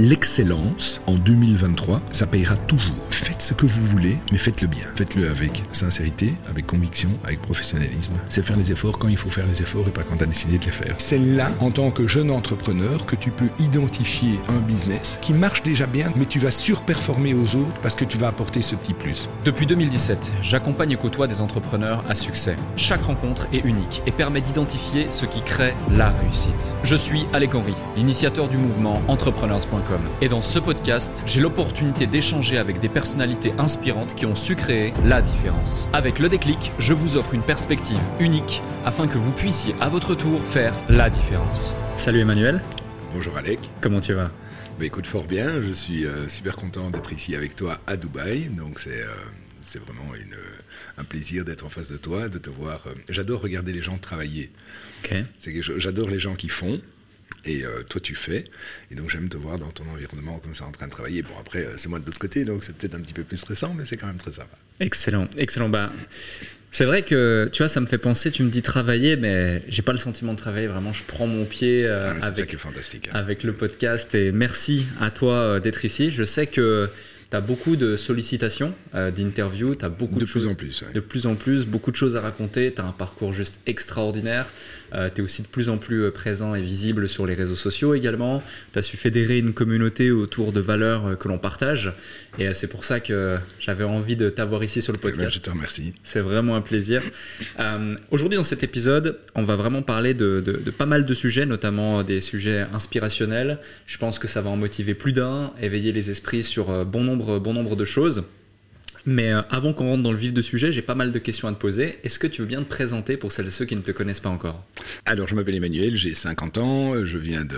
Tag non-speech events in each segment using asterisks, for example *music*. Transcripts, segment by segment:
l'excellence en 2023, ça payera toujours. Faites ce que vous voulez, mais faites-le bien. Faites-le avec sincérité, avec conviction, avec professionnalisme. C'est faire les efforts quand il faut faire les efforts et pas quand tu as décidé de les faire. C'est là, en tant que jeune entrepreneur, que tu peux identifier un business qui marche déjà bien, mais tu vas surperformer aux autres parce que tu vas apporter ce petit plus. Depuis 2017, j'accompagne et côtoie des entrepreneurs à succès. Chaque rencontre est unique et permet d'identifier ce qui crée la réussite. Je suis Alec Henry, l'initiateur du mouvement entrepreneurs.com. Et dans ce podcast, j'ai l'opportunité d'échanger avec des personnalités inspirantes qui ont su créer la différence. Avec le déclic, je vous offre une perspective unique afin que vous puissiez à votre tour faire la différence. Salut Emmanuel. Bonjour Alec. Comment tu vas bah écoute fort bien, je suis euh, super content d'être ici avec toi à Dubaï, donc c'est euh, c'est vraiment une, un plaisir d'être en face de toi, de te voir. Euh, j'adore regarder les gens travailler. J'adore les gens qui font, et toi tu fais. Et donc j'aime te voir dans ton environnement comme ça en train de travailler. Bon après c'est moi de l'autre côté, donc c'est peut-être un petit peu plus stressant, mais c'est quand même très sympa. Excellent, excellent. Bah, c'est vrai que, tu vois, ça me fait penser, tu me dis travailler, mais j'ai pas le sentiment de travailler. Vraiment, je prends mon pied euh, avec, fantastique, hein. avec le podcast. Et merci à toi euh, d'être ici. Je sais que tu as beaucoup de sollicitations, euh, d'interviews, tu as beaucoup de, de plus en plus. De plus en plus, beaucoup de choses à raconter. Tu as un parcours juste extraordinaire. Euh, tu es aussi de plus en plus euh, présent et visible sur les réseaux sociaux également. Tu as su fédérer une communauté autour de valeurs euh, que l'on partage. Et c'est pour ça que j'avais envie de t'avoir ici sur le eh ben, podcast. je te remercie. C'est vraiment un plaisir. Aujourd'hui, dans cet épisode, on va vraiment parler de, de, pas mal de sujets, notamment des sujets inspirationnels. Je pense que ça va en motiver plus d'un, éveiller les esprits sur bon nombre, bon nombre de choses. Mais euh, avant qu'on rentre dans le vif du sujet, j'ai pas mal de questions à te poser. Est-ce que tu veux bien te présenter pour celles et ceux qui ne te connaissent pas encore? Alors, je m'appelle Emmanuel, j'ai 50 ans, je viens de,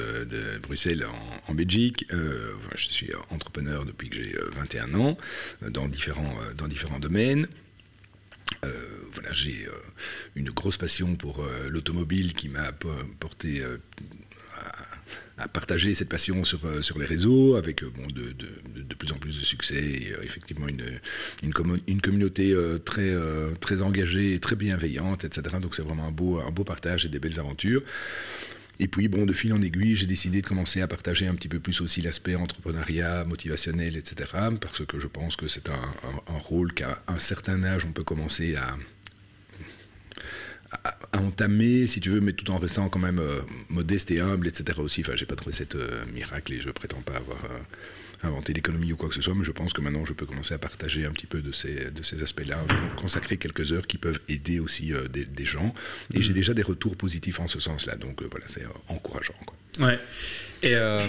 Bruxelles en, Belgique. Euh, je suis entrepreneur depuis que j'ai 21 euh, ans, dans différents, dans différents domaines. voilà, j'ai une grosse passion pour l'automobile qui m'a porté partager cette passion sur, euh, sur les réseaux avec euh, bon, de, de, de, plus en plus de succès et euh, effectivement une, une, une communauté très, très engagée et très bienveillante, etc. Donc c'est vraiment un beau, un beau partage et des belles aventures. Et puis, bon, de fil en aiguille, j'ai décidé de commencer à partager un petit peu plus aussi l'aspect entrepreneuriat, motivationnel, etc. Parce que je pense que c'est un, un, un, rôle qu'à un certain âge, on peut commencer à, à, entamer, si tu veux, mais tout en restant quand même euh, modeste et humble, etc. aussi. Enfin, j'ai pas de recette euh, miracle et je prétends pas avoir euh, inventé l'économie ou quoi que ce soit, mais je pense que maintenant je peux commencer à partager un petit peu de ces, de ces aspects-là, consacrer quelques heures qui peuvent aider aussi des, gens. Et mmh. j'ai déjà des retours positifs en ce sens-là, donc voilà, c'est encourageant. Quoi. Ouais. Et, euh,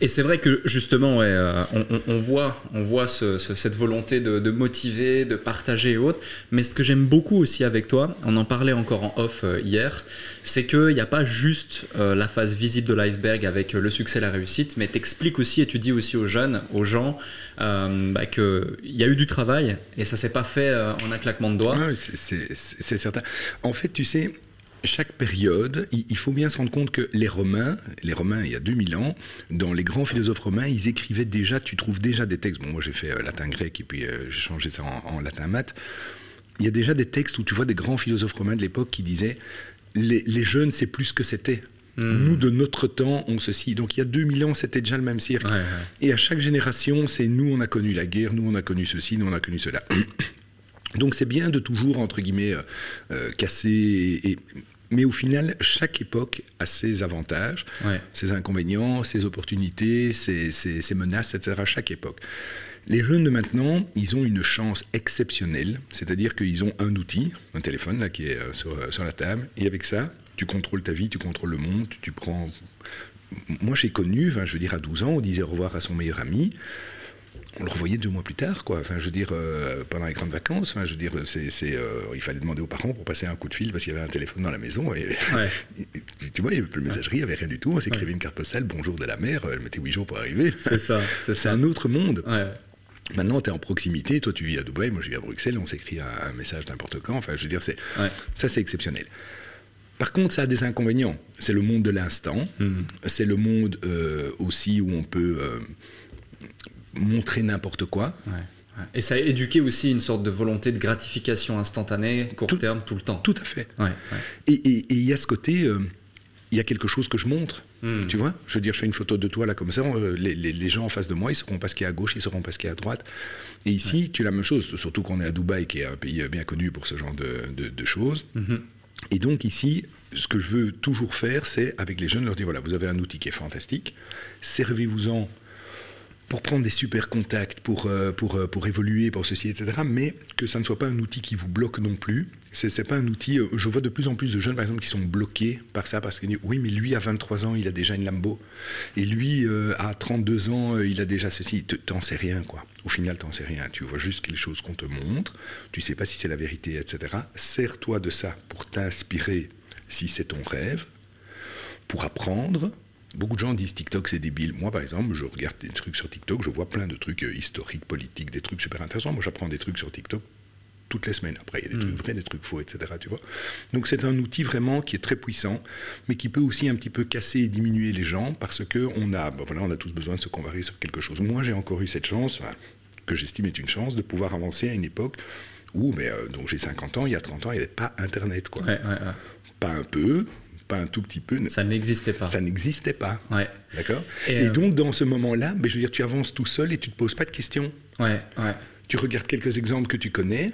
et c'est vrai que justement, euh, on, voit, on voit cette volonté de, motiver, de partager et autres. Mais ce que j'aime beaucoup aussi avec toi, on en parlait encore en off euh, hier, c'est qu'il n'y a pas juste la phase visible de l'iceberg avec le succès la réussite, mais t'expliques aussi et tu dis aussi aux jeunes, aux gens, bah, qu'il y a eu du travail et ça s'est pas fait en un claquement de doigts. c'est certain. En fait, tu sais, chaque période, il faut bien se rendre compte que les Romains, les Romains il y a 2000 ans, dans les grands philosophes romains, ils écrivaient déjà, tu trouves déjà des textes, bon moi j'ai fait euh, latin grec et puis euh, j'ai changé ça en, latin mat, il y a déjà des textes où tu vois des grands philosophes romains de l'époque qui disaient les, jeunes c'est plus que c'était. Hmm. Nous, de notre temps, on ceci. Donc il y a 2000 ans, c'était déjà le même cirque. Et à chaque génération, c'est nous, on a connu la guerre, nous, on a connu ceci, nous, on a connu cela. *coughs* Donc c'est bien de toujours, entre guillemets, euh, casser et, mais au final, chaque époque a ses avantages, ses inconvénients, ses opportunités, ses, menaces, etc. Chaque époque. Les jeunes de maintenant, ils ont une chance exceptionnelle, c'est-à-dire qu'ils ont un outil, un téléphone là qui est euh, euh, sur, la table, et avec ça, tu contrôles ta vie, tu contrôles le monde, tu prends. Moi, j'ai connu, je veux dire, à 12 ans, on disait au revoir à son meilleur ami on le revoyait deux mois plus tard, quoi. Enfin, je veux dire, euh, pendant les grandes vacances, enfin, je veux dire, c'est, euh, il fallait demander aux parents pour passer un coup de fil parce qu'il y avait un téléphone dans la maison. Et, *laughs* tu vois, il n'y avait plus de messagerie, il n'y avait rien du tout. On s'écrivait une carte postale, bonjour de la mer, elle mettait huit jours pour arriver. C'est ça. *laughs* C'est, un autre monde. Maintenant, tu es en proximité, toi tu vis à Dubaï, moi je vis à Bruxelles, on s'écrit un, message n'importe quand. Enfin, je veux dire, c'est, ça c'est exceptionnel. Par contre, ça a des inconvénients. C'est le monde de l'instant. Hmm. C'est le monde euh, aussi où on peut montrer n'importe quoi. Et ça a éduqué aussi une sorte de volonté de gratification instantanée, court terme, tout le temps. Tout à fait. Et il y a ce côté, euh, il y a quelque chose que je montre. Hmm. Tu vois Je veux dire, je fais une photo de toi là comme ça, euh, les, les- les gens en face de moi, ils sauront pas ce qu'il y a à gauche, ils sauront pas ce qu'il y a à droite. Et ici, tu as la même chose, surtout qu'on est à Dubaï, qui est un pays bien connu pour ce genre de, de- de choses. Mhm. Et donc ici, ce que je veux toujours faire, c'est avec les jeunes leur dire voilà, vous avez un outil qui est fantastique, servez-vous-en pour prendre des super contacts, pour, euh, pour, euh, pour évoluer, pour ceci, etc. Mais que ça ne soit pas un outil qui vous bloque non plus. C'est c'est pas un outil. euh, Je vois de plus en plus de jeunes, par exemple, qui sont bloqués par ça, parce qu'ils oui, mais lui, à 23 ans, il a déjà une Lambo. Et lui, euh, à 32 ans, il a déjà ceci. Te- T'en sais rien, quoi. Au final, t'en sais rien. Tu vois juste quelque chose qu'on te montre. Tu sais pas si c'est la vérité, etc. Sers-toi de ça pour t'inspirer si c'est ton rêve, pour apprendre. Beaucoup de gens disent TikTok c'est débile. Moi par exemple, je regarde des trucs sur TikTok, je vois plein de trucs euh, historiques, politiques, des trucs super intéressants. Moi j'apprends des trucs sur TikTok toutes les semaines. Après il y a des trucs vrais, des trucs faux, etc. Tu vois Donc c'est un outil vraiment qui est très puissant, mais qui peut aussi un petit peu casser et diminuer les gens parce que on a, ben voilà, on a tous besoin de se convaincer sur quelque chose. Moi j'ai encore eu cette chance, enfin, que j'estime est une chance, de pouvoir avancer à une époque où, ben, euh, donc j'ai 50 ans, il y a 30 ans, il n'y avait pas Internet. Quoi. Ouais, ouais, ouais. Pas un peu, pas un tout petit peu. Ça n'existait pas. Ça n'existait pas. Ouais. D'accord Et, et, euh, donc, dans ce moment-là, ben, je veux dire, tu avances tout seul et tu ne te poses pas de questions. Ouais, ouais. Tu regardes quelques exemples que tu connais,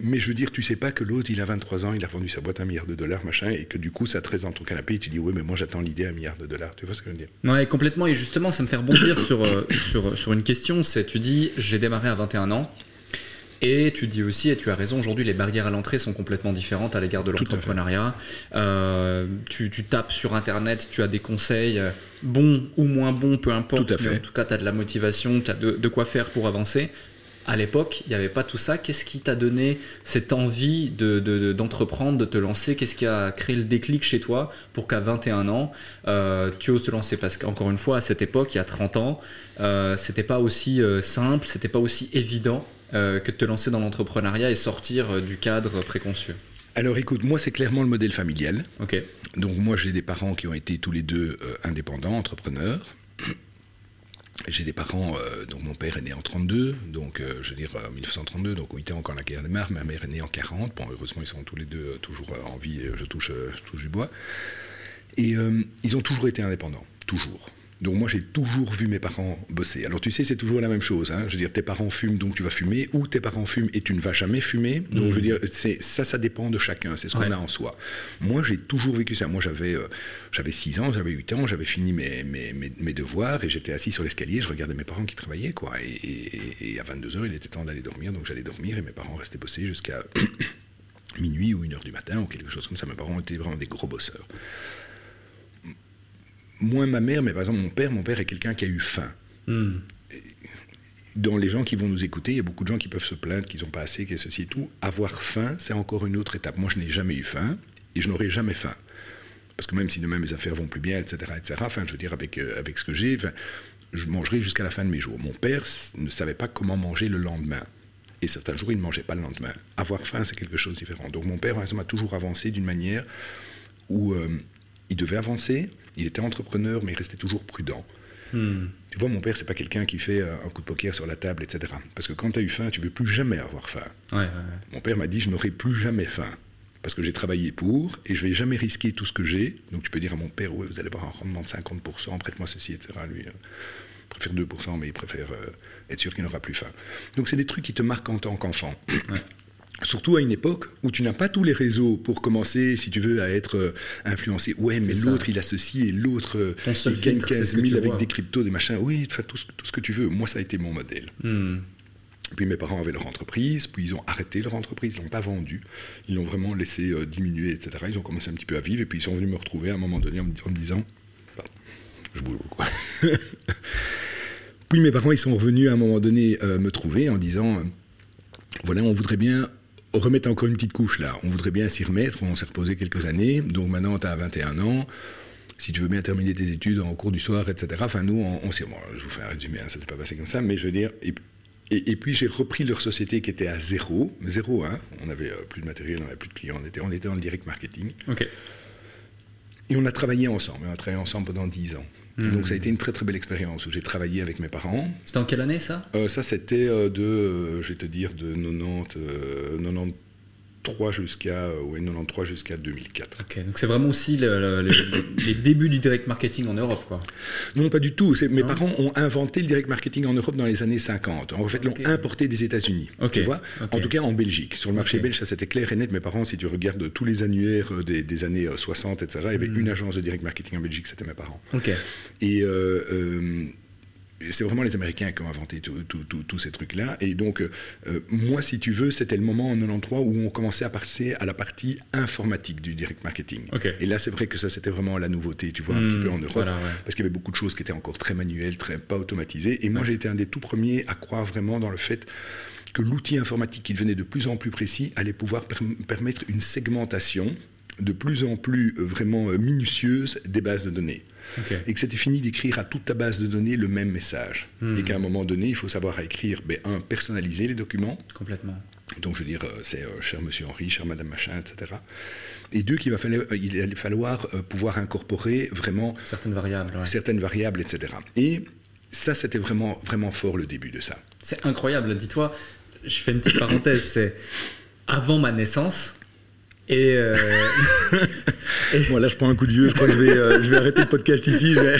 mais je veux dire, tu sais pas que l'autre, il a 23 ans, il a vendu sa boîte à un milliard de dollars, machin, et que du coup, ça te reste dans ton canapé et tu dis, oui, mais moi, j'attends l'idée à un milliard de dollars. Tu vois ce que je veux dire? Ouais, complètement. Et justement, ça me fait rebondir sur, euh, *coughs* sur, sur une question. C'est, tu dis, j'ai démarré à 21 ans. Et tu dis aussi, et tu as raison, aujourd'hui les barrières à l'entrée sont complètement différentes à l'égard de l'entrepreneuriat. Euh, tu, tu tapes sur Internet, tu as des conseils, euh, bons ou moins bons, peu importe. Tout à fait. Mais en tout cas, tu as de la motivation, tu as de, de quoi faire pour avancer. À l'époque, il n'y avait pas tout ça. Qu'est-ce qui t'a donné cette envie de- de- de- d'entreprendre, de, te lancer? Qu'est-ce qui a créé le déclic chez toi pour qu'à 21 ans, euh, tu oses te lancer Parce qu'encore une fois, à cette époque, il y a 30 ans, euh, c'était pas aussi euh, simple, c'était pas aussi évident euh, que de te lancer dans l'entrepreneuriat et sortir euh, du cadre préconçu. Alors, écoute, moi, c'est clairement le modèle familial. Donc, moi, j'ai des parents qui ont été tous les deux euh, indépendants, entrepreneurs. J'ai des parents, euh, donc mon père est né en 32, donc euh, je veux dire euh, 1932, donc où il était encore la guerre démarre, ma mère est née en 40, bon heureusement ils sont tous les deux toujours en vie, et je touche, je touche du bois. Et ils ont toujours été indépendants, toujours. Donc moi j'ai toujours vu mes parents bosser. Alors tu sais c'est toujours la même chose. hein. Je veux dire tes parents fument donc tu vas fumer ou tes parents fument et tu ne vas jamais fumer. Donc je veux dire c'est ça ça dépend de chacun. C'est ce qu'on Ouais. a en soi. Moi j'ai toujours vécu ça. Moi j'avais euh, j'avais 6 ans, j'avais 8 ans, j'avais fini mes, mes, mes, mes devoirs et j'étais assis sur l'escalier. Je regardais mes parents qui travaillaient quoi. Et, et- et à 22 h il était temps d'aller dormir donc j'allais dormir et mes parents restaient bosser jusqu'à *coughs* minuit ou une heure du matin ou quelque chose comme ça. Mes parents étaient vraiment des gros bosseurs moins ma mère, mais par exemple mon père, mon père est quelqu'un qui a eu faim. Hmm. Dans les gens qui vont nous écouter, il y a beaucoup de gens qui peuvent se plaindre qu'ils n'ont pas assez, a ceci et tout. Avoir faim, c'est encore une autre étape. Moi, je n'ai jamais eu faim et je n'aurai jamais faim. Parce que même si demain mes affaires vont plus bien, etc., etc., enfin, je veux dire, avec, euh, avec ce que j'ai, je mangerai jusqu'à la fin de mes jours. Mon père ne savait pas comment manger le lendemain. Et certains jours, il ne mangeait pas le lendemain. Avoir faim, c'est quelque chose de différent. Donc mon père, par exemple, a toujours avancé d'une manière où euh, il devait avancer, il était entrepreneur, mais il restait toujours prudent. Hmm. Tu vois, mon père, c'est pas quelqu'un qui fait euh, un coup de poker sur la table, etc. Parce que quand tu as eu faim, tu veux plus jamais avoir faim. Ouais, ouais, ouais. Mon père m'a dit, je n'aurai plus jamais faim. Parce que j'ai travaillé pour et je vais jamais risquer tout ce que j'ai. Donc tu peux dire à mon père, ouais, vous allez avoir un rendement de 50%, prête-moi ceci, etc. Lui, euh, il préfère 2%, mais il préfère euh, être sûr qu'il n'aura plus faim. Donc c'est des trucs qui te marquent en tant qu'enfant. Surtout à une époque où tu n'as pas tous les réseaux pour commencer, si tu veux, à être euh, influencé. Ouais, mais l'autre, il a ceci et l'autre, euh, il gagne filtre, c'est 15 ce que 000 tu avec vois. des cryptos, des machins. Oui, enfin, tout, ce- tout ce que tu veux. Moi, ça a été mon modèle. Hmm. Puis mes parents avaient leur entreprise, puis ils ont arrêté leur entreprise, ils l'ont pas vendue, ils l'ont vraiment laissé euh, diminuer, etc. Ils ont commencé un petit peu à vivre, et puis ils sont venus me retrouver à un moment donné en me, en me disant, Pardon, je bouge beaucoup. *laughs* puis mes parents, ils sont revenus à un moment donné euh, me trouver en disant, voilà, on voudrait bien remettre encore une petite couche là, on voudrait bien s'y remettre, on s'est reposé quelques années, donc maintenant tu as 21 ans, si tu veux bien terminer tes études en cours du soir, etc. Enfin, nous, on, on s'est. Bon, je vous fais un résumé, hein, ça s'est pas passé comme ça, mais je veux dire. Et, et- et puis j'ai repris leur société qui était à zéro, zéro, hein. On avait euh, plus de matériel, on avait plus de clients, on était, on était dans le direct marketing. Ok. Et on a travaillé ensemble, on a travaillé ensemble pendant 10 ans. Donc ça a été une très très belle expérience où j'ai travaillé avec mes parents. C'était en quelle année ça? Euh, ça c'était euh, de, euh, je vais te dire, de 90, euh, 93 jusqu'à ouais, 93 jusqu'à 2004. Ok, donc c'est vraiment aussi le, le, le, les débuts du direct marketing en Europe, quoi. Non, pas du tout. Mes parents ont inventé le direct marketing en Europe dans les années 50. En fait, okay. l'ont importé des États-Unis. Okay. Tu vois okay. En tout cas, en Belgique. Sur le marché belge, ça c'était clair et net. Mes parents, si tu regardes tous les annuaires des, des années 60, etc., il y avait mm. une agence de direct marketing en Belgique, c'était mes parents. Et euh, euh, c'est vraiment les Américains qui ont inventé tous ces trucs-là. Et donc, euh, moi, si tu veux, c'était le moment en 93 où on commençait à passer à la partie informatique du direct marketing. Okay. Et là, c'est vrai que ça, c'était vraiment la nouveauté, tu vois, mmh, un petit peu en Europe. Voilà, ouais. Parce qu'il y avait beaucoup de choses qui étaient encore très manuelles, très pas automatisées. Et moi, ouais. j'ai été un des tout premiers à croire vraiment dans le fait que l'outil informatique qui devenait de plus en plus précis allait pouvoir per permettre une segmentation de plus en plus euh, vraiment minutieuse des bases de données. Okay. Et que c'était fini d'écrire à toute ta base de données le même message. Hmm. Et qu'à un moment donné, il faut savoir écrire, ben, un, personnaliser les documents. Complètement. Donc, je veux dire, c'est euh, cher monsieur Henri, cher madame machin, etc. Et deux, qu'il va falloir, il allait falloir euh, pouvoir incorporer vraiment certaines variables, ouais. certaines variables, etc. Et ça, c'était vraiment, vraiment fort le début de ça. C'est incroyable. Dis-toi, je fais une petite parenthèse, c'est avant ma naissance, et, euh... *laughs* et... Bon, là, je prends un coup de vieux. Je crois que je vais, euh, je vais arrêter le podcast ici. Je vais,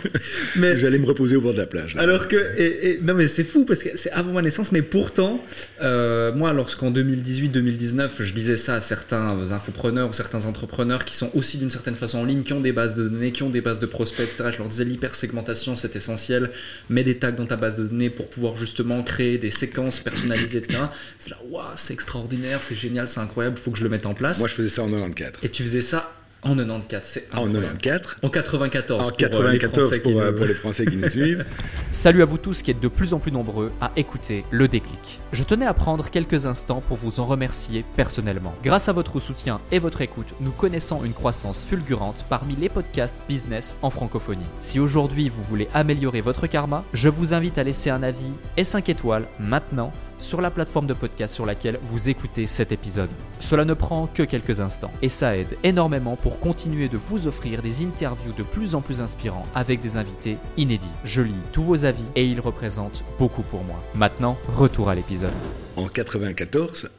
*laughs* mais... je vais aller me reposer au bord de la plage. Là. Alors que. Et, et... non, mais c'est fou parce que c'est avant ma naissance. Mais pourtant, euh, moi, lorsqu'en 2018-2019, je disais ça à certains infopreneurs ou certains entrepreneurs qui sont aussi d'une certaine façon en ligne, qui ont des bases de données, qui ont des bases de prospects, etc., je leur disais l'hypersegmentation, c'est essentiel. Mets des tags dans ta base de données pour pouvoir justement créer des séquences personnalisées, etc. C'est là, waouh, c'est extraordinaire, c'est génial, c'est incroyable, il faut que je le mette en place. Moi, je faisais ça en 94. Et tu faisais ça en 94, c'est En 94. En 94. En 94 pour, pour, pour, les *laughs* Français qui nous suivent. Salut à vous tous qui êtes de plus en plus nombreux à écouter le déclic. Je tenais à prendre quelques instants pour vous en remercier personnellement. Grâce à votre soutien et votre écoute, nous connaissons une croissance fulgurante parmi les podcasts business en francophonie. Si aujourd'hui vous voulez améliorer votre karma, je vous invite à laisser un avis et 5 étoiles maintenant sur la plateforme de podcast sur laquelle vous écoutez cet épisode. Cela ne prend que quelques instants et ça aide énormément pour continuer de vous offrir des interviews de plus en plus inspirants avec des invités inédits. Je lis tous vos avis et ils représentent beaucoup pour moi. Maintenant, retour à l'épisode. En 94,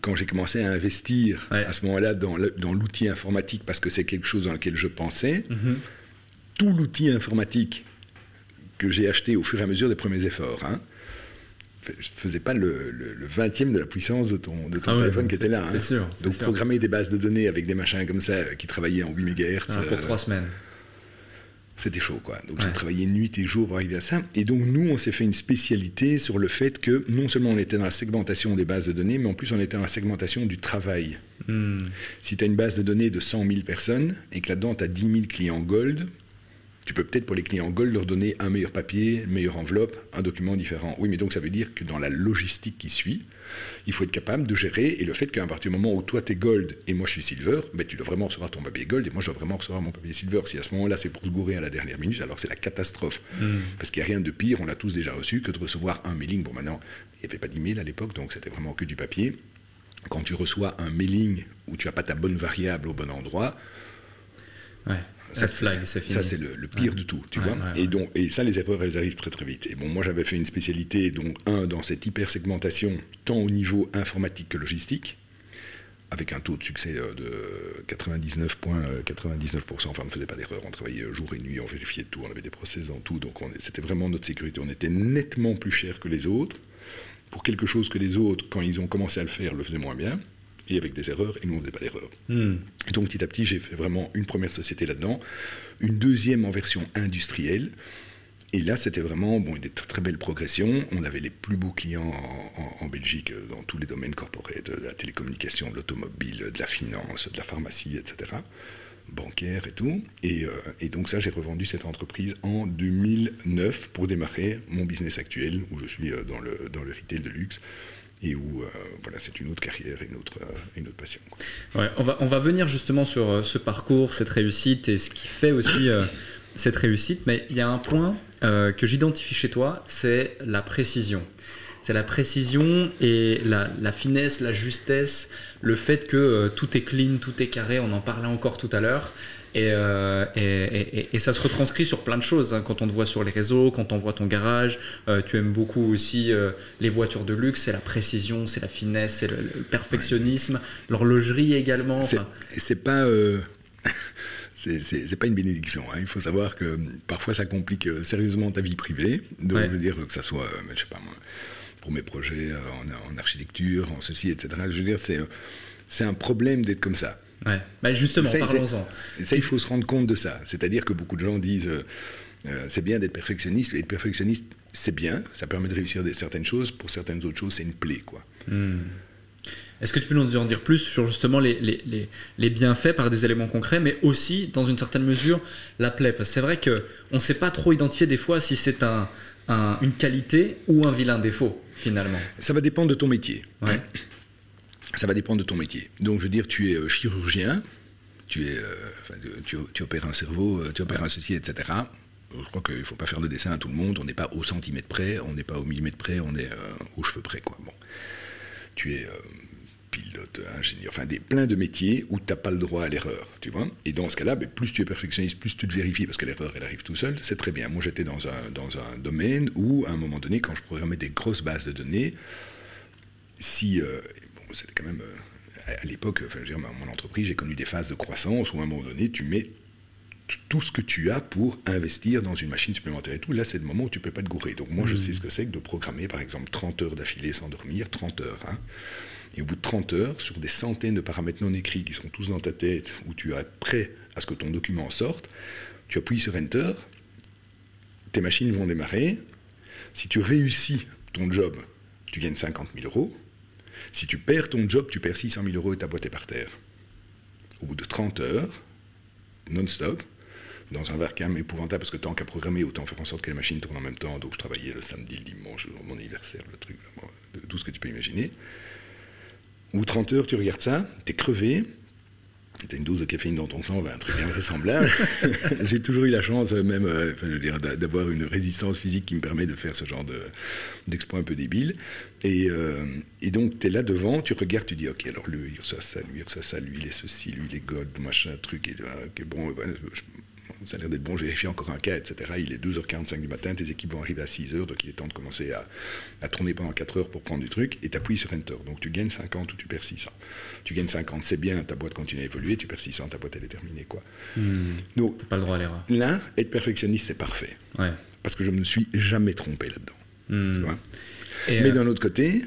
quand j'ai commencé à investir ouais. à ce moment-là dans l'outil informatique parce que c'est quelque chose dans lequel je pensais, mm -hmm. tout l'outil informatique que j'ai acheté au fur et à mesure des premiers efforts, hein, je ne faisais pas le, le, le, 20e de la puissance de ton, de ton ah téléphone ouais, qui était là. Hein. Sûr, Donc sûr. programmer des bases de données avec des machins comme ça qui travaillaient en 8 MHz. Ah, pour trois euh, semaines. C'était chaud, quoi. Donc ouais. j'ai travaillé nuit et jour pour arriver à ça. Et donc nous, on s'est fait une spécialité sur le fait que non seulement on était dans la segmentation des bases de données, mais en plus on était dans la segmentation du travail. Mm. Si tu as une base de données de 100 000 personnes et que là-dedans tu as 10 000 clients gold, tu peux peut-être pour les clients Gold leur donner un meilleur papier, une meilleure enveloppe, un document différent. Oui, mais donc ça veut dire que dans la logistique qui suit, il faut être capable de gérer et le fait qu'à partir du moment où toi tu es Gold et moi je suis Silver, ben, tu dois vraiment recevoir ton papier Gold et moi je dois vraiment recevoir mon papier Silver. Si à ce moment-là c'est pour se gourer à la dernière minute, alors c'est la catastrophe. Mm. Parce qu'il n'y a rien de pire, on l'a tous déjà reçu, que de recevoir un mailing. Bon, maintenant, il n'y avait pas d'email à l'époque, donc c'était vraiment que du papier. Quand tu reçois un mailing où tu n'as pas ta bonne variable au bon endroit, ouais. Ça, flag, c'est fini. Ça, c'est le, le, pire ouais. de tout, tu ouais, vois. Ouais, et, donc, et ça, les erreurs, elles arrivent très très vite. Et bon, moi, j'avais fait une spécialité, donc, un, dans cette hyper-segmentation, tant au niveau informatique que logistique, avec un taux de succès euh, de 99,99%. Enfin, on ne faisait pas d'erreur, on travaillait jour et nuit, on vérifiait tout, on avait des process dans tout, donc c'était vraiment notre sécurité. On était nettement plus cher que les autres, pour quelque chose que les autres, quand ils ont commencé à le faire, le faisaient moins bien et avec des erreurs, et nous, on ne faisait pas d'erreurs. Mm. Et donc, petit à petit, j'ai fait vraiment une première société là-dedans, une deuxième en version industrielle, et là, c'était vraiment bon, une très, très belle progression. On avait les plus beaux clients en, en, en, Belgique dans tous les domaines corporels, de la télécommunication, de l'automobile, de la finance, de la pharmacie, etc., bancaire et tout. Et, euh, et donc ça, j'ai revendu cette entreprise en 2009 pour démarrer mon business actuel, où je suis euh, dans le, dans le retail de luxe et où euh, voilà, c'est une autre carrière, une autre, euh, une autre passion. On, va, on va venir justement sur euh, ce parcours, cette réussite et ce qui fait aussi cette réussite, mais il y a un point que j'identifie chez toi, c'est la précision. C'est la précision et la, la, finesse, la justesse, le fait que euh, tout est clean, tout est carré, on en parlait encore tout à l'heure. Et, euh, et, et, ça se retranscrit sur plein de choses. Hein. Quand on te voit sur les réseaux, quand on voit ton garage, euh, tu aimes beaucoup aussi euh, les voitures de luxe, c'est la précision, c'est la finesse, c'est le, perfectionnisme, l'horlogerie également. C'est pas. *laughs* c'est pas une bénédiction. Hein. Il faut savoir que parfois ça complique sérieusement ta vie privée. De ouais. dire que ça soit, je sais pas moi, pour mes projets en, en, architecture, en ceci, etc. Je veux dire, c'est un problème d'être comme ça. Ouais. Bah justement, parlons-en. Ça, il faut se rendre compte de ça. C'est-à-dire que beaucoup de gens disent euh, euh, c'est bien d'être perfectionniste. Être perfectionniste, c'est bien. Ça permet de réussir des, certaines choses. Pour certaines autres choses, c'est une plaie. Quoi. Hmm. Est-ce que tu peux nous en dire plus sur justement les, les, les, bienfaits par des éléments concrets, mais aussi, dans une certaine mesure, la plaie? Parce que c'est vrai qu'on ne sait pas trop identifier des fois si c'est un, un, une qualité ou un vilain défaut, finalement. Ça va dépendre de ton métier. Ouais ça va dépendre de ton métier. Donc, je veux dire, tu es euh, chirurgien, tu, es, euh, tu, opères un cerveau, euh, tu opères un ceci, etc. Je crois qu'il ne faut pas faire de dessin à tout le monde. On n'est pas au centimètre près, on n'est pas au millimètre près, on est aux cheveux près. Quoi. Bon. Tu es pilote, ingénieur, enfin des, plein de métiers où tu n'as pas le droit à l'erreur, tu vois. Et dans ce cas-là, ben, plus tu es perfectionniste, plus tu te vérifies, parce que l'erreur, elle arrive tout seul, c'est très bien. Moi, j'étais dans un, dans un domaine où, à un moment donné, quand je programmais des grosses bases de données, si c'était quand même. Euh, à l'époque, enfin, mon entreprise, j'ai connu des phases de croissance où à un moment donné, tu mets tout ce que tu as pour investir dans une machine supplémentaire et tout. Là, c'est le moment où tu ne peux pas te gourer. Donc, moi, je mmh. sais ce que c'est que de programmer, par exemple, 30 heures d'affilée sans dormir, 30 heures. Hein. Et au bout de 30 heures, sur des centaines de paramètres non écrits qui sont tous dans ta tête, où tu es prêt à ce que ton document sorte, tu appuies sur Enter, tes machines vont démarrer. Si tu réussis ton job, tu gagnes 50 000 euros. Si tu perds ton job, tu perds 600 000 euros et ta boîte est par terre. Au bout de 30 heures, non-stop, dans un vacarme épouvantable, parce que tant qu'à programmer, autant faire en sorte que les machines tournent en même temps. Donc je travaillais le samedi, le dimanche, mon anniversaire, le truc, tout ce que tu peux imaginer. De 30 heures, tu regardes ça, tu es crevé, T'as une dose de caféine dans ton sang, un truc invraisemblable. *laughs* J'ai toujours eu la chance, euh, même, euh, d'avoir une résistance physique qui me permet de faire ce genre d'exploit un peu débile. Et, euh, donc, tu là devant, tu regardes, tu dis, ok, alors lui, ça, ça, lui, ça, ça, lui, il est ceci, lui, il est God, machin, truc, et, okay, bon, ça a l'air d'être bon, j'ai vérifié encore un cas, etc. Il est 2h45 du matin, tes équipes vont arriver à 6h, donc il est temps de commencer à, tourner pendant 4 heures pour prendre du truc, et tu appuies sur Enter. Donc tu gagnes 50 ou tu perds 600. Tu gagnes 50, c'est bien, ta boîte continue à évoluer, tu perds 600, ta boîte elle est terminée. Quoi. Hmm. Donc, pas le droit à l'erreur. Là, être perfectionniste, c'est parfait. Ouais. Parce que je ne me suis jamais trompé là-dedans. Hmm. Mais euh, d'un autre côté,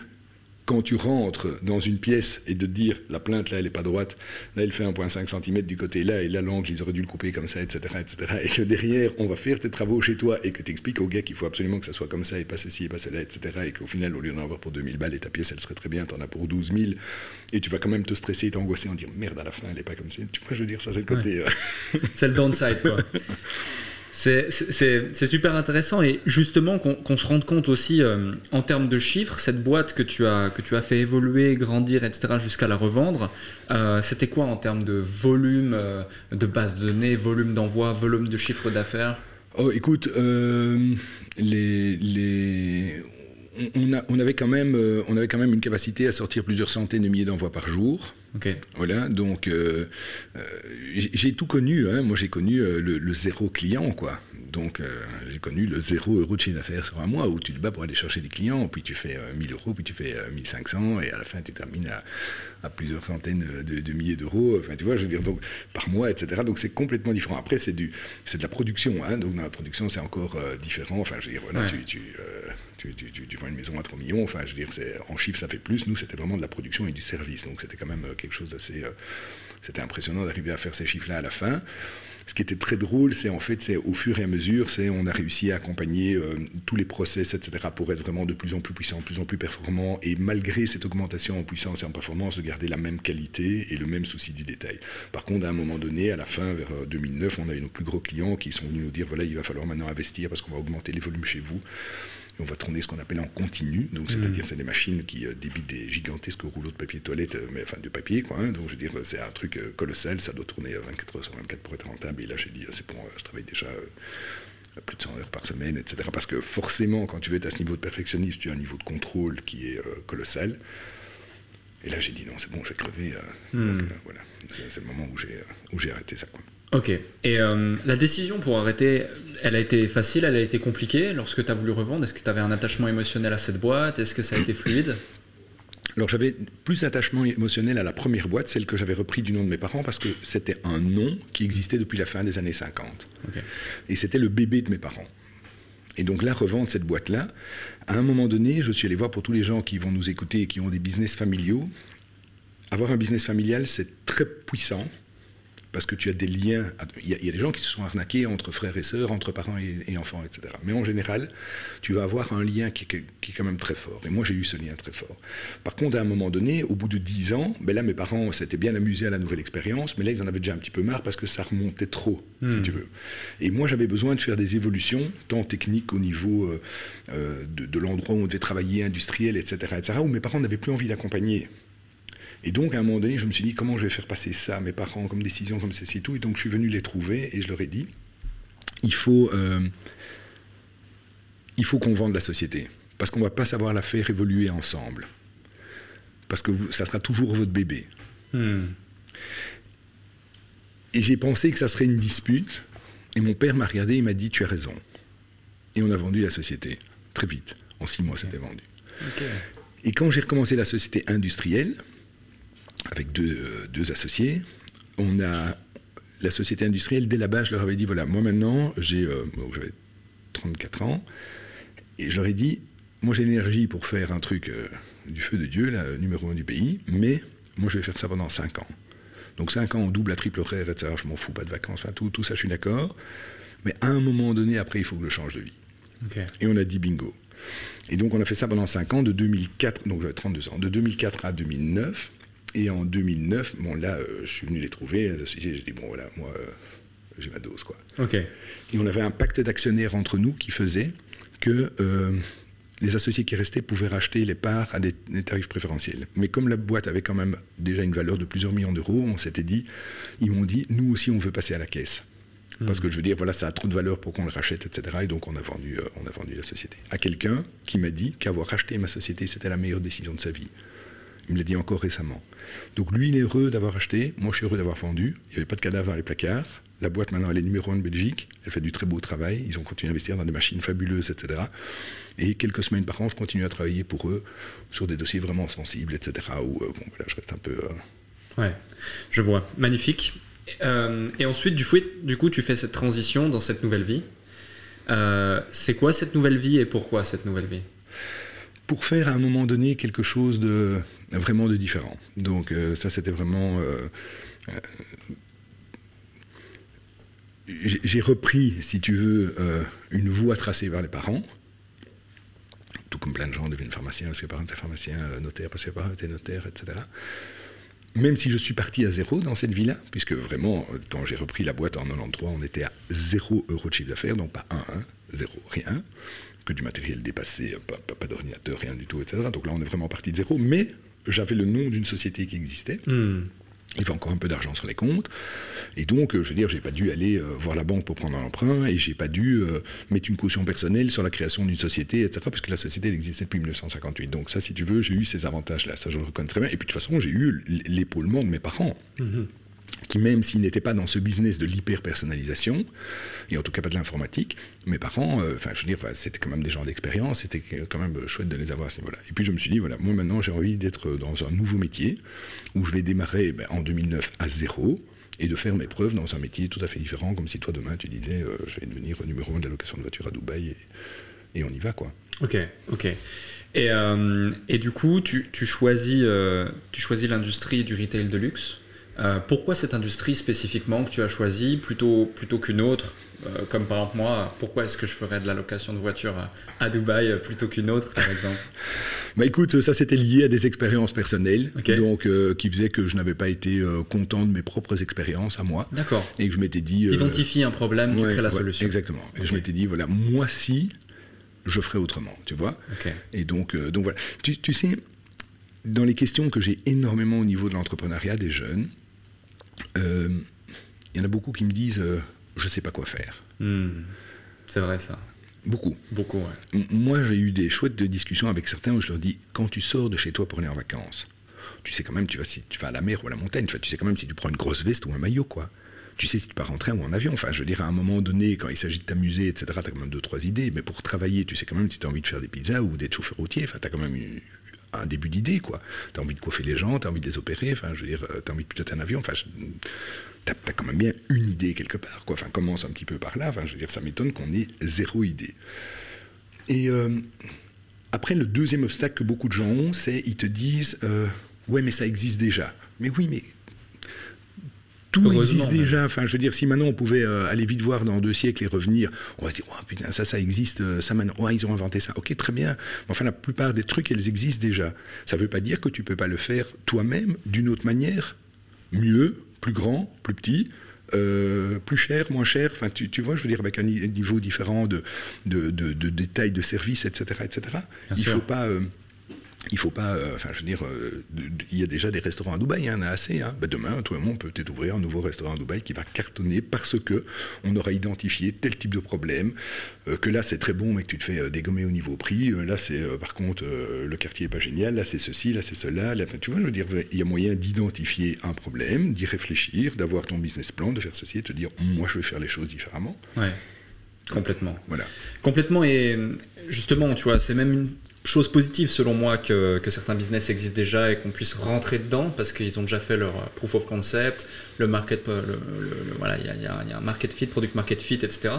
quand tu rentres dans une pièce et de dire la plainte là elle n'est pas droite, là elle fait 1,5 cm du côté là et là l'angle ils auraient dû le couper comme ça, etc., etc. Et que derrière on va faire tes travaux chez toi et que tu expliques au gars qu'il faut absolument que ça soit comme ça et pas ceci et pas cela, etc. Et qu'au final au lieu d'en avoir pour 2000 balles et ta pièce elle serait très bien, tu en as pour 12 000 et tu vas quand même te stresser et t'angoisser en dire merde à la fin elle n'est pas comme ça. Tu vois, je veux dire, ça c'est le côté. Euh, c'est le downside quoi. *laughs* C'est super intéressant et justement qu'on se rende compte aussi euh, en termes de chiffres, cette boîte que tu as, que tu as fait évoluer, grandir, etc. jusqu'à la revendre, euh, c'était quoi en termes de volume euh, de base de données, volume d'envoi, volume de chiffre d'affaires? Oh écoute, les, les... On, a, on, avait quand même, on avait quand même une capacité à sortir plusieurs centaines de milliers d'envois par jour. Voilà, donc euh, euh, j'ai tout connu. Hein. Moi, j'ai connu euh, le, zéro client, quoi. Donc, j'ai connu le zéro euro de chiffre d'affaires sur un mois où tu te bats pour aller chercher des clients, puis tu fais 1000 euros, puis tu fais 1500, et à la fin, tu termines à, plusieurs centaines de, milliers d'euros. Enfin, tu vois, je veux dire, donc, par mois, etc. Donc, c'est complètement différent. Après, c'est de la production. Hein. Donc, dans la production, c'est encore différent. Enfin, je veux dire, voilà, tu tu, vends une maison à 3 millions, enfin, je veux dire, en chiffres, ça fait plus. Nous, c'était vraiment de la production et du service. Donc, c'était quand même euh, quelque chose d'assez. Euh, c'était impressionnant d'arriver à faire ces chiffres-là à la fin. Ce qui était très drôle, c'est en fait, c'est au fur et à mesure, c'est on a réussi à accompagner euh, tous les process, etc., pour être vraiment de plus en plus puissant, de plus en plus performant, et malgré cette augmentation en puissance et en performance, de garder la même qualité et le même souci du détail. Par contre, à un moment donné, à la fin, vers 2009, on a eu nos plus gros clients qui sont venus nous dire, voilà, il va falloir maintenant investir parce qu'on va augmenter les volumes chez vous on va tourner ce qu'on appelle en continu, donc c'est-à-dire mm. c'est des machines qui euh, débitent des gigantesques rouleaux de papier toilette, euh, mais enfin de papier quoi. Hein. donc je veux dire c'est un truc euh, colossal, ça doit tourner 24 heures sur 24 pour être rentable. Et là j'ai dit c'est bon, je travaille déjà plus de 100 heures par semaine, etc. Parce que forcément quand tu veux être à ce niveau de perfectionnisme, tu as un niveau de contrôle qui est colossal. Et là j'ai dit non c'est bon, je vais crever. Mm. voilà, c'est le moment où j'ai où j'ai arrêté ça quoi. Ok. Et euh, la décision pour arrêter, elle a été facile, elle a été compliquée lorsque tu as voulu revendre? Est-ce que tu avais un attachement émotionnel à cette boîte? Est-ce que ça a été fluide? Alors j'avais plus d'attachement émotionnel à la première boîte, celle que j'avais repris du nom de mes parents, parce que c'était un nom qui existait depuis la fin des années 50. Et c'était le bébé de mes parents. Et donc là, revendre cette boîte-là, à un moment donné, je suis allé voir pour tous les gens qui vont nous écouter et qui ont des business familiaux, avoir un business familial, c'est très puissant parce que tu as des liens. Il y, a, des gens qui se sont arnaqués entre frères et sœurs, entre parents et, enfants, etc. Mais en général, tu vas avoir un lien qui, est quand même très fort. Et moi, j'ai eu ce lien très fort. Par contre, à un moment donné, au bout de dix ans, ben là, mes parents s'étaient bien amusés à la nouvelle expérience, mais là, ils en avaient déjà un petit peu marre parce que ça remontait trop, si hmm. tu veux. Et moi, j'avais besoin de faire des évolutions, tant techniques au niveau euh, euh, de, de l'endroit où on devait travailler, industriel, etc., etc., où mes parents n'avaient plus envie d'accompagner. Et donc, à un moment donné, je me suis dit, comment je vais faire passer ça à mes parents comme décision, comme ceci et tout. Et donc, je suis venu les trouver et je leur ai dit, il faut, euh, il faut qu'on vende la société. Parce qu'on ne va pas savoir la faire évoluer ensemble. Parce que ça sera toujours votre bébé. Hmm. Et j'ai pensé que ça serait une dispute. Et mon père m'a regardé et m'a dit, tu as raison. Et on a vendu la société. Très vite. En six mois, c'était vendu. Et quand j'ai recommencé la société industrielle, avec deux, deux, associés. On a la société industrielle, dès la base, je leur avais dit, voilà, moi maintenant, j'ai, euh, j'avais 34 ans, et je leur ai dit, moi j'ai l'énergie pour faire un truc euh, du feu de Dieu, là, numéro un du pays, mais moi je vais faire ça pendant 5 ans. Donc 5 ans, on double à triple horaire, etc. Je m'en fous, pas de vacances, enfin, tout, tout ça, je suis d'accord. Mais à un moment donné, après, il faut que je change de vie. Et on a dit bingo. Et donc on a fait ça pendant 5 ans, de 2004, donc j'avais 32 ans, de 2004 à 2009. Et en 2009, bon là, euh, je suis venu les trouver, les associés, j'ai dit, bon voilà, moi, euh, j'ai ma dose, quoi. Ok. Et on avait un pacte d'actionnaires entre nous qui faisait que euh, les associés qui restaient pouvaient racheter les parts à des, tarifs préférentiels. Mais comme la boîte avait quand même déjà une valeur de plusieurs millions d'euros, on s'était dit, ils m'ont dit, nous aussi, on veut passer à la caisse. Parce que je veux dire, voilà, ça a trop de valeur pour qu'on le rachète, etc. Et donc on a vendu, on a vendu la société. À quelqu'un qui m'a dit qu'avoir racheté ma société, c'était la meilleure décision de sa vie. Il me l'a dit encore récemment. Donc lui, il est heureux d'avoir acheté. Moi, je suis heureux d'avoir vendu. Il n'y avait pas de cadavre dans les placards. La boîte, maintenant, elle est numéro un de Belgique. Elle fait du très beau travail. Ils ont continué à investir dans des machines fabuleuses, etc. Et quelques semaines par an, je continue à travailler pour eux sur des dossiers vraiment sensibles, etc. Où, euh, bon, voilà, je reste un peu. Euh, ouais, je vois. Magnifique. Euh, et ensuite, du, du coup, tu fais cette transition dans cette nouvelle vie. c'est quoi cette nouvelle vie et pourquoi cette nouvelle vie? Pour faire à un moment donné quelque chose de vraiment de différent. Donc euh, ça c'était vraiment euh, euh, j'ai repris, si tu veux, une voie tracée par les parents, tout comme plein de gens deviennent pharmaciens parce que parents étaient pharmaciens, notaires parce que parents étaient notaires, etc. Même si je suis parti à zéro dans cette vie-là, puisque vraiment, quand j'ai repris la boîte en 93, on était à zéro euro de chiffre d'affaires, donc pas un, un, zéro, rien que du matériel dépassé, pas, d'ordinateur, rien du tout, etc. Donc là, on est vraiment parti de zéro. Mais j'avais le nom d'une société qui existait. Hmm. Il y avait encore un peu d'argent sur les comptes. Et donc, euh, je veux dire, j'ai pas dû aller euh, voir la banque pour prendre un emprunt et j'ai pas dû euh, mettre une caution personnelle sur la création d'une société, etc. Puisque la société, elle existait depuis 1958. Donc, ça, si tu veux, j'ai eu ces avantages-là. Ça, je le reconnais très bien. Et puis, de toute façon, j'ai eu l'épaulement de mes parents. Hmm qui même s'ils n'étaient pas dans ce business de l'hyper-personnalisation, et en tout cas pas de l'informatique, mes parents, euh, enfin je veux dire, c'était quand même des gens d'expérience, c'était quand même chouette de les avoir à ce niveau-là. Et puis je me suis dit, voilà, moi maintenant j'ai envie d'être dans un nouveau métier, où je vais démarrer ben, en 2009 à zéro, et de faire mes preuves dans un métier tout à fait différent, comme si toi demain tu disais, euh, je vais devenir numéro un de la location de voiture à Dubaï, et, on y va quoi. Ok, ok. Et, euh, et du coup, tu, tu choisis, tu choisis l'industrie du retail de luxe? Euh, pourquoi cette industrie spécifiquement que tu as choisie plutôt, plutôt qu'une autre euh, Comme par exemple moi, pourquoi est-ce que je ferais de la location de voiture à, Dubaï plutôt qu'une autre par exemple? *laughs* Bah écoute, ça c'était lié à des expériences personnelles, donc euh, qui faisaient que je n'avais pas été content de mes propres expériences à moi. D'accord. Et que je m'étais dit. Identifie un problème, tu crées la solution. Exactement. Et je m'étais dit voilà, moi si, je ferais autrement, tu vois. Et donc, donc voilà. Tu, tu sais, dans les questions que j'ai énormément au niveau de l'entrepreneuriat des jeunes, il euh, y en a beaucoup qui me disent euh, je ne sais pas quoi faire. Hmm. C'est vrai ça. Beaucoup. Beaucoup, ouais. Moi, j'ai eu des chouettes de discussions avec certains où je leur dis quand tu sors de chez toi pour aller en vacances, tu sais quand même, tu vas, si tu vas à la mer ou à la montagne, tu sais quand même si tu prends une grosse veste ou un maillot, quoi. Tu sais si tu pars en train ou en avion. Enfin, je veux dire, à un moment donné, quand il s'agit de t'amuser, etc., tu as quand même deux, trois idées. Mais pour travailler, tu sais quand même si tu as envie de faire des pizzas ou d'être chauffeur routier. Enfin, tu as quand même un début d'idée, quoi. Tu as envie de coiffer les gens, tu as envie de les opérer. Enfin, je veux dire, tu as envie de piloter un avion. Enfin, tu as, quand même bien une idée quelque part, quoi. Enfin, commence un petit peu par là. Enfin, je veux dire, ça m'étonne qu'on ait zéro idée. Et euh, après, le deuxième obstacle que beaucoup de gens ont, c'est ils te disent euh, Ouais, mais ça existe déjà. Mais oui, mais tout existe déjà. Enfin, je veux dire, si maintenant on pouvait euh, aller vite voir dans deux siècles et revenir, on va se dire, oh, putain, ça, ça existe, euh, ça maintenant, oh, ils ont inventé ça. Ok, très bien. Enfin, la plupart des trucs, elles existent déjà. Ça ne veut pas dire que tu ne peux pas le faire toi-même d'une autre manière, mieux, plus grand, plus petit. Euh, plus cher, moins cher, enfin tu, tu, vois, je veux dire, avec un niveau différent de, de, de, de détails de service, etc. etc. Il ne faut pas il faut pas, euh, enfin, je veux dire, euh, il y a déjà des restaurants à Dubaï, il y en a assez. Hein. Ben, demain, tout le monde peut peut-être ouvrir un nouveau restaurant à Dubaï qui va cartonner parce que on aura identifié tel type de problème. Euh, que là, c'est très bon, mais que tu te fais dégommer au niveau prix. là, c'est par contre, le quartier est pas génial. Là, c'est ceci, là, c'est cela. tu vois, je veux dire, il y a moyen d'identifier un problème, d'y réfléchir, d'avoir ton business plan, de faire ceci et de te dire, moi, je vais faire les choses différemment. Ouais. Complètement. Voilà. Complètement. Et justement, tu vois, c'est même une chose positive selon moi que, que certains business existent déjà et qu'on puisse rentrer dedans parce qu'ils ont déjà fait leur proof of concept, le market, le, voilà, il y, a un market fit, product market fit, etc.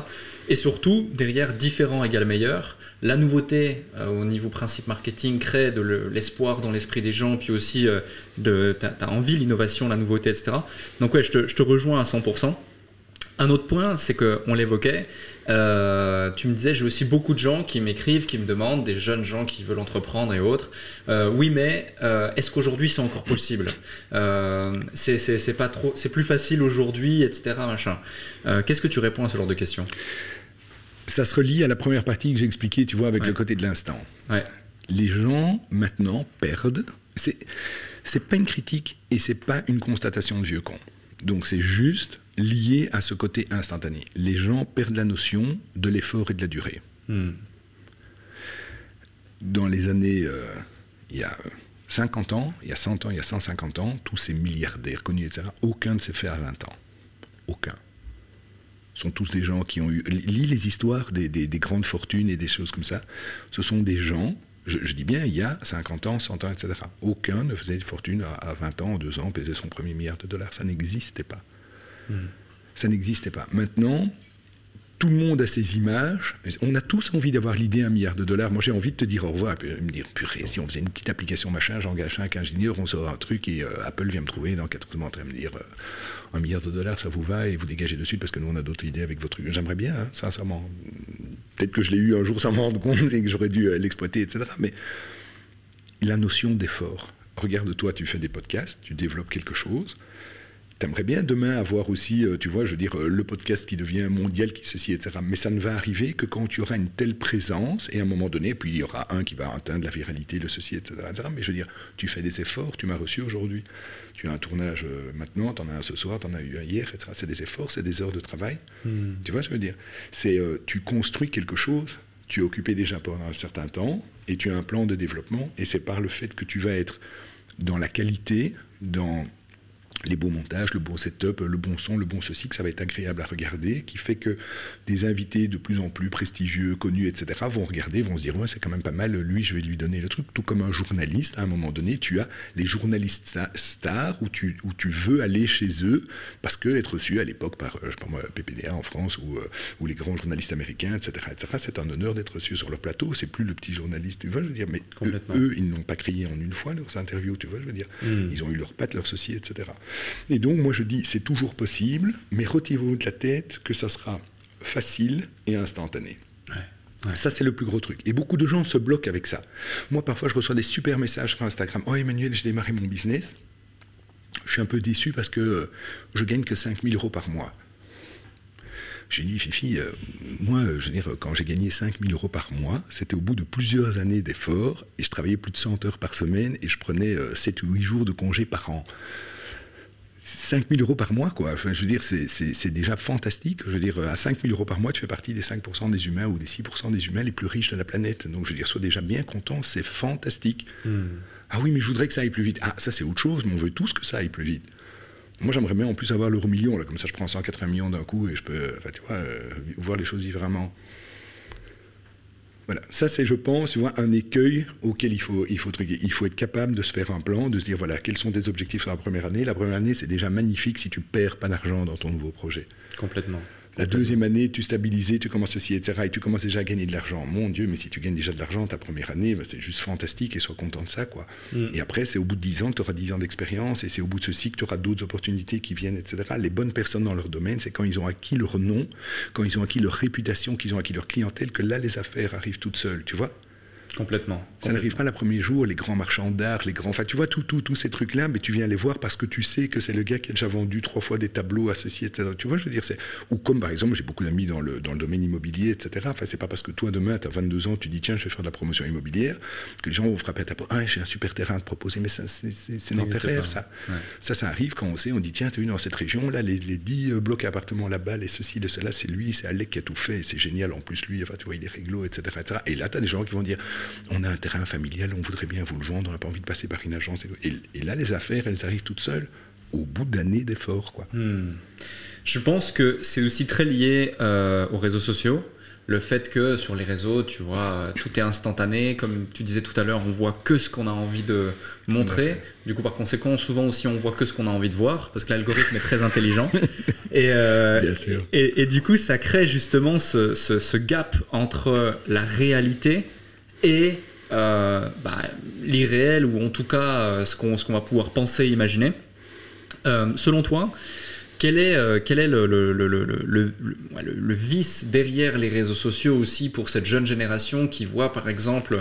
Et surtout, derrière, différent égale meilleur. La nouveauté euh, au niveau principe marketing crée de l'espoir dans l'esprit des gens, puis aussi euh, de, tu envie, l'innovation, la nouveauté, etc. Donc ouais, je te, je te rejoins à 100%. Un autre point, c'est qu'on l'évoquait, euh, tu me disais, j'ai aussi beaucoup de gens qui m'écrivent, qui me demandent, des jeunes gens qui veulent entreprendre et autres. Euh, oui, mais euh, est-ce qu'aujourd'hui c'est encore possible C'est pas trop, c'est plus facile aujourd'hui, etc. Machin. Qu'est-ce que tu réponds à ce genre de questions? Ça se relie à la première partie que j'ai expliquée, tu vois, avec le côté de l'instant. Ouais. Les gens maintenant perdent. C'est pas une critique et c'est pas une constatation de vieux con. Donc c'est juste lié à ce côté instantané. Les gens perdent la notion de l'effort et de la durée. Hmm. Dans les années, euh, il y a 50 ans, il y a 100 ans, il y a 150 ans, tous ces milliardaires connus, etc., aucun ne s'est fait à 20 ans. Aucun. Ce sont tous des gens qui ont eu... Lis les histoires des, grandes fortunes et des choses comme ça. Ce sont des gens, je, dis bien, il y a 50 ans, 100 ans, etc. Aucun ne faisait de fortune à, à 20 ans, en 2 ans, pesait son premier milliard de dollars. Ça n'existait pas. Ça n'existait pas. Maintenant, tout le monde a ses images. On a tous envie d'avoir l'idée un milliard de dollars. Moi, j'ai envie de te dire au revoir, et me dire, purée, si on faisait une petite application machin, j'engage un ingénieur, on sort un truc et euh, Apple vient me trouver dans quatre mois en train de me dire, euh, un milliard de dollars, ça vous va et vous dégagez dessus parce que nous, on a d'autres idées avec votre truc. J'aimerais bien, hein, sincèrement. Peut-être que je l'ai eu un jour sans m'en rendre compte et que j'aurais dû euh, l'exploiter, etc. Mais la notion d'effort. Regarde-toi, tu fais des podcasts, tu développes quelque chose T'aimerais bien demain avoir aussi, euh, tu vois, je veux dire, euh, le podcast qui devient mondial, qui ceci, etc. Mais ça ne va arriver que quand tu auras une telle présence, et à un moment donné, puis il y aura un qui va atteindre la viralité, le ceci, etc. Mais je veux dire, tu fais des efforts, tu m'as reçu aujourd'hui. Tu as un tournage euh, maintenant, tu en as un ce soir, tu en as eu un hier, etc. C'est des efforts, c'est des heures de travail. Hmm. Tu vois, je veux dire, c'est tu construis quelque chose, tu es occupé déjà pendant un certain temps, et tu as un plan de développement, et c'est par le fait que tu vas être dans la qualité, dans les beaux montages, le bon setup, le bon son, le bon ceci, que ça va être agréable à regarder, qui fait que des invités de plus en plus prestigieux, connus, etc., vont regarder, vont se dire, ouais, c'est quand même pas mal, lui, je vais lui donner le truc. Tout comme un journaliste, à un moment donné, tu as les journalistes stars où tu, où tu veux aller chez eux, parce que être reçu à l'époque par, je sais pas moi, PPDA en France, ou, euh, ou les grands journalistes américains, etc., etc., c'est un honneur d'être reçu sur leur plateau, c'est plus le petit journaliste, tu vois, je veux dire, mais eux, ils n'ont pas crié en une fois leurs interviews, tu vois, je veux dire, hmm. ils ont eu leur patte, leur ceci, etc. Et donc, moi, je dis, c'est toujours possible, mais retirez-vous de la tête que ça sera facile et instantané. Ça, c'est le plus gros truc. Et beaucoup de gens se bloquent avec ça. Moi, parfois, je reçois des super messages sur Instagram. Oh, Emmanuel, j'ai démarré mon business. Je suis un peu déçu parce que euh, je gagne que 5000 euros par mois. J'ai dit, Fifi, euh, moi, je veux dire, quand j'ai gagné 5000 euros par mois, c'était au bout de plusieurs années d'efforts et je travaillais plus de 100 heures par semaine et je prenais 7 euh, ou 8 jours de congé par an. 5 000 euros par mois, quoi. Enfin, je veux dire, c'est déjà fantastique. Je veux dire, à 5 000 euros par mois, tu fais partie des 5% des humains ou des 6% des humains les plus riches de la planète. Donc, je veux dire, sois déjà bien content, c'est fantastique. Hmm. Ah oui, mais je voudrais que ça aille plus vite. Ah, ça, c'est autre chose, mais on veut tous que ça aille plus vite. Moi, j'aimerais bien en plus avoir l'euro million, là, comme ça je prends 180 millions d'un coup et je peux, enfin, tu vois, euh, voir les choses différemment. Voilà, ça c'est, je pense, un écueil auquel. Il faut être capable de se faire un plan, de se dire, voilà, quels sont tes objectifs sur la première année. La première année, c'est déjà magnifique si tu perds pas d'argent dans ton nouveau projet. Complètement. La deuxième année, tu stabilises, tu commences ceci, etc. Et tu commences déjà à gagner de l'argent. Mon Dieu, mais si tu gagnes déjà de l'argent ta première année, bah, c'est juste fantastique et sois content de ça. quoi. Mm. Et après, c'est au bout de 10 ans que tu auras 10 ans d'expérience et c'est au bout de ceci que tu auras d'autres opportunités qui viennent, etc. Les bonnes personnes dans leur domaine, c'est quand ils ont acquis leur nom, quand ils ont acquis leur réputation, qu'ils ont acquis leur clientèle, que là, les affaires arrivent toutes seules, tu vois Complètement. ça n'arrive pas le premier jour, les grands marchands d'art, les grands. Enfin, tu vois, tous tout, tous ces trucs-là, mais tu viens les voir parce que tu sais que c'est le gars qui a déjà vendu trois fois des tableaux associés, etc. Tu vois, je veux dire, c'est. Ou comme par exemple, j'ai beaucoup d'amis dans le, dans le domaine immobilier, etc. Enfin, c'est pas parce que toi, demain, tu as 22 ans, tu dis, tiens, je vais faire de la promotion immobilière, que les gens vont frapper à ta porte. Ah, j'ai un super terrain à te proposer, mais ça, c'est dans tes rêves, ça. Ouais. Ça, ça arrive quand on sait, on dit, tiens, tu as vu dans cette région, là, les, les 10 euh, blocs à appartements là-bas, les ceci, les cela, c'est lui, c'est Alec qui a tout fait, et c'est génial, en plus, lui, enfin, tu vois, il est réglo, etc. etc. Et là, tu as des gens qui vont dire, on a un terrain familial, on voudrait bien vous le vendre, on n'a pas envie de passer par une agence. Et, et là, les affaires, elles arrivent toutes seules, au bout d'années d'efforts, quoi. Hmm. Je pense que c'est aussi très lié euh, aux réseaux sociaux. Le fait que sur les réseaux, tu vois, tout est instantané. Comme tu disais tout à l'heure, on voit que ce qu'on a envie de montrer. Du coup, par conséquent, souvent aussi, on voit que ce qu'on a envie de voir parce que l'algorithme est très intelligent. *laughs* Et, euh, Bien sûr. Et, et du coup, ça crée justement ce, ce- ce gap entre la réalité et euh, bah, l'irréel, ou en tout cas euh, ce qu'on va pouvoir penser, imaginer. Euh, selon toi, quel est, quel est le vice derrière les réseaux sociaux aussi pour cette jeune génération qui voit par exemple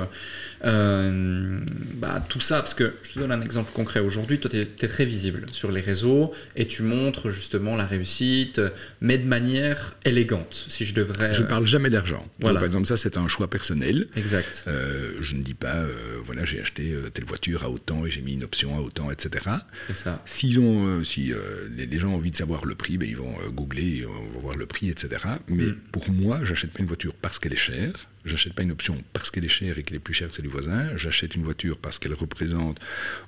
euh, bah, tout ça Parce que je te donne un exemple concret. Aujourd'hui, toi, tu es, très visible sur les réseaux et tu montres justement la réussite, mais de manière élégante, si je devrais... Je ne parle jamais d'argent. Voilà. Par exemple, ça, c'est un choix personnel. Exact. Euh, je ne dis pas, euh, voilà, j'ai acheté telle voiture à autant et j'ai mis une option à autant, etc. C'est ça. S'ils ont, si les, les gens ont envie de savoir le prix, ben, ils vont googler, ils vont voir le prix, etc. Mais Mm. pour moi, j'achète pas une voiture parce qu'elle est chère. J'achète pas une option parce qu'elle est chère et qu'elle est plus chère que celle du voisin. J'achète une voiture parce qu'elle représente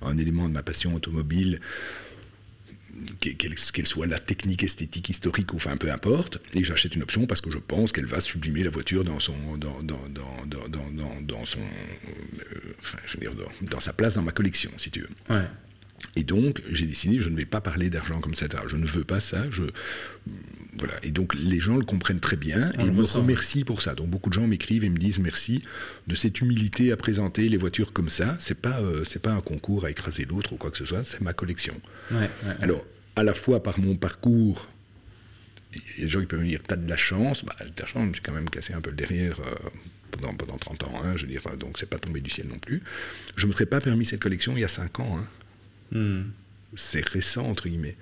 un élément de ma passion automobile qu'elle soit la technique, esthétique, historique, ou enfin peu importe, et j'achète une option parce que je pense qu'elle va sublimer la voiture dans son, dans, dans, dans, dans, son, euh, enfin, je veux dire, dans, dans sa place dans ma collection, si tu veux. Ouais. Et donc, j'ai décidé, je ne vais pas parler d'argent comme ça. Je ne veux pas ça. Je, voilà. Et donc, les gens le comprennent très bien On et me ressent. remercient pour ça. Donc, beaucoup de gens m'écrivent et me disent merci de cette humilité à présenter les voitures comme ça. C'est pas, euh, c'est pas un concours à écraser l'autre ou quoi que ce soit. C'est ma collection. Ouais, ouais. Alors, à la fois par mon parcours, il y a des gens qui peuvent me dire T'as de la chance. Bah, j'ai de la chance, suis quand même cassé un peu le derrière euh, pendant, pendant 30 ans. hein, je veux dire, donc c'est pas tombé du ciel non plus. Je ne me serais pas permis cette collection il y a 5 ans. hein. Hmm. C'est récent, entre guillemets.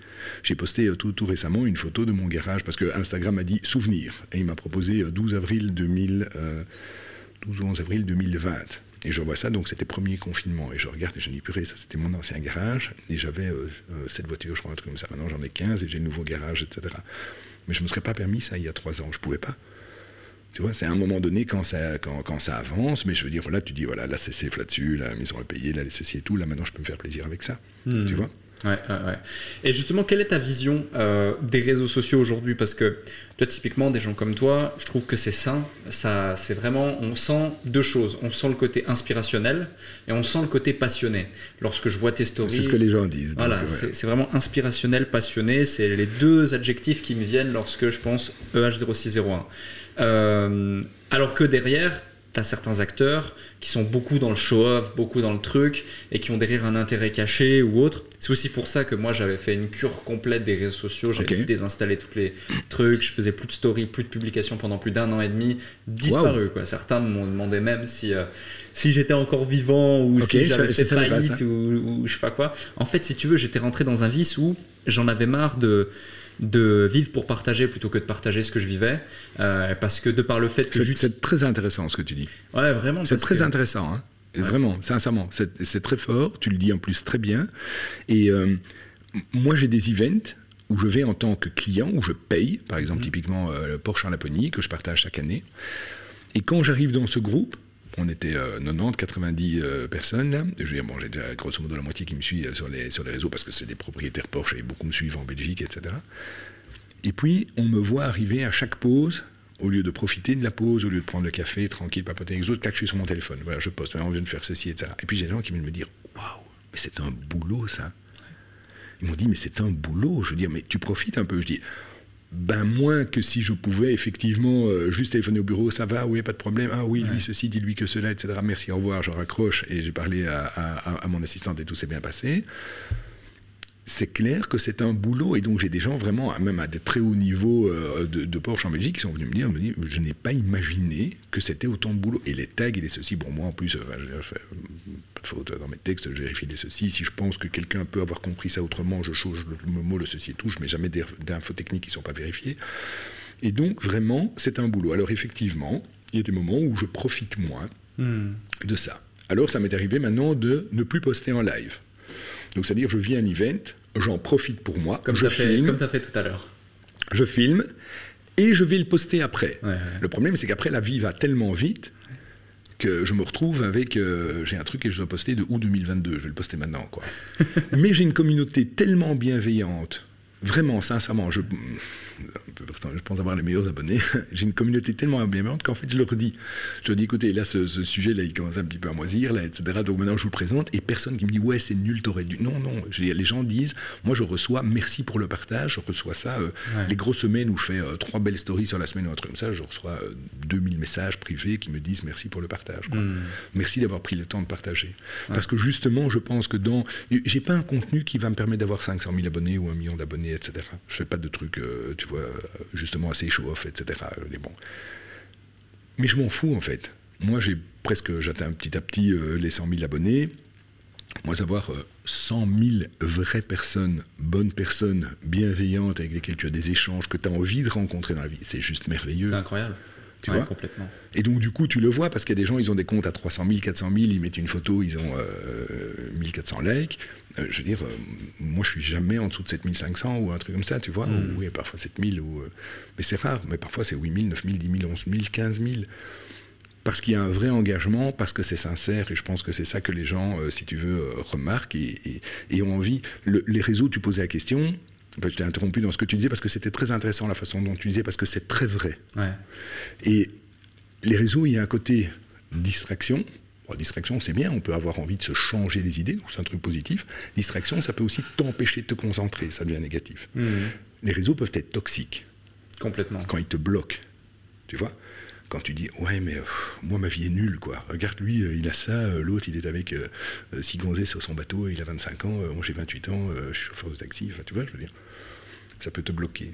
J'ai posté euh, tout, tout récemment une photo de mon garage parce que Instagram a dit souvenir. Et il m'a proposé euh, 12 avril 2000, euh, 12 ou 11 avril 2020. Et je vois ça, donc c'était premier confinement. Et je regarde et je me dis, purée, ça c'était mon ancien garage. Et j'avais euh, euh, cette voiture, je crois, un truc comme ça. Maintenant j'en ai 15 et j'ai le nouveau garage, etc. Mais je ne me serais pas permis ça il y a 3 ans. Je ne pouvais pas. Tu vois, c'est à un moment donné quand ça, quand, quand ça avance, mais je veux dire, voilà, tu dis, voilà, là c'est safe là-dessus, la maison est payée, là les ceci et tout, là maintenant je peux me faire plaisir avec ça. Hmm. Tu vois? Ouais, ouais, ouais. Et justement, quelle est ta vision euh, des réseaux sociaux aujourd'hui? Parce que toi, typiquement, des gens comme toi, je trouve que c'est sain. Ça, c'est vraiment, on sent deux choses. On sent le côté inspirationnel et on sent le côté passionné. Lorsque je vois tes stories, C'est ce que les gens disent. voilà, ouais. c'est vraiment inspirationnel, passionné. C'est les deux adjectifs qui me viennent lorsque je pense E EH0601. Euh, alors que derrière, tu as certains acteurs qui sont beaucoup dans le show-off, beaucoup dans le truc, et qui ont derrière un intérêt caché ou autre. C'est aussi pour ça que moi j'avais fait une cure complète des réseaux sociaux. J'ai désinstallé tous les trucs, je faisais plus de stories, plus de publications pendant plus d'un an et demi, disparu. Quoi. Certains m'ont demandé même si, euh, si j'étais encore vivant ou si j'avais fait faillite ça. ou, ou je sais pas quoi. En fait, si tu veux, j'étais rentré dans un vice où j'en avais marre de de vivre pour partager plutôt que de partager ce que je vivais euh, parce que de par le fait que C'est très intéressant ce que tu dis. ouais vraiment C'est très que- intéressant, hein. vraiment, sincèrement. C'est très fort, tu le dis en plus très bien. Et euh, moi, j'ai des events où je vais en tant que client, où je paye, par exemple, Mhm. typiquement euh, le Porsche en Laponie, que je partage chaque année. Et quand j'arrive dans ce groupe, On était 90, 90 personnes là. Je veux dire, bon, j'ai déjà grosso modo la moitié qui me suit sur les, sur les réseaux parce que c'est des propriétaires Porsche et beaucoup me suivent en Belgique, etc. Et puis, on me voit arriver à chaque pause au lieu de profiter de la pause, au lieu de prendre le café tranquille, papoter avec les autres, clac, je suis sur mon téléphone. Voilà, je poste, on vient de faire ceci, etc. Et puis j'ai des gens qui viennent me dire Waouh, mais c'est un boulot ça. Ils m'ont dit Mais c'est un boulot. Je veux dire, mais tu profites un peu. Je dis ben moins que si je pouvais effectivement euh, juste téléphoner au bureau, ça va, oui, pas de problème, ah oui, lui ceci, dis-lui que cela, etc. Merci, au revoir, je raccroche et j'ai parlé à, à, mon assistante et tout s'est bien passé c'est clair que c'est un boulot. Et donc, j'ai des gens vraiment, même à des très hauts niveaux euh, de, Porsche en Belgique, qui sont venus me dire, je n'ai pas imaginé que c'était autant de boulot. Et les tags et les ceci, bon, moi en plus, je fais pas de faute dans mes textes, je vérifie les ceci. Si je pense que quelqu'un peut avoir compris ça autrement, je change le mot, le ceci et tout. Je mets jamais d'infos techniques qui ne sont pas vérifiées. Et donc, vraiment, c'est un boulot. Alors, effectivement, il y a des moments où je profite moins hmm. de ça. Alors, ça m'est arrivé maintenant de ne plus poster en live. Donc, c'est-à-dire, je vis un event, j'en profite pour moi. Comme tu as, fait tout à l'heure. Je filme et je vais le poster après. Le problème, c'est qu'après, la vie va tellement vite que je me retrouve avec. Euh, j'ai un truc que je dois poster de août 2022. Je vais le poster maintenant, quoi. *laughs* Mais j'ai une communauté tellement bienveillante. Vraiment, sincèrement, je, je pense avoir les meilleurs abonnés. *laughs* J'ai une communauté tellement bienveillante qu'en fait, je leur dis, je leur dis, écoutez, là, ce, sujet-là, il commence un petit peu à moisir, là, etc. Donc maintenant, je vous le présente. Et personne qui me dit, ouais, c'est nul, t'aurais dû. Non, non. Je, les gens disent, moi, je reçois, merci pour le partage. Je reçois ça. Euh, les grosses semaines où je fais euh, trois belles stories sur la semaine ou un truc comme ça, je reçois 2000 euh, messages privés qui me disent merci pour le partage. Hmm. Merci d'avoir pris le temps de partager. Parce que justement, je pense que dans. J'ai pas un contenu qui va me permettre d'avoir 500 000 abonnés ou un million d'abonnés, etc. Je fais pas de trucs, tu vois justement assez show-off, etc. Mais je m'en fous en fait. Moi, j'ai presque, j'atteins petit à petit euh, les 100 000 abonnés. Moi, avoir 100 000 vraies personnes, bonnes personnes, bienveillantes, avec lesquelles tu as des échanges, que tu as envie de rencontrer dans la vie, c'est juste merveilleux. C'est incroyable. Tu vois complètement. Et donc, du coup, tu le vois parce qu'il y a des gens, ils ont des comptes à 300 000, 400 000, ils mettent une photo, ils ont 1400 euh, likes. Euh, je veux dire, euh, moi, je suis jamais en dessous de 7500 ou un truc comme ça, tu vois. Mm. Oui, parfois 7000, ou, mais c'est rare. Mais parfois, c'est 8000, 9000, 10 000, 11 000, 15 000. Parce qu'il y a un vrai engagement, parce que c'est sincère, et je pense que c'est ça que les gens, si tu veux, remarquent et, ont envie. les réseaux, tu posais la question, je t'ai interrompu dans ce que tu disais parce que c'était très intéressant la façon dont tu disais, parce que c'est très vrai. Et les réseaux, il y a un côté distraction. distraction, c'est bien, on peut avoir envie de se changer les idées, donc c'est un truc positif. Distraction, ça peut aussi t'empêcher de te concentrer, ça devient négatif. Mmh. Les réseaux peuvent être toxiques. Complètement. Quand ils te bloquent, tu vois quand tu dis ouais mais moi ma vie est nulle quoi. Regarde lui euh, il a ça euh, l'autre il est avec euh, six sur son bateau il a 25 ans moi j'ai 28 ans je suis chauffeur de taxi enfin tu vois je veux dire. Ça peut te bloquer.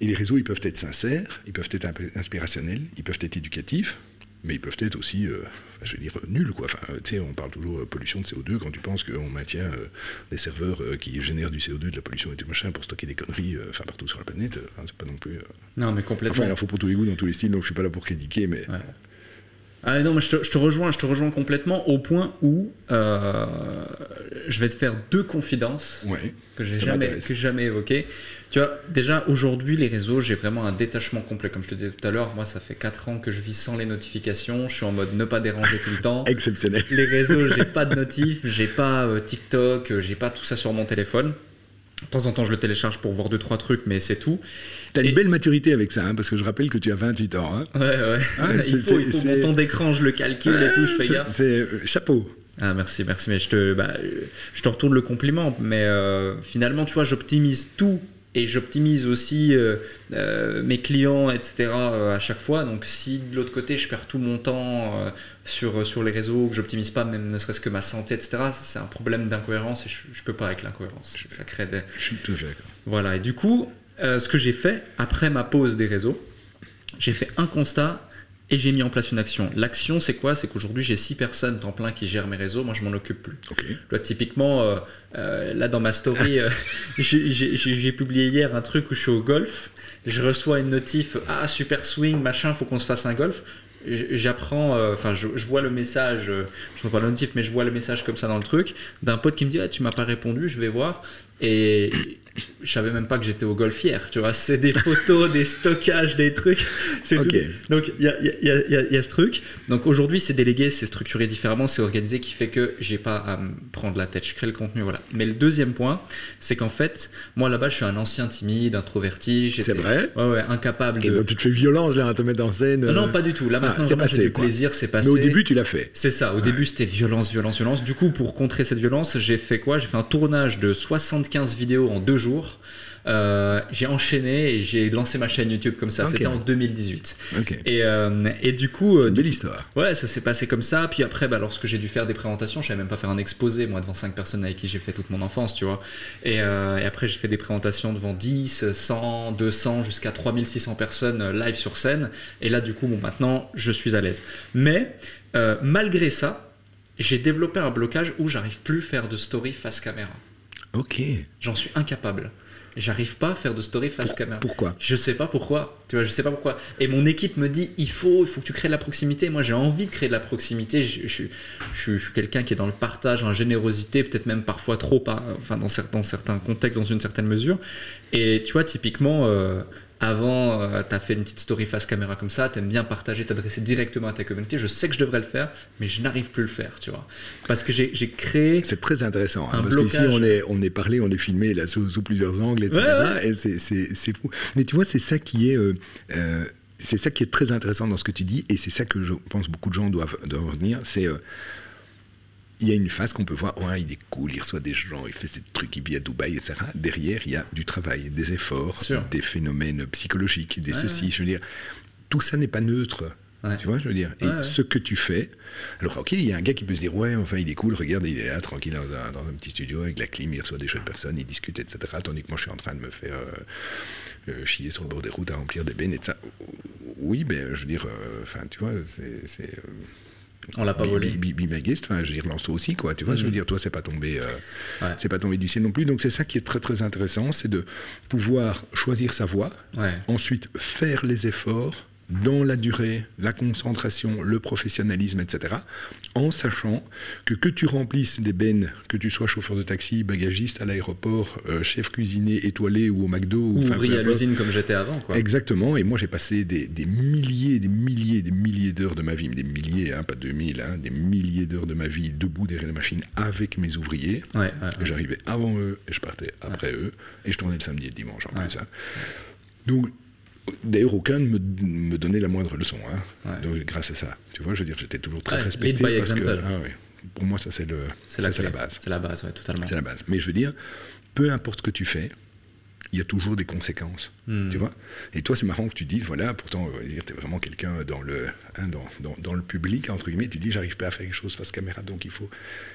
Et les réseaux, ils peuvent être sincères, ils peuvent être inspirationnels, ils peuvent être éducatifs, mais ils peuvent être aussi, euh, je veux dire, nuls. Quoi. Enfin, on parle toujours euh, pollution de CO2 quand tu penses qu'on maintient euh, des serveurs qui génèrent du CO2, de la pollution et tout machin pour stocker des conneries enfin, partout sur la planète. c'est pas non plus. Non, mais complètement. Enfin, il en faut pour tous les goûts, dans tous les styles, donc je suis pas là pour critiquer, mais. Ah non, mais je te, rejoins, je te rejoins complètement au point où je vais te faire deux confidences que j'ai jamais, jamais évoquées. Tu vois, déjà aujourd'hui, les réseaux, j'ai vraiment un détachement complet. Comme je te disais tout à l'heure, moi, ça fait 4 ans que je vis sans les notifications. Je suis en mode ne pas déranger tout le temps. *laughs* Exceptionnel. Les réseaux, j'ai pas de notifs, j'ai pas euh, TikTok, euh, j'ai pas tout ça sur mon téléphone. De temps en temps, je le télécharge pour voir 2-3 trucs, mais c'est tout. Tu as une belle maturité avec ça, hein, parce que je rappelle que tu as 28 ans. Hein. Ouais, ouais. Ah, *laughs* il faut, il faut mon temps d'écran, je le calcule et tout, je fais gaffe. C'est euh, chapeau. Ah, merci, merci. Mais je te, bah, je te retourne le compliment. Mais finalement, tu vois, j'optimise tout et j'optimise aussi euh, euh, mes clients, etc. Euh, à chaque fois. Donc si de l'autre côté je perds tout mon temps sur, sur les réseaux, que j'optimise pas même ne serait-ce que ma santé, etc., c'est un problème d'incohérence et je, ne peux pas avec l'incohérence. Ça crée des... Je suis tout à fait Voilà, et du coup, ce que j'ai fait après ma pause des réseaux, j'ai fait un constat et j'ai mis en place une action. L'action, c'est quoi? C'est qu'aujourd'hui, j'ai six personnes temps plein qui gèrent mes réseaux. Moi, je m'en occupe plus. typiquement, euh, euh, là, dans ma story, euh, *laughs* j'ai publié hier un truc où je suis au golf. Je reçois une notif Ah, super swing, machin, faut qu'on se fasse un golf. J'apprends, enfin, je, vois le message, je ne vois pas le notif, mais je vois le message comme ça dans le truc, d'un pote qui me dit ah, Tu m'as pas répondu, je vais voir. Et je savais même pas que j'étais au golf hier, tu vois. C'est des photos, *laughs* des stockages, des trucs. C'est Ok. tout. Donc il y a, il y a- il y a- il y a ce truc. Donc aujourd'hui, c'est délégué, c'est structuré différemment, c'est organisé, qui fait que j'ai pas à me prendre la tête. Je crée le contenu, voilà. Mais le deuxième point, c'est qu'en fait, moi là-bas, je suis un ancien timide, introverti. C'est vrai Ouais, ouais, incapable Et de. donc tu te fais violence là à te mettre en scène. Non, non, euh, pas du tout. Là Ah, maintenant, c'est vraiment, j'ai passé, du plaisir, c'est passé. Mais au début, tu l'as fait. C'est ça, au début c'était violence, violence, violence. Du coup, pour contrer cette violence, j'ai fait quoi? J'ai fait un tournage de 75 vidéos en deux jours. Euh, j'ai enchaîné et j'ai lancé ma chaîne YouTube comme ça. C'était en 2018. Ok. Et, euh, et du coup, C'est euh, une belle histoire. ouais, ça s'est passé comme ça. Puis après, bah, lorsque j'ai dû faire des présentations, je savais même pas faire un exposé, moi, devant 5 personnes avec qui j'ai fait toute mon enfance, tu vois. Et, euh, et après, j'ai fait des présentations devant 10, 100, 200, jusqu'à 3600 personnes live sur scène. Et là, du coup, bon, maintenant, je suis à l'aise. Mais malgré ça, j'ai développé un blocage où j'arrive plus à faire de story face caméra. Ok. J'en suis incapable. J'arrive pas à faire de story face Pour- caméra. pourquoi? Je sais pas pourquoi. Tu vois, je sais pas pourquoi. Et mon équipe me dit il faut, il faut que tu crées de la proximité. Moi, j'ai envie de créer de la proximité. Je, je, je- je suis quelqu'un qui est dans le partage, en générosité, peut-être même parfois trop, pas, enfin dans certains, certains contextes, dans une certaine mesure. Et tu vois, typiquement. euh, avant, tu as fait une petite story face caméra comme ça, tu aimes bien partager, t'adresser directement à ta communauté. Je sais que je devrais le faire, mais je n'arrive plus à le faire, tu vois. Parce que j'ai créé. C'est très intéressant, hein, Un parce qu'ici on est, on est parlé, on est filmé là sous, sous plusieurs angles, etc. Ouais, Et c'est fou. Mais tu vois, c'est ça qui est, euh, euh, c'est ça qui est très intéressant dans ce que tu dis, et c'est ça que je pense beaucoup de gens doivent, doivent retenir. C'est euh, il y a une phase qu'on peut voir, ouais, il est cool, il reçoit des gens, il fait ces trucs, il vit à Dubaï, etc. Derrière, il y a du travail, des efforts, des phénomènes psychologiques, des Ouais, ceci. ouais. Je veux dire, tout ça n'est pas neutre. Tu vois, je veux dire. Et ce que tu fais. Alors, ok, il y a un gars qui peut se dire, ouais, enfin, il est cool, regarde, il est là, tranquille, dans un, dans un petit studio avec la clim, il reçoit des chouettes personnes, il discute, etc. Tandis que moi, je suis en train de me faire euh, euh, chier sur le bord des routes à remplir des bennes et ça. Oui, ben, je veux dire, euh, enfin, tu vois, c'est. On l'a pas volé. be- my guest, enfin, je veux dire, lance-toi aussi, quoi. Tu vois, je veux dire, toi, c'est pas tombé, euh, Ouais. c'est pas tombé du ciel non plus. Donc, c'est ça qui est très, très intéressant, c'est de pouvoir choisir sa voie, Ouais. ensuite faire les efforts dans la durée, la concentration, le professionnalisme, etc., en sachant que que tu remplisses des bennes, que tu sois chauffeur de taxi, bagagiste à l'aéroport, euh, chef cuisinier étoilé ou au McDo, ou ouvrier à l'usine comme j'étais avant, quoi. Exactement, et moi j'ai passé des, des milliers, des milliers, des milliers d'heures de ma vie, des milliers, hein, pas 2000, hein, des milliers d'heures de ma vie debout derrière la machine avec mes ouvriers. Ouais, ouais, ouais. Et J'arrivais avant eux et je partais après eux. Et je tournais le samedi et le dimanche en plus. hein. Donc, d'ailleurs, aucun ne me, me donnait la moindre leçon. hein. Ouais. Donc, grâce à ça. Tu vois, je veux dire, j'étais toujours très Ouais, respecté. parce que, ah pour moi, ça, c'est le, C'est la, base. C'est la base, ouais, totalement. C'est la base. Mais je veux dire, peu importe ce que tu fais, il y a toujours des conséquences. Hmm. Tu vois Et toi, c'est marrant que tu dises, voilà, pourtant, tu es vraiment quelqu'un dans le, hein, dans, dans- dans le public, entre guillemets, tu dis, j'arrive pas à faire quelque chose face caméra, donc il faut,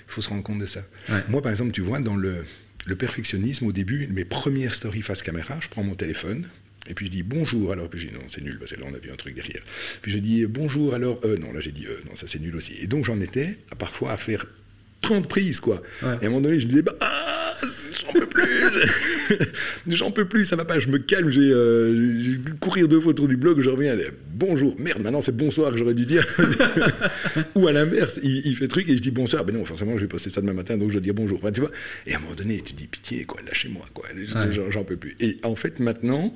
il faut se rendre compte de ça. Ouais. Moi, par exemple, tu vois, dans le, le perfectionnisme, au début, mes premières stories face caméra, je prends mon téléphone. Et puis je dis bonjour, alors puis je dis non, c'est nul, parce que là on a vu un truc derrière. Puis je dis bonjour, alors euh, non, là j'ai dit euh, non, ça c'est nul aussi. Et donc j'en étais à parfois à faire 30 prises, quoi. Ouais. Et à un moment donné, je me disais, bah, ah, j'en peux plus, *laughs* j'en peux plus, ça va pas, je me calme, j'ai euh, courir deux fois autour du blog, je reviens, allez, bonjour, merde, maintenant c'est bonsoir que j'aurais dû dire. *laughs* Ou à l'inverse, il, il fait truc et je dis bonsoir, ben non, forcément, je vais poster ça demain matin, donc je dois dire bonjour, Enfin, tu vois. Et à un moment donné, tu dis pitié, quoi, lâchez-moi, quoi, Ouais. j'en peux plus. Et en fait, maintenant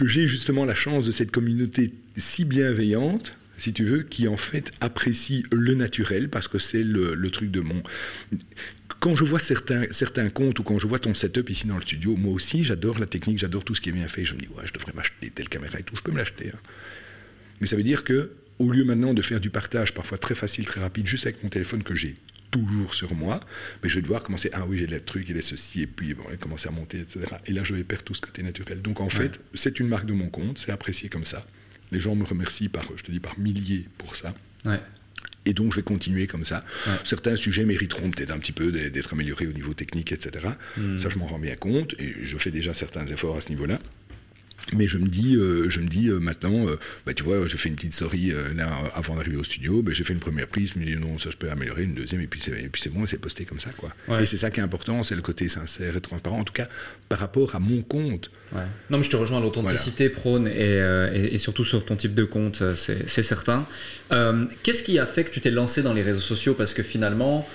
que j'ai justement la chance de cette communauté si bienveillante, si tu veux, qui en fait apprécie le naturel, parce que c'est le, truc de mon... Quand je vois certains, certains comptes ou quand je vois ton setup ici dans le studio, moi aussi j'adore la technique, j'adore tout ce qui est bien fait. Je me dis, ouais, je devrais m'acheter telle caméra et tout, je peux me l'acheter. hein. Mais ça veut dire que, au lieu maintenant de faire du partage parfois très facile, très rapide, juste avec mon téléphone que j'ai toujours sur moi, mais je vais devoir commencer, ah oui, j'ai les trucs, il est ceci, et puis bon, et commencer à monter, etc. Et là, je vais perdre tout ce côté naturel. Donc en fait, c'est une marque de mon compte, c'est apprécié comme ça. Les gens me remercient par, je te dis, par milliers pour ça. Ouais. Et donc, je vais continuer comme ça. Ouais. Certains sujets mériteront peut-être un petit peu d'être d'être améliorés au niveau technique, etc. Hmm. Ça, je m'en rends bien compte et je fais déjà certains efforts à ce niveau-là. Mais je me dis, euh, je me dis euh, maintenant, euh, bah, tu vois, j'ai fait une petite story euh, là avant d'arriver au studio, bah, j'ai fait une première prise, je me dis non, ça je peux améliorer, une deuxième, et puis c'est, et puis c'est bon, et c'est posté comme ça, quoi. Ouais. Et c'est ça qui est important, c'est le côté sincère et transparent, en tout cas par rapport à mon compte. Ouais. Non, mais je te rejoins, l'authenticité prône et, et, et surtout sur ton type de compte, c'est c'est certain. Qu'est-ce qui a fait que tu t'es lancé dans les réseaux sociaux? Parce que finalement,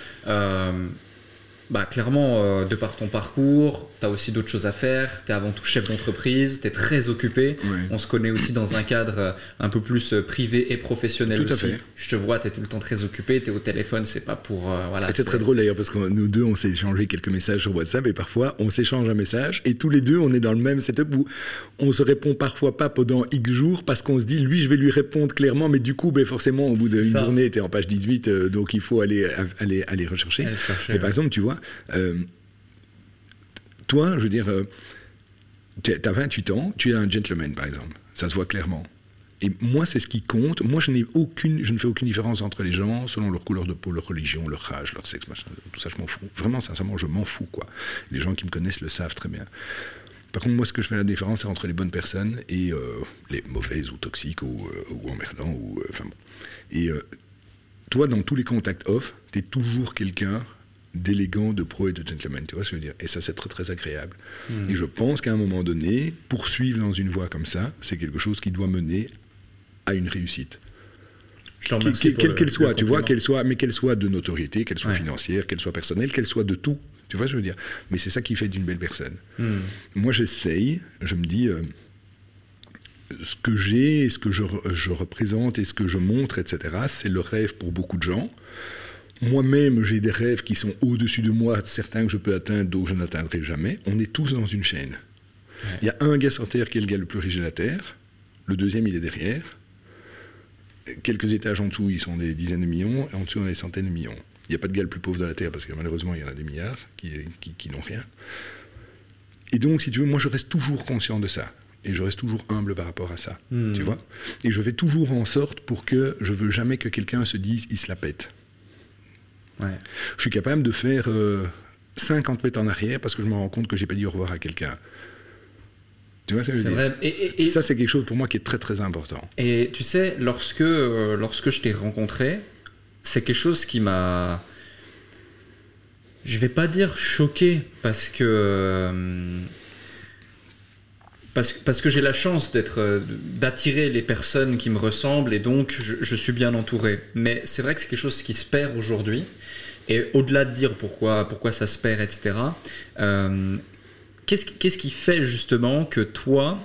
bah, clairement, euh, de par ton parcours, tu as aussi d'autres choses à faire. Tu es avant tout chef d'entreprise, tu es très occupé. On se connaît aussi dans un cadre euh, un peu plus euh, privé et professionnel Tout à fait. Je te vois, tu es tout le temps très occupé, tu es au téléphone, c'est pas pour. euh, voilà, c'est très drôle d'ailleurs parce que nous deux on s'est échangé quelques messages sur WhatsApp et parfois on s'échange un message et tous les deux on est dans le même setup où on se répond parfois pas pendant X jours parce qu'on se dit lui je vais lui répondre clairement mais du coup ben, forcément au bout d'une journée tu es en page 18 euh, donc il faut aller, aller, aller rechercher. Aller chercher, Mais par exemple tu vois euh, toi je veux dire tu as 28 ans tu es un gentleman par exemple ça se voit clairement. Et moi, c'est ce qui compte. Moi, je, aucune, je ne fais aucune différence entre les gens selon leur couleur de peau, leur religion, leur âge, leur sexe. Tout ça, je m'en fous. Vraiment, sincèrement, je m'en fous. Quoi. Les gens qui me connaissent le savent très bien. Par contre, moi, ce que je fais la différence, c'est entre les bonnes personnes et euh, les mauvaises ou toxiques ou, euh, ou emmerdants. Ou, euh, bon. Et toi, dans tous les contacts off, tu es toujours quelqu'un d'élégant, de pro et de gentleman, tu vois ce que je veux dire? Et ça, c'est très très agréable. Et je pense qu'à un moment donné, poursuivre dans une voie comme ça, c'est quelque chose qui doit mener à une réussite. Quelle le- qu'elle le soit, tu vois, qu'elle soit, mais qu'elle soit de notoriété, qu'elle soit Ouais. financière, qu'elle soit personnelle, qu'elle soit de tout. Tu vois ce que je veux dire? Mais c'est ça qui fait d'une belle personne. Hmm. Moi, j'essaye, je me dis, euh, ce que j'ai, ce que je représente et ce que je montre, etc., c'est le rêve pour beaucoup de gens. Moi-même, j'ai des rêves qui sont au-dessus de moi, certains que je peux atteindre, d'autres que je n'atteindrai jamais. On est tous dans une chaîne. Il y a un gars sur Terre qui est le gars le plus riche de la Terre, le deuxième, il est derrière. Quelques étages en dessous, ils sont des dizaines de millions, et en dessous, on a des centaines de millions. Il n'y a pas de gars le plus pauvre de la Terre, parce que malheureusement, il y en a des milliards qui, qui- qui n'ont rien. Et donc, si tu veux, moi, je reste toujours conscient de ça. Et je reste toujours humble par rapport à ça. Hmm. Tu vois Et je fais toujours en sorte pour que je veux jamais que quelqu'un se dise il se la pète. Ouais. Je suis capable de faire euh, 50 mètres en arrière parce que je me rends compte que j'ai pas dit au revoir à quelqu'un. Tu vois ce que je veux dire? vrai. Et, et- et- Ça, c'est quelque chose pour moi qui est très très important. Et tu sais, lorsque, euh, lorsque je t'ai rencontré, c'est quelque chose qui m'a. Je vais pas dire choqué parce que. euh, Parce, que j'ai la chance d'être, euh, d'attirer les personnes qui me ressemblent et donc je, suis bien entouré. Mais c'est vrai que c'est quelque chose qui se perd aujourd'hui. Et au-delà de dire pourquoi, pourquoi ça se perd, etc., euh, qu'est-ce, qu'est-ce qui fait justement que toi,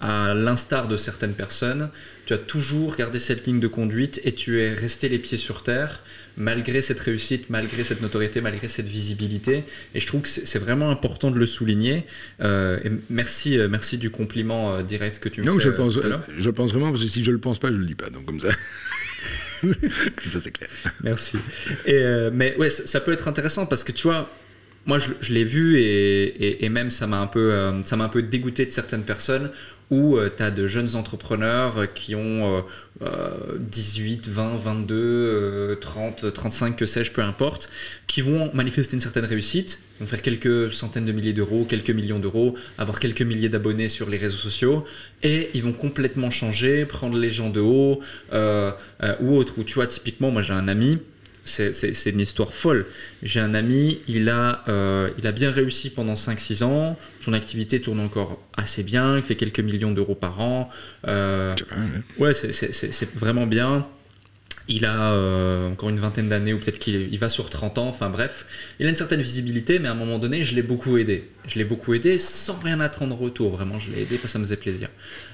à l'instar de certaines personnes, tu as toujours gardé cette ligne de conduite et tu es resté les pieds sur terre malgré cette réussite, malgré cette notoriété, malgré cette visibilité. Et je trouve que c'est vraiment important de le souligner. Euh, et merci, euh, merci du compliment euh, direct que tu me Non, fais. je pense, je pense vraiment, parce que si je le pense pas, je le dis pas. Donc comme ça, *laughs* comme ça c'est clair. Merci. Et, euh, mais ouais, ça, ça peut être intéressant parce que tu vois, moi je, je l'ai vu et, et- et même ça m'a un peu, euh, ça m'a un peu dégoûté de certaines personnes où tu as de jeunes entrepreneurs euh, qui ont euh, euh, 18, 20, 22, euh, 30, 35, que sais-je, peu importe, qui vont manifester une certaine réussite, vont faire quelques centaines de milliers d'euros, quelques millions d'euros, avoir quelques milliers d'abonnés sur les réseaux sociaux, et ils vont complètement changer, prendre les gens de haut, euh, euh, ou autre. Ou tu vois, typiquement, moi j'ai un ami, c'est- une histoire folle. J'ai un ami, il a, euh, il a bien réussi pendant 5-6 ans, son activité tourne encore assez bien, il fait quelques millions d'euros par an. euh, hein. Ouais, c'est- vraiment bien. Il a euh, encore une vingtaine d'années, ou peut-être qu'il il va sur 30 ans, enfin bref. Il a une certaine visibilité, mais à un moment donné, je l'ai beaucoup aidé. Je l'ai beaucoup aidé sans rien attendre en retour, vraiment, je l'ai aidé parce que ça me faisait plaisir.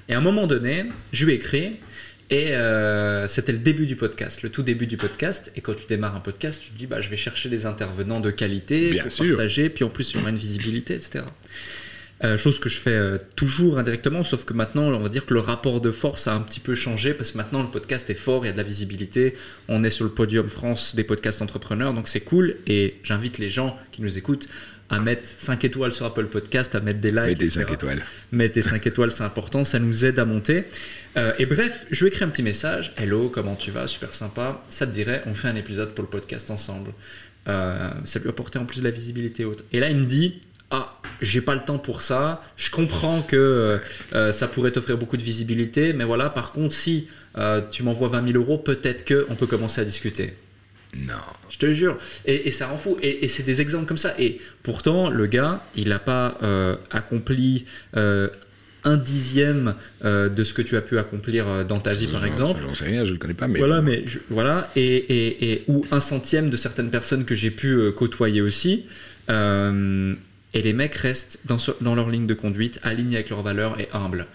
Et à un moment donné, je lui ai écrit, et euh, c'était le début du podcast, le tout début du podcast. Et quand tu démarres un podcast, tu te dis, bah, je vais chercher des intervenants de qualité Bien pour sûr. partager, puis en plus, il y aura une visibilité, etc. Euh, chose que je fais euh, toujours indirectement, sauf que maintenant, on va dire que le rapport de force a un petit peu changé parce que maintenant le podcast est fort, il y a de la visibilité. On est sur le podium France des podcasts entrepreneurs, donc c'est cool. Et j'invite les gens qui nous écoutent à mettre 5 étoiles sur Apple Podcast, à mettre des likes. Mettez etc. 5 étoiles. Mettez 5 *laughs* étoiles, c'est important, ça nous aide à monter. Euh, et bref, je lui ai écrit un petit message. Hello, comment tu vas? Super sympa. Ça te dirait, on fait un épisode pour le podcast ensemble. Euh, ça lui apportait en plus de la visibilité haute. Et là, il me dit Ah, j'ai pas le temps pour ça. Je comprends que euh, ça pourrait t'offrir beaucoup de visibilité, mais voilà, par contre, si tu m'envoies 20 000 euros, peut-être qu'on peut commencer à discuter. Non. Je te jure. Et, et ça rend fou. Et, et c'est des exemples comme ça. Et pourtant, le gars, il n'a pas euh, accompli euh, un dixième euh, de ce que tu as pu accomplir dans ta vie, par exemple. J'en sais rien, je ne le connais pas, mais. Voilà, mais je- voilà, et, ou un centième de certaines personnes que j'ai pu côtoyer aussi. Et les mecs restent dans, dans leur ligne de conduite, alignés avec leurs valeurs et humbles.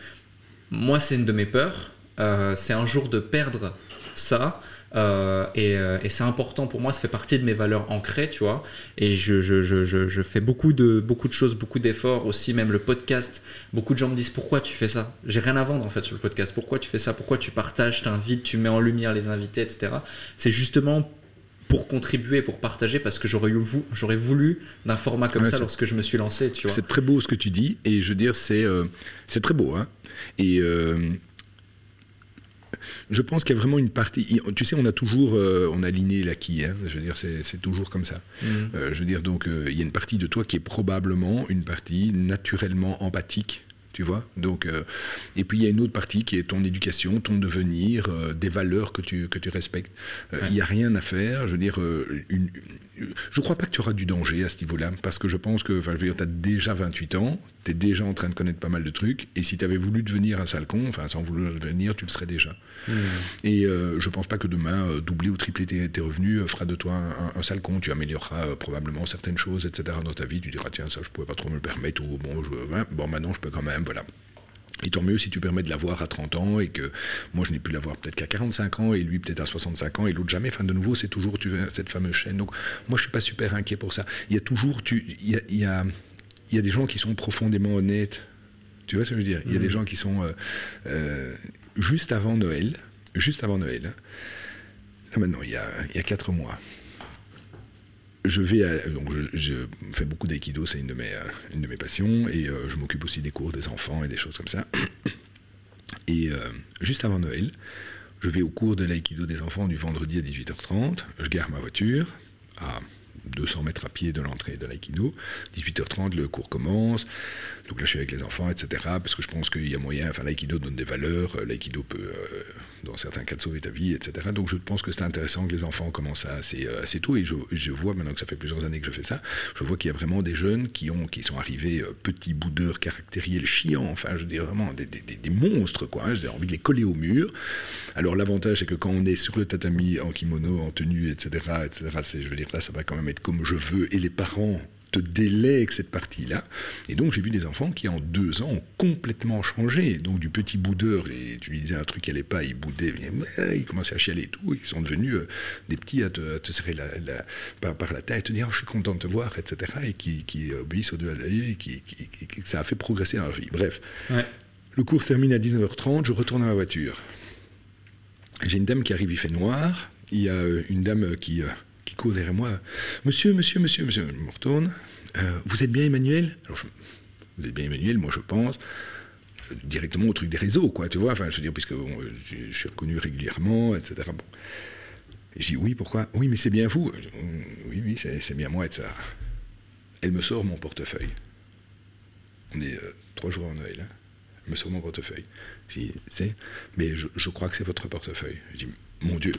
Moi, c'est une de mes peurs. C'est un jour de perdre ça. Euh, et, euh, et c'est important pour moi, ça fait partie de mes valeurs ancrées, tu vois. Et je, je, je, je, fais beaucoup de, beaucoup de choses, beaucoup d'efforts aussi, même le podcast. Beaucoup de gens me disent pourquoi tu fais ça? J'ai rien à vendre en fait sur le podcast. Pourquoi tu fais ça? Pourquoi tu partages, t'invites, tu mets en lumière les invités, etc. C'est justement pour contribuer, pour partager, parce que j'aurais, voulu d'un format comme Ouais, ça lorsque je me suis lancé, tu vois. C'est très beau ce que tu dis, et je veux dire, c'est euh, c'est très beau. Hein et euh, je pense qu'il y a vraiment une partie. Tu sais, on a toujours, euh, on a l'inné et l'acquis. Hein, je veux dire, c'est toujours comme ça. Mhm. Euh, je veux dire, donc, euh, il y a une partie de toi qui est probablement une partie naturellement empathique. Tu vois donc, euh, Et puis il y a une autre partie qui est ton éducation, ton devenir, euh, des valeurs que tu, que tu respectes. Euh, Il n'y a rien à faire. Je veux dire, une, je ne crois pas que tu auras du danger à ce niveau-là, parce que je pense que enfin, tu as déjà 28 ans, tu es déjà en train de connaître pas mal de trucs, et si tu avais voulu devenir un sale con, enfin sans vouloir devenir, tu le serais déjà. Et euh, je pense pas que demain, euh, doubler ou tripler tes, tes revenus euh, fera de toi un, un sale con. Tu amélioreras euh, probablement certaines choses, etc. dans ta vie. Tu diras, tiens, ça, je pouvais pas trop me le permettre, ou bon, je, hein, bon maintenant, je peux quand même, voilà. Et tant mieux si tu permets de l'avoir à 30 ans et que moi je n'ai pu l'avoir peut-être qu'à 45 ans et lui peut-être à 65 ans et l'autre jamais. Enfin, de nouveau, c'est toujours tu cette fameuse chaîne. Donc, moi je suis pas super inquiet pour ça. Il y a toujours, tu, il y a, il y a, il y a des gens qui sont profondément honnêtes. Tu vois ce que je veux dire? Il y a des gens qui sont euh, euh, juste avant Noël, juste avant Noël. Là, maintenant, il y a, quatre mois. Je vais à- fais beaucoup d'aïkido, c'est une de mes euh, passions et euh, je m'occupe aussi des cours des enfants et des choses comme ça. *coughs* Et euh, juste avant Noël, je vais au cours de l'aïkido des enfants du vendredi à 18h30. Je gare ma voiture 200 mètres à pied de l'entrée de l'aïkido. 18h30, le cours commence. Donc là, je suis avec les enfants, etc. Parce que je pense qu'il y a moyen. Enfin, l'aïkido donne des valeurs. euh, L'aïkido peut, euh, dans certains cas, sauver ta vie, etc. Donc je pense que c'est intéressant que les enfants commencent assez, euh, assez tôt. Et je, vois maintenant que ça fait plusieurs années que je fais ça. Je vois qu'il y a vraiment des jeunes qui, ont, qui sont arrivés petits boudeurs caractériels chiants. Enfin, je dire vraiment des, des- monstres, quoi. hein. J'ai envie de les coller au mur. Alors l'avantage, c'est que quand on est sur le tatami en kimono, en tenue, etc., etc., je veux dire, là, ça va quand même être comme je veux. Et les parents te délèguent cette partie-là. Et donc, j'ai vu des enfants qui, en deux ans, ont complètement changé. Donc, du petit boudeur, et tu lui disais un truc qui allait pas, il boudait, il, commençait à chialer et tout, et ils sont devenus euh, des petits à te, à te serrer la, la- par, par la tête et te dire, Oh, je suis content de te voir, etc., et qui, qui obéissent au deux à l'œil, et qui, qui- qui- qui- ça a fait progresser dans leur vie. Bref. Ouais. Le cours se termine à 19h30, je retourne à ma voiture. J'ai une dame qui arrive, il fait noir. Il y a euh, une dame qui, euh, derrière moi. Monsieur, monsieur, monsieur, monsieur. Je me retourne. Euh, vous êtes bien Emmanuel? Vous êtes bien Emmanuel, moi je pense. euh, directement au truc des réseaux, quoi, tu vois. Enfin, je veux dire, puisque bon, euh, je, suis reconnu régulièrement, etc. Bon. Et je dis, oui, pourquoi? Oui, mais c'est bien vous. Dis, oui, oui, c'est bien moi, etc. Elle me sort mon portefeuille. On est trois jours avant Noël. hein. Elle me sort mon portefeuille. Je dis, c'est, mais je, je crois que c'est votre portefeuille. Je dis, mon Dieu,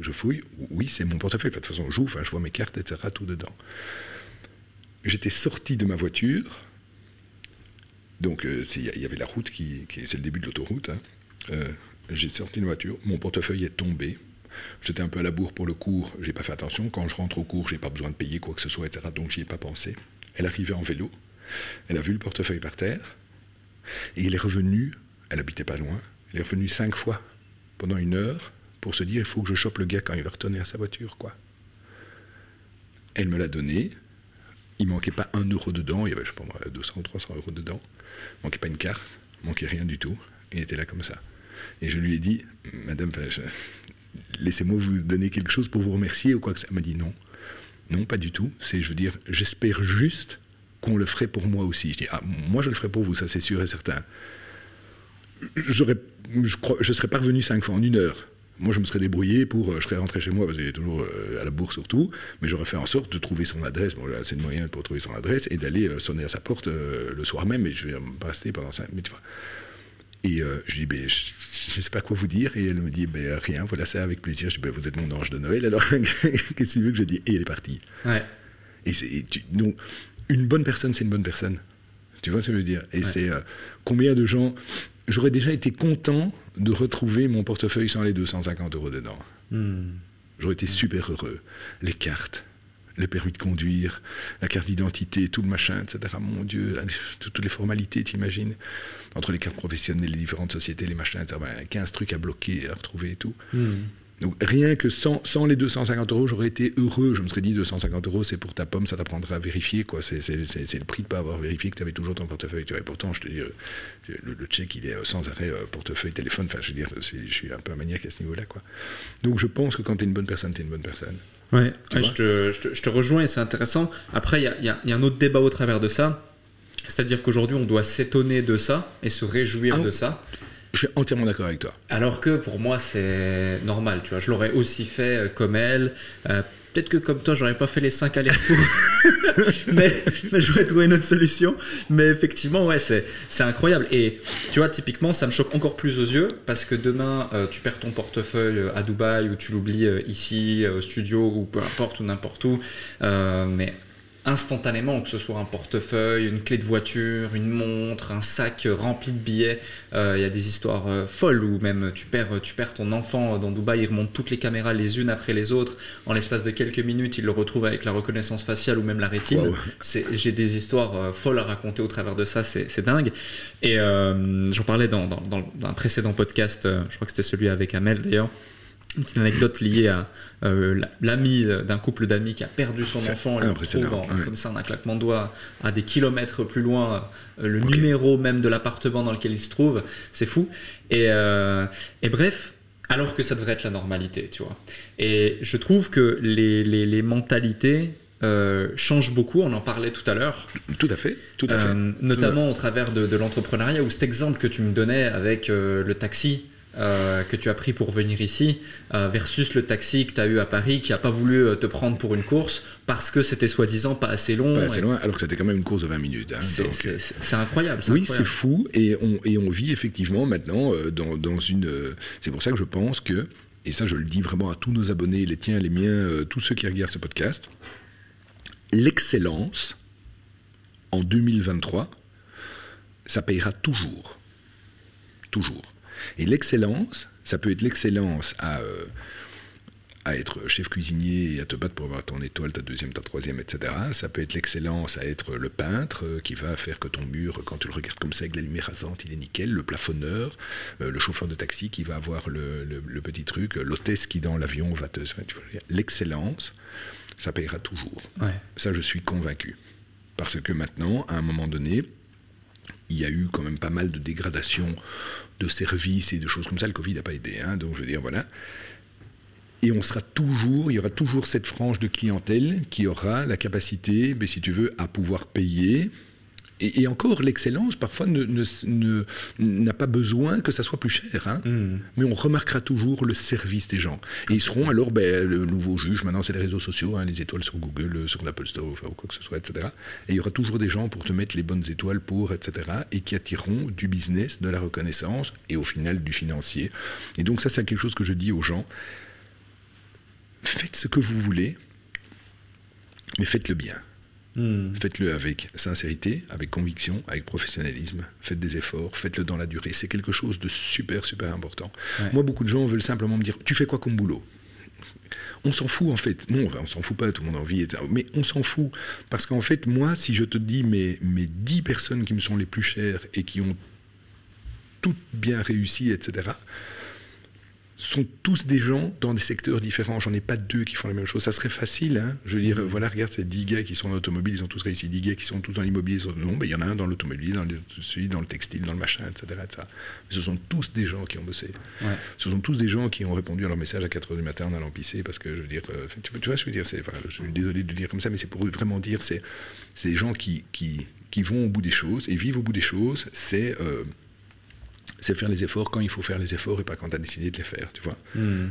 je fouille. Oui, c'est mon portefeuille. De toute façon, j'ouvre, enfin, je vois mes cartes, etc., tout dedans. J'étais sorti de ma voiture. Donc, euh, il y avait la route qui, qui- c'est le début de l'autoroute. hein. Euh, j'ai sorti de ma voiture, mon portefeuille est tombé. J'étais un peu à la bourre pour le cours, j'ai pas fait attention. Quand je rentre au cours, j'ai pas besoin de payer quoi que ce soit, etc. Donc j'y ai pas pensé. Elle arrivait en vélo, elle a vu le portefeuille par terre, et elle est revenue, elle habitait pas loin, elle est revenue cinq fois pendant une heure pour se dire il faut que je chope le gars quand il va retourner à sa voiture, quoi. Elle me l'a donné, il manquait pas un euro dedans, il y avait, je sais pas moi, 200 ou 300 euros dedans, il manquait pas une carte, il manquait rien du tout, il était là comme ça. Et je lui ai dit, Madame, laissez-moi vous donner quelque chose pour vous remercier ou quoi que ça. Elle m'a dit non, non, pas du tout. C'est, je veux dire, j'espère juste qu'on le ferait pour moi aussi. Je dis, ah, moi je le ferai pour vous, ça c'est sûr et certain. J'aurais, je crois, je serais pas revenu cinq fois en une heure. Moi, je me serais débrouillé pour, euh, je serais rentré chez moi parce qu'il est toujours euh, à la bourse surtout, mais j'aurais fait en sorte de trouver son adresse. Bon, j'ai assez de moyens pour trouver son adresse et d'aller euh, sonner à sa porte le soir même. Et je vais pas rester pendant cinq minutes. tu vois. Et euh, je lui dis, ben, je ne sais pas quoi vous dire. Et elle me dit, ben, rien, voilà ça, avec plaisir. Je dis, ben, vous êtes mon ange de Noël, alors *laughs* qu'est-ce que tu veux que je dise? Et elle est partie. Ouais. Et c'est, et tu- donc, une bonne personne, c'est une bonne personne. Tu vois ce que je veux dire? Et c'est euh, combien de gens. J'aurais déjà été content de retrouver mon portefeuille sans les 250 euros dedans. Hmm. J'aurais été super heureux. Les cartes, le permis de conduire, la carte d'identité, tout le machin, etc. Mon Dieu, toutes les formalités, tu imagines Entre les cartes professionnelles, les différentes sociétés, les machins, etc. 15 trucs à bloquer, à retrouver et tout. Hmm. Donc rien que sans, sans les 250 euros, j'aurais été heureux. Je me serais dit 250 euros, c'est pour ta pomme, ça t'apprendra à vérifier. quoi. C'est le prix de ne pas avoir vérifié que tu avais toujours ton portefeuille. Tu vois. Et pourtant, je te dis, euh, le, le check, il est euh, sans arrêt euh, portefeuille, téléphone. Enfin, je veux dire, je suis un peu un maniaque à ce niveau-là. quoi. Donc je pense que quand tu es une bonne personne, tu es une bonne personne. Ouais, je, te, je, te, je, te, rejoins et c'est intéressant. Après, il y, y, y a, un autre débat au travers de ça. C'est-à-dire qu'aujourd'hui, on doit s'étonner de ça et se réjouir Ah, de ça. Je suis entièrement d'accord avec toi. Alors que pour moi, c'est normal, tu vois. Je l'aurais aussi fait euh, comme elle. Euh, Peut-être que comme toi, j'aurais pas fait les 5 allers-retours. *laughs* *laughs* mais, mais j'aurais trouvé une autre solution. Mais effectivement, ouais, c'est, incroyable. Et tu vois, typiquement, ça me choque encore plus aux yeux parce que demain, euh, tu perds ton portefeuille à Dubaï ou tu l'oublies euh, ici, au studio ou peu importe ou n'importe où. Mais instantanément, que ce soit un portefeuille, une clé de voiture, une montre, un sac rempli de billets. Il euh, y a des histoires euh, folles où même tu perds, tu perds ton enfant dans Dubaï, il remonte toutes les caméras les unes après les autres. En l'espace de quelques minutes, il le retrouve avec la reconnaissance faciale ou même la rétine. Wow. J'ai des histoires euh, folles à raconter au travers de ça, c'est dingue. Et j'en parlais dans, dans, dans, un précédent podcast, je crois que c'était celui avec Amel d'ailleurs une petite anecdote liée à euh, l'ami d'un couple d'amis qui a perdu son enfant et le retrouve en, ouais. comme ça en un claquement de doigts à des kilomètres plus loin euh, le okay. numéro même de l'appartement dans lequel il se trouve c'est fou et, euh, et, bref alors que ça devrait être la normalité tu vois et je trouve que les, les, les mentalités euh, change beaucoup, on en parlait tout à l'heure. Tout à fait, tout à fait. Euh, notamment au travers de, de l'entrepreneuriat, ou cet exemple que tu me donnais avec euh, le taxi. Euh, que tu as pris pour venir ici euh, versus le taxi que tu as eu à Paris qui n'a pas voulu euh, te prendre pour une course parce que c'était soi-disant pas assez long. Pas assez et... loin, alors que c'était quand même une course de 20 minutes. Hein, c'est incroyable. Oui, c'est fou. Et on, et on, vit effectivement maintenant dans, dans, une. C'est pour ça que je pense que, et ça je le dis vraiment à tous nos abonnés, les tiens, les miens, tous ceux qui regardent ce podcast, l'excellence en 2023, ça payera toujours. Toujours. Et l'excellence, ça peut être l'excellence à, euh, à être chef cuisinier et à te battre pour avoir ton étoile, ta deuxième, ta troisième, etc. Ça peut être l'excellence à être le peintre euh, qui va faire que ton mur, quand tu le regardes comme ça avec la lumière rasante, il est nickel. Le plafonneur, euh, le chauffeur de taxi qui va avoir le, le, le petit truc, l'hôtesse qui dans l'avion va te... L'excellence, ça payera toujours. Ouais. Ça, je suis convaincu. Parce que maintenant, à un moment donné, il y a eu quand même pas mal de dégradation de services et de choses comme ça. Le Covid n'a pas aidé. Hein, donc, je veux dire, voilà. Et on sera toujours, il y aura toujours cette frange de clientèle qui aura la capacité, mais si tu veux, à pouvoir payer. Et, et encore, l'excellence, parfois, n'a ne, ne, ne, pas besoin que ça soit plus cher. Hein, mm. Mais on remarquera toujours le service des gens. Et ils seront alors ben, le nouveau juge. Maintenant, c'est les réseaux sociaux, hein, les étoiles sur Google, sur l'Apple Store, enfin, ou quoi que ce soit, etc. Et il y aura toujours des gens pour te mettre les bonnes étoiles pour, etc. Et qui attireront du business, de la reconnaissance et au final du financier. Et donc, ça, c'est quelque chose que je dis aux gens faites ce que vous voulez, mais faites-le bien. Mm. Faites-le avec sincérité, avec conviction, avec professionnalisme. Faites des efforts, faites-le dans la durée. C'est quelque chose de super, super important. Ouais. Moi, beaucoup de gens veulent simplement me dire Tu fais quoi comme boulot? On s'en fout en fait. Non, on s'en fout pas, tout le monde a envie, etc. Mais on s'en fout. Parce qu'en fait, moi, si je te dis mes, mes 10 personnes qui me sont les plus chères et qui ont toutes bien réussi, etc., sont tous des gens dans des secteurs différents. J'en ai pas deux qui font la même chose. Ça serait facile. Hein je veux dire, mmh. voilà, regarde ces 10 gars qui sont dans l'automobile, ils ont tous réussi. 10 gars qui sont tous dans l'immobilier. Non, ben, il y en a un dans l'automobile, dans le, dans le textile, dans le machin, etc., etc. Mais ce sont tous des gens qui ont bossé. Ouais. Ce sont tous des gens qui ont répondu à leur message à 4 h du matin en allant pisser. Parce que, je veux dire, euh, tu, tu, vois ce que je veux dire? Enfin, Je suis désolé de le dire comme ça, mais c'est pour vraiment dire c'est des gens qui, qui, qui, vont au bout des choses et vivent au bout des choses. C'est. Euh, c'est faire les efforts quand il faut faire les efforts et pas quand tu as décidé de les faire, tu vois. Mm.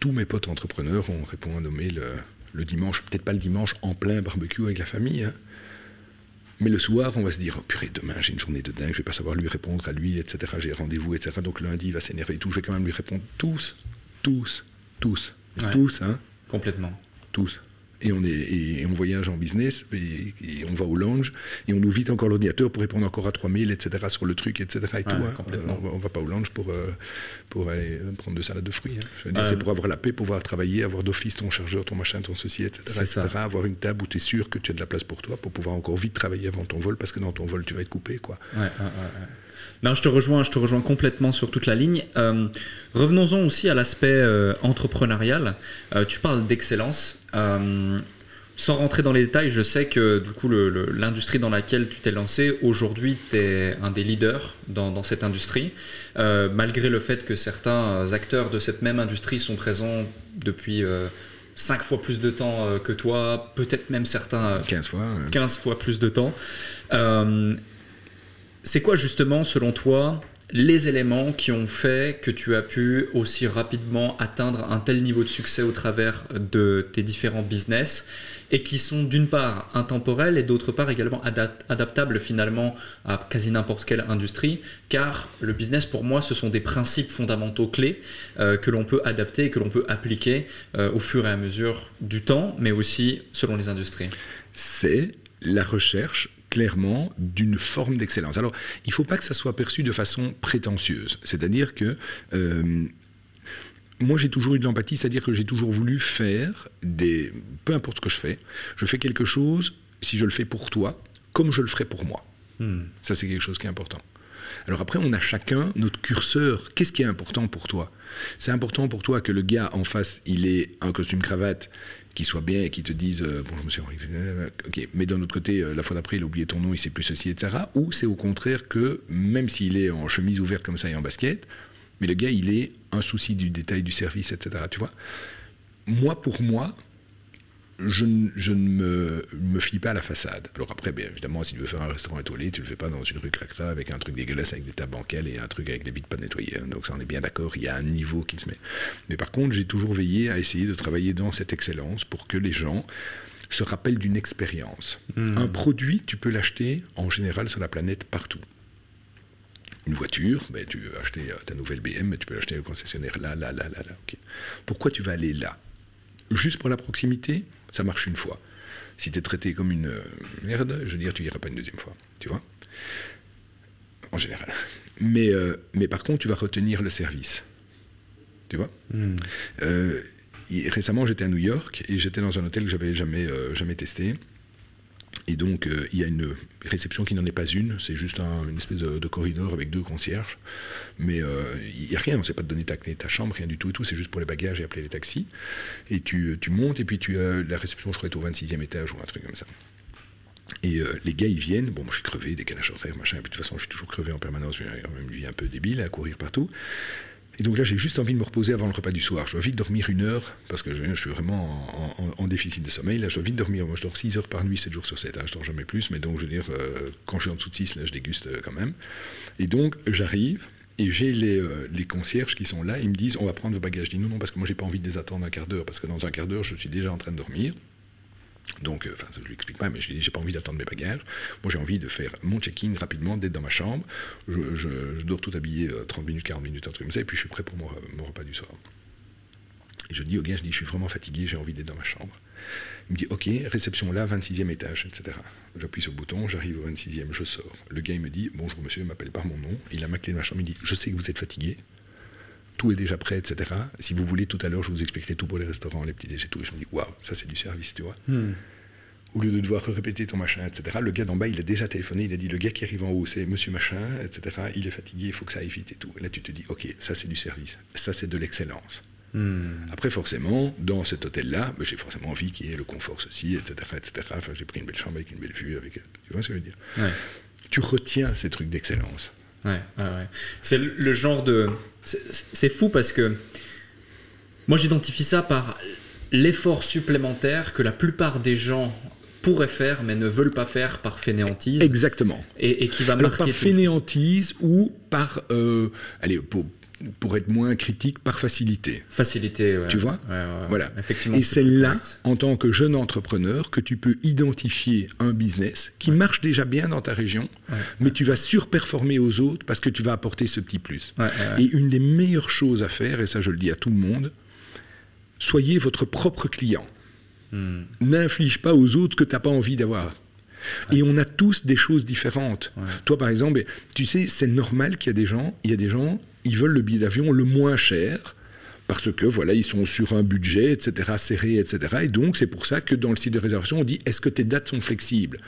Tous mes potes entrepreneurs ont répondu à nommer le, le dimanche, peut-être pas le dimanche en plein barbecue avec la famille, hein. mais le soir, on va se dire, oh, purée, demain j'ai une journée de dingue, je vais pas savoir lui répondre à lui, etc. J'ai rendez-vous, etc. Donc lundi, il va s'énerver et tout, je vais quand même lui répondre tous, tous, tous, ouais. tous, hein. Complètement. Tous. Et on, est, et on voyage en business, et, et on va au lounge, et on nous vide encore l'ordinateur pour répondre encore à 3000, etc. sur le truc, etc. Et tout, Ouais, hein. complètement. on, on va pas au lounge pour, euh, pour aller euh, prendre de salade de fruits. hein. Je veux dire, Ouais. c'est pour avoir la paix, pouvoir travailler, avoir d'office ton chargeur, ton machin, ton ceci, etc. Avoir une table où tu es sûr que tu as de la place pour toi, pour pouvoir encore vite travailler avant ton vol, parce que dans ton vol, tu vas être coupé. Quoi. Ouais. Non, je te rejoins, je te rejoins complètement sur toute la ligne. Euh, Revenons-en aussi à l'aspect euh, entrepreneurial. Euh, tu parles d'excellence. Euh, sans rentrer dans les détails, je sais que du coup l'industrie dans laquelle tu t'es lancé, aujourd'hui tu es un des leaders dans, dans cette industrie, Euh, malgré le fait que certains acteurs de cette même industrie sont présents depuis euh, cinq fois plus de temps euh, que toi, peut-être même certains euh, 15 fois. euh, 15 fois plus de temps. C'est quoi justement, selon toi, les éléments qui ont fait que tu as pu aussi rapidement atteindre un tel niveau de succès au travers de tes différents business et qui sont d'une part intemporels et d'autre part également ada- adaptables finalement à quasi n'importe quelle industrie car le business pour moi ce sont des principes fondamentaux clés euh, que l'on peut adapter et que l'on peut appliquer euh, au fur et à mesure du temps mais aussi selon les industries. c'est la recherche clairement d'une forme d'excellence. Alors, il ne faut pas que ça soit perçu de façon prétentieuse. C'est-à-dire que euh, moi, j'ai toujours eu de l'empathie, c'est-à-dire que j'ai toujours voulu faire des... Peu importe ce que je fais, je fais quelque chose, si je le fais pour toi, comme je le ferais pour moi. Hmm. Ça, c'est quelque chose qui est important. Alors après, on a chacun notre curseur. Qu'est-ce qui est important pour toi? C'est important pour toi que le gars en face, il ait un costume cravate qui soit bien et qui te dise euh, bon, euh, ok, mais d'un autre côté, euh, la fois d'après, il a oublié ton nom, il sait plus ceci, etc. Ou c'est au contraire que même s'il est en chemise ouverte comme ça et en basket, mais le gars, il est un souci du détail du service, etc. Tu vois Moi, pour moi, je, ne- je ne me, me fie pas à la façade. Alors après, bien évidemment, si tu veux faire un restaurant étoilé, tu le fais pas dans une rue cracra avec un truc dégueulasse avec des tables bancales et un truc avec des vitres pas nettoyées. hein. Donc ça, on est bien d'accord, il y a un niveau qui se met. Mais par contre, j'ai toujours veillé à essayer de travailler dans cette excellence pour que les gens se rappellent d'une expérience. Un produit, tu peux l'acheter en général sur la planète partout. Une voiture, ben, tu veux acheter euh, ta nouvelle BM, mais tu peux l'acheter au concessionnaire là, là, là, là, là. Pourquoi tu vas aller là? Juste pour la proximité, ça marche une fois. Si tu es traité comme une euh, merde, je veux dire, tu iras pas une deuxième fois. Tu vois En général. Mais, euh, mais par contre, tu vas retenir le service. Tu vois Euh, y- Récemment, j'étais à New York et j'étais dans un hôtel que j'avais jamais, euh, jamais testé. Et donc, euh, il y a une réception qui n'en est pas une, c'est juste un- une espèce de, corridor avec deux concierges. Mais euh, il n'y a rien, on ne sait pas te donner ta ta chambre, rien du tout et tout, c'est juste pour les bagages et appeler les taxis. Et tu, montes et puis tu as la réception, je crois, est au 26e étage ou un truc comme ça. Et euh, les gars, ils viennent. Bon, moi, je suis crevé, décalage horaire, machin. Et puis, de toute façon, je suis toujours crevé en permanence. J'ai même une vie un peu débile à courir partout. Et donc là, j'ai juste envie de me reposer avant le repas du soir. Je dois vite dormir une heure, parce que je, suis vraiment en, déficit de sommeil. Là, je dois vite dormir. Moi, je dors 6 heures par nuit, 7 jours sur 7. Hein, je dors jamais plus. Mais donc, je veux dire, euh, quand je suis en dessous de 6, là, je déguste euh, quand même. Et donc, j'arrive. Et j'ai les, euh, les concierges qui sont là, ils me disent on va prendre vos bagages. Je dis non, non, parce que moi j'ai pas envie de les attendre un quart d'heure, parce que dans un quart d'heure je suis déjà en train de dormir. Donc, euh, enfin, je lui explique pas, mais je lui dis, j'ai pas envie d'attendre mes bagages. Moi, j'ai envie de faire mon check-in rapidement, d'être dans ma chambre. Je, dors tout habillé euh, 30 minutes, 40 minutes, un truc comme ça, et puis je suis prêt pour mon, re- mon repas du soir. Et je dis au gars, je dis, je suis vraiment fatigué, j'ai envie d'être dans ma chambre. Il me dit, ok, réception là, 26e étage, etc. J'appuie sur le bouton, j'arrive au 26e, je sors. Le gars, il me dit, bonjour monsieur, il m'appelle par mon nom. Il a ma clé de ma chambre, il me dit, je sais que vous êtes fatigué, tout est déjà prêt, etc. Si vous voulez, tout à l'heure, je vous expliquerai tout pour les restaurants, les petits déjeuners, tout. Et je me dis, waouh, ça c'est du service, tu vois. Au lieu de devoir répéter ton machin, etc. Le gars d'en bas, il a déjà téléphoné, il a dit, le gars qui arrive en haut, c'est monsieur machin, etc. Il est fatigué, il faut que ça aille vite et tout. Et là, tu te dis, ok, ça c'est du service, ça c'est de l'excellence. Après, forcément, dans cet hôtel-là, ben, j'ai forcément envie qu'il y ait le confort, ceci, etc. etc. Enfin, j'ai pris une belle chambre avec une belle vue, avec, tu vois ce que je veux dire? Ouais. Tu retiens ces trucs d'excellence. Ouais, ouais, ouais. C'est le genre de. C'est- fou parce que moi j'identifie ça par l'effort supplémentaire que la plupart des gens pourraient faire mais ne veulent pas faire par fainéantise Exactement. et, et qui va Alors marquer par tout. fainéantise ou par, euh, allez, pour, pour être moins critique, par facilité. facilité. ouais. Tu vois Ouais, ouais, ouais. Voilà. Effectivement. Et c'est là, en tant que jeune entrepreneur, que tu peux identifier un business qui marche déjà bien dans ta région, mais tu vas surperformer aux autres parce que tu vas apporter ce petit plus. Et une des meilleures choses à faire, et ça je le dis à tout le monde, soyez votre propre client. Hmm. N'inflige pas aux autres que tu n'as pas envie d'avoir. Et on a tous des choses différentes. Toi, par exemple, tu sais, c'est normal qu'il y a des gens, il y a des gens, ils veulent le billet d'avion le moins cher parce que voilà, ils sont sur un budget, etc., serré, etc. Et donc, c'est pour ça que dans le site de réservation, on dit est-ce que tes dates sont flexibles?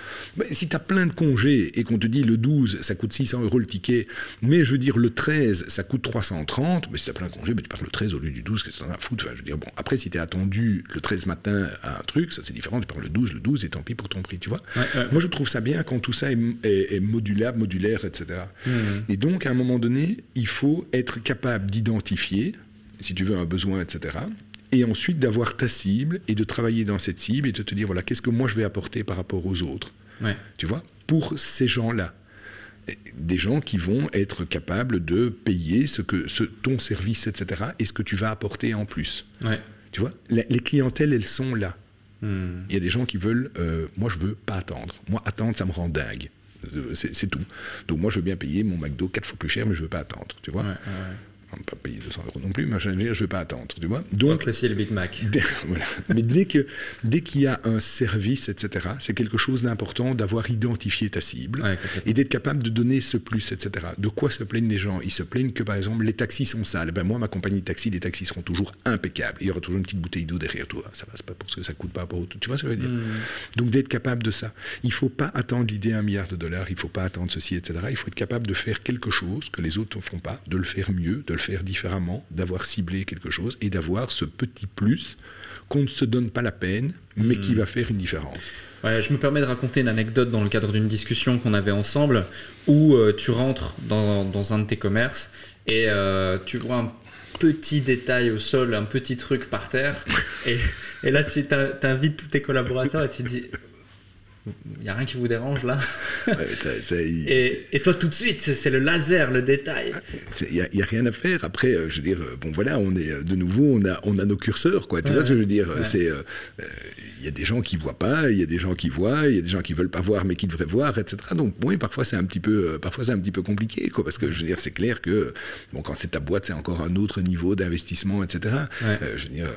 Si tu as plein de congés et qu'on te dit le 12, ça coûte 600 euros le ticket, mais je veux dire le 13, ça coûte 330, mais si tu as plein de congés, mais tu pars le 13 au lieu du 12, qu'est-ce que t'en as à foutre? Je veux dire, bon, Après, si tu es attendu le 13 matin à un truc, ça c'est différent, tu pars le 12, le 12, et tant pis pour ton prix, tu vois. Moi, je trouve ça bien quand tout ça est, modulable, modulaire, etc. Mmh. Et donc, à un moment donné, il faut être capable d'identifier si tu veux, un besoin, etc. Et ensuite d'avoir ta cible et de travailler dans cette cible et de te dire, voilà, qu'est-ce que moi je vais apporter par rapport aux autres Tu vois Pour ces gens-là. Des gens qui vont être capables de payer ce que, ce, ton service, etc. et ce que tu vas apporter en plus. Tu vois Les clientèles, elles sont là. Hmm. Il y a des gens qui veulent, euh, moi je veux pas attendre. Moi, attendre, ça me rend dingue. C'est tout. Donc moi, je veux bien payer mon McDo quatre fois plus cher, mais je veux pas attendre. Tu vois on ne pas payer 200 euros non plus, mais je ne vais pas attendre, tu vois. Donc, apprécier le Big Mac. *laughs* voilà. Mais dès qu'il dès qu'il y a un service, etc., c'est quelque chose d'important d'avoir identifié ta cible et d'être capable de donner ce plus, etc. De quoi se plaignent les gens? Ils se plaignent que, par exemple, les taxis sont sales. Ben, moi, ma compagnie de taxi, les taxis seront toujours impeccables. Il y aura toujours une petite bouteille d'eau derrière toi. Ça passe pas parce que ça coûte pas pour. Tu vois ce que je veux dire? Hmm. Donc, d'être capable de ça. Il ne faut pas attendre l'idée un milliard de dollars, il ne faut pas attendre ceci, etc. Il faut être capable de faire quelque chose que les autres ne font pas, de le faire mieux, de le faire différemment, d'avoir ciblé quelque chose et d'avoir ce petit plus qu'on ne se donne pas la peine, mais qui hmm. va faire une différence. Ouais, je me permets de raconter une anecdote dans le cadre d'une discussion qu'on avait ensemble, où euh, tu rentres dans, dans, un de tes commerces et euh, tu vois un petit détail au sol, un petit truc par terre, *laughs* et, et là tu invites tous tes collaborateurs et tu dis il n'y a rien qui vous dérange là? *laughs* et, toi, tout de suite, c'est le laser, le détail. Il n'y a, rien à faire. Après, euh, je veux dire, bon voilà, on est de nouveau, on a, on a nos curseurs, quoi. Tu vois ce que je veux dire? C'est, euh, il y a des gens qui voient pas, il y a des gens qui voient, il y a des gens qui veulent pas voir mais qui devraient voir, etc. Donc oui, parfois c'est un petit peu, euh, parfois c'est un petit peu compliqué, quoi, parce que je veux dire, c'est clair que bon, quand c'est ta boîte, c'est encore un autre niveau d'investissement, etc. je veux dire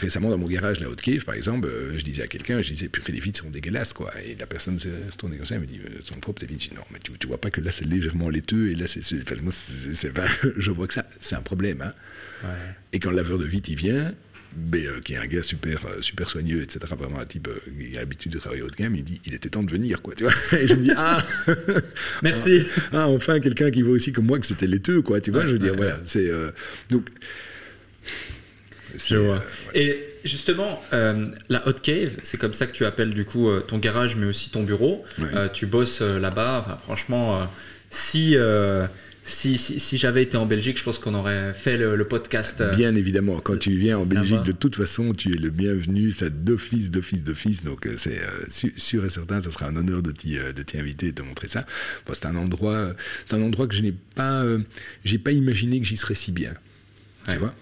récemment, dans mon garage, la Haute Cave, par exemple, euh, je disais à quelqu'un, je disais, purée, les vitres sont quoi. Et la personne s'est retournée comme ça, elle me dit, son propre, tes non, mais tu, tu, vois pas que là, c'est légèrement laiteux, et là, c'est. moi, c'est, *laughs* je vois que ça, c'est un problème, hein. Et quand le laveur de vitres, il vient, mais, euh, qui est un gars super, euh, super soigneux, etc., vraiment un type qui a l'habitude de travailler haut de gamme, il dit il était temps de venir, quoi, tu vois. *laughs* Et je me dis ah *laughs* Merci ah, enfin quelqu'un qui voit aussi comme moi que c'était laiteux, quoi, tu vois. je veux dire, voilà, c'est donc je vois. Et justement, euh, la Hot Cave, c'est comme ça que tu appelles du coup euh, ton garage, mais aussi ton bureau. Euh, tu bosses là-bas. Enfin, franchement, si, si, si, j'avais été en Belgique, je pense qu'on aurait fait le, podcast. Bien évidemment, quand tu viens en Belgique, de toute façon, tu es le bienvenu. Ça d'office, d'office, d'office. Donc, c'est sûr et certain, ça sera un honneur de t'y inviter et de te montrer ça. c'est un endroit, c'est un endroit que je n'ai pas, j'ai pas imaginé que j'y serais si bien. Tu vois?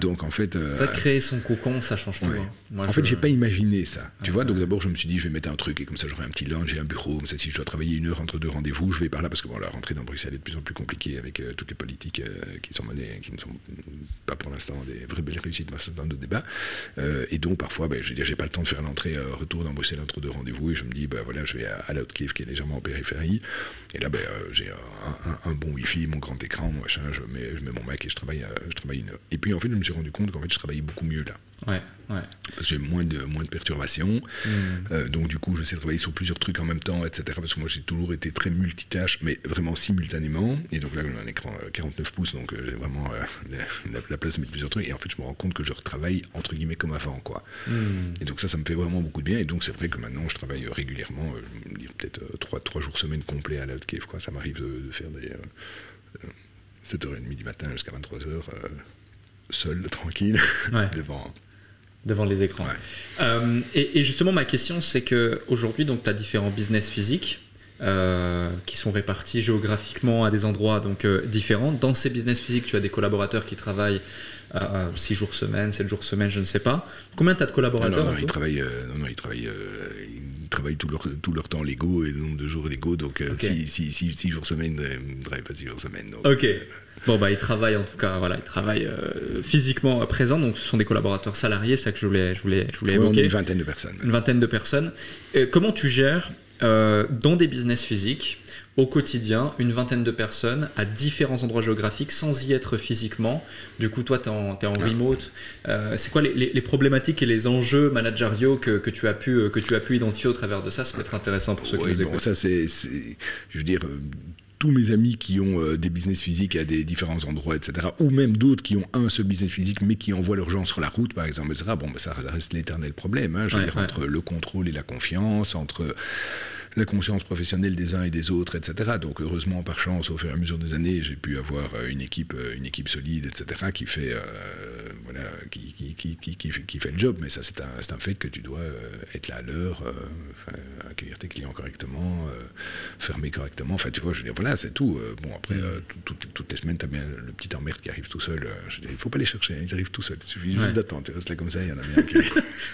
Donc en fait. Euh, ça créer son cocon, ça change tout. Hein. En fait, j'ai pas imaginé ça. Tu vois, donc d'abord je me suis dit je vais mettre un truc et comme ça j'aurai un petit lounge et un bureau. Comme ça, si je dois travailler une heure entre deux rendez-vous, je vais par là parce que bon, la rentrée dans Bruxelles est de plus en plus compliquée avec euh, toutes les politiques euh, qui sont menées, qui ne sont pas pour l'instant des vraies belles réussites dans nos débats. et donc parfois, ben, je veux dire, j'ai pas le temps de faire l'entrée retour dans Bruxelles entre deux rendez-vous et je me dis ben voilà, je vais à, à qui est légèrement en périphérie. Et là, ben, j'ai un, bon wifi, mon grand écran, mon machin, je mets, je mets mon Mac et je travaille, je travaille une heure. Et puis en fait, je me suis rendu compte qu'en fait, je travaillais beaucoup mieux là. Ouais, ouais. Parce que j'ai moins de, moins de perturbations. Hmm. Euh, donc, du coup, j'essaie de travailler sur plusieurs trucs en même temps, etc. Parce que moi, j'ai toujours été très multitâche, mais vraiment simultanément. Et donc là, j'ai un écran 49 euh, pouces, donc euh, j'ai vraiment *laughs* la, place de mettre plusieurs trucs. Et en fait, je me rends compte que je retravaille entre guillemets comme avant, quoi. Hmm. Et donc, ça, ça me fait vraiment beaucoup de bien. Et donc, c'est vrai que maintenant, je travaille régulièrement, dire peut-être 3, 3 jours semaine complet à l'Outcave, quoi. Ça m'arrive de, faire des. 7h30 du matin jusqu'à 23h seul, *laughs* tranquille, devant. Devant les écrans. Euh, et, justement, ma question, c'est qu'aujourd'hui, tu as différents business physiques. Euh, qui sont répartis géographiquement à des endroits donc euh, différents. Dans ces business physiques, tu as des collaborateurs qui travaillent 6 jours semaine, 7 jours semaine, je ne sais pas. Combien tu as de collaborateurs non, non, ils travaillent, non, non, ils travaillent travaillent tout leur, tout leur temps légaux et le nombre de jours légaux. Donc, 6 jours semaine, ils ne travaillent pas 6 jours semaine. Donc, ok. Bon, bah, ils travaillent en tout cas, voilà, ils travaillent physiquement présents, donc ce sont des collaborateurs salariés, c'est ça que je voulais, je voulais, je voulais évoquer. une vingtaine de personnes. Une vingtaine de personnes. comment tu gères dans des business physiques au quotidien une vingtaine de personnes à différents endroits géographiques sans y être physiquement? Du coup, toi, tu es, en ah. remote. Euh, c'est quoi les, problématiques et les enjeux managériaux que, que, tu as pu, euh, que tu as pu identifier au travers de ça? Ça peut être intéressant pour ceux qui nous écoutent. Ça, c'est, je veux dire, euh, tous mes amis qui ont des business physiques à des différents endroits, etc., ou même d'autres qui ont un seul business physique mais qui envoient leurs gens sur la route, par exemple, etc., bon, ben, ça reste l'éternel problème. Hein, je veux dire, entre le contrôle et la confiance, entre la conscience professionnelle des uns et des autres, etc. Donc heureusement, par chance, au fur et à mesure des années, j'ai pu avoir euh, une équipe, euh, une équipe solide, etc., qui fait, euh, voilà, qui, qui, qui, qui, fait le job. Mais ça, c'est un, un, fait que tu dois être là à l'heure, accueillir tes clients correctement, fermer correctement. Enfin, tu vois, je veux dire, voilà, c'est tout. bon, après, toutes les semaines, tu as bien le petit emmerde qui arrive tout seul. je il ne faut pas les chercher, hein, ils arrivent tout seuls. Il suffit juste d'attendre. Tu restes là comme ça, il y en a bien qui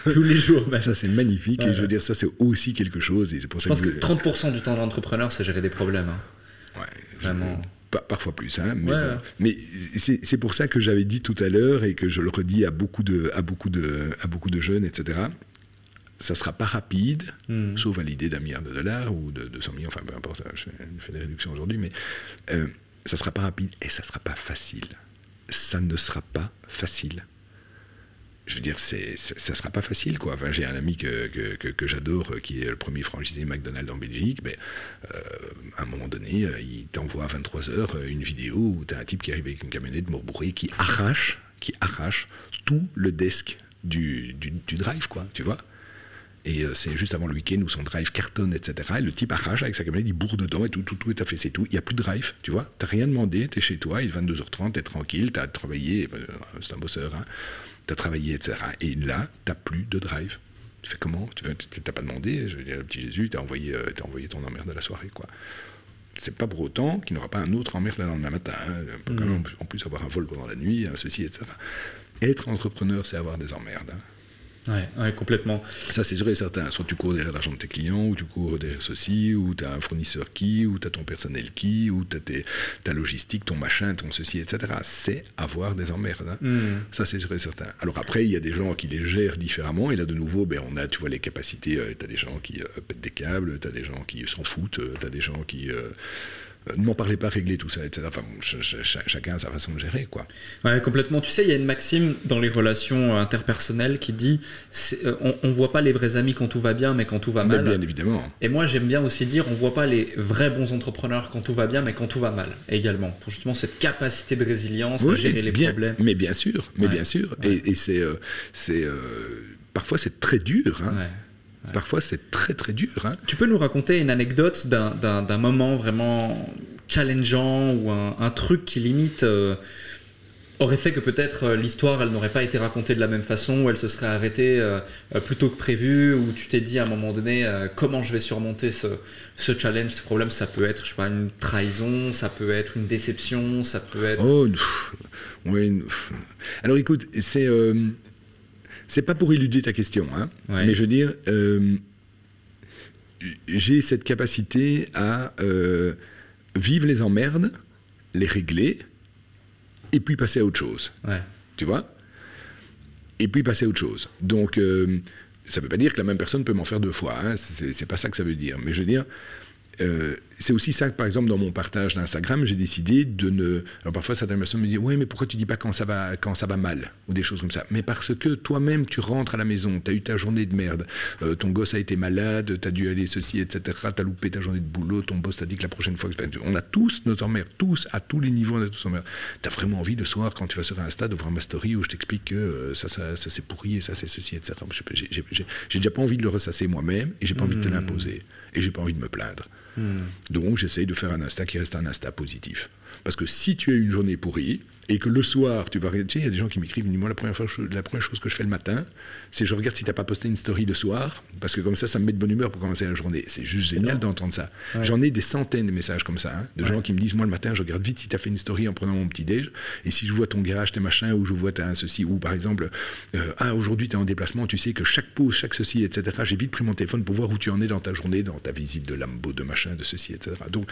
*laughs* Tous les jours. Ça, c'est magnifique. Et je veux dire, ça, c'est aussi quelque chose. Et c'est pour ça que 30% du temps de l'entrepreneur, c'est gérer des problèmes. Hein. Ouais, Vraiment. parfois plus, hein, mais, mais c'est pour ça que j'avais dit tout à l'heure et que je le redis à beaucoup de, à beaucoup de, à beaucoup de jeunes, etc. Ça sera pas rapide, hmm. sauf à l'idée d'un milliard de dollars ou de 200 millions, enfin peu importe, je fais des réductions aujourd'hui, mais euh, ça sera pas rapide et ça sera pas facile. Ça ne sera pas facile je veux dire, c'est, ça sera pas facile, quoi. J'ai un ami que, que, j'adore, euh, qui est le premier franchisé McDonald's en Belgique, mais euh, à un moment donné, euh, il t'envoie à 23h une vidéo où tu as un type qui arrive avec une camionnette bourrée qui arrache, qui arrache tout le desk du, du, drive, quoi, tu vois. Et c'est juste avant le week-end où son drive cartonne, etc. Et le type arrache avec sa camionnette, il bourre dedans et tout, tout, est c'est tout. Il n'y a plus de drive, tu vois. Tu n'as rien demandé, tu es chez toi, il est 22h30, tu es tranquille, tu as travaillé, c'est un bosseur, hein tu as travaillé, etc. Et là, tu n'as plus de drive. Tu fais comment? Tu n'as pas demandé, je veux dire, le petit Jésus, tu as envoyé, euh, envoyé ton emmerde de la soirée, quoi. C'est pas pour autant qu'il n'aura pas un autre emmerde le lendemain matin. Hein. peut quand même en plus avoir un vol pendant la nuit, ceci, etc. Être entrepreneur, c'est avoir des emmerdes. Hein. Ouais, complètement. Ça, c'est sûr et certain. Soit tu cours derrière l'argent de tes clients, ou tu cours derrière ceci, ou tu as un fournisseur qui, ou tu as ton personnel qui, ou tu as ta logistique, ton machin, ton ceci, etc. C'est avoir des emmerdes. Hein. Hmm. Ça, c'est sûr et certain. Alors après, il y a des gens qui les gèrent différemment, et là, de nouveau, ben, on a, tu vois, les capacités. Euh, tu as des gens qui euh, pètent des câbles, tu as des gens qui s'en foutent, euh, tu as des gens qui euh, ne m'en parlez pas, régler tout ça, etc. Enfin, chacun a sa façon de gérer, quoi. Ouais, complètement. Tu sais, il y a une maxime dans les relations interpersonnelles qui dit euh, on, ne voit pas les vrais amis quand tout va bien, mais quand tout va mal. bien évidemment. Et moi, j'aime bien aussi dire on voit pas les vrais bons entrepreneurs quand tout va bien, mais quand tout va mal également. Pour justement cette capacité de résilience à gérer les problèmes. Mais bien sûr, mais bien sûr. Et, c'est, euh, c'est parfois c'est très dur. Hein. Parfois, c'est très très dur. Hein. Tu peux nous raconter une anecdote d'un moment vraiment challengeant ou un, truc qui limite euh, aurait fait que peut-être euh, l'histoire elle n'aurait pas été racontée de la même façon ou elle se serait arrêtée euh, plus tôt que prévu ou tu t'es dit à un moment donné comment je vais surmonter ce, ce, challenge, ce problème? Ça peut être je sais pas une trahison, ça peut être une déception, ça peut être Oh oui. Alors écoute, c'est c'est pas pour éluder ta question, hein, mais je veux dire, euh, j'ai cette capacité à euh, vivre les emmerdes, les régler, et puis passer à autre chose. Tu vois? Et puis passer à autre chose. Donc, euh, ça ne veut pas dire que la même personne peut m'en faire deux fois. Hein, c'est pas ça que ça veut dire. Mais je veux dire, c'est aussi ça que, par exemple, dans mon partage d'Instagram, j'ai décidé de ne. Alors parfois, certaines personnes me disent Oui, mais pourquoi tu dis pas quand ça va, quand ça va mal Ou des choses comme ça. Mais parce que toi-même, tu rentres à la maison, tu as eu ta journée de merde, euh, ton gosse a été malade, tu as dû aller ceci, etc. Tu as loupé ta journée de boulot, ton boss t'a dit que la prochaine fois. On a tous nos emmerdes, tous, à tous les niveaux, on a tous nos emmerdes. Tu as vraiment envie le soir, quand tu vas sur Insta, de voir ma story où je t'explique que euh, ça, ça, ça c'est pourri et ça, c'est ceci, etc. J'ai déjà pas envie de le ressasser moi-même et j'ai pas envie de te mmh. l'imposer. Et j'ai pas envie de me plaindre. Donc j'essaye de faire un Insta qui reste un Insta positif. Parce que si tu as une journée pourrie, et que le soir, tu vas sais, il y a des gens qui m'écrivent, moi la première, fois, la première chose que je fais le matin, c'est je regarde si tu n'as pas posté une story le soir, parce que comme ça, ça me met de bonne humeur pour commencer la journée. C'est juste génial d'entendre ça. J'en ai des centaines de messages comme ça, hein, de gens qui me disent, moi le matin, je regarde vite si tu as fait une story en prenant mon petit déj, et si je vois ton garage, tes machins, ou je vois as un ceci, ou par exemple, euh, ah aujourd'hui tu es en déplacement, tu sais que chaque pause, chaque ceci, etc. J'ai vite pris mon téléphone pour voir où tu en es dans ta journée, dans ta visite de Lambo, de machin, de ceci, etc. Donc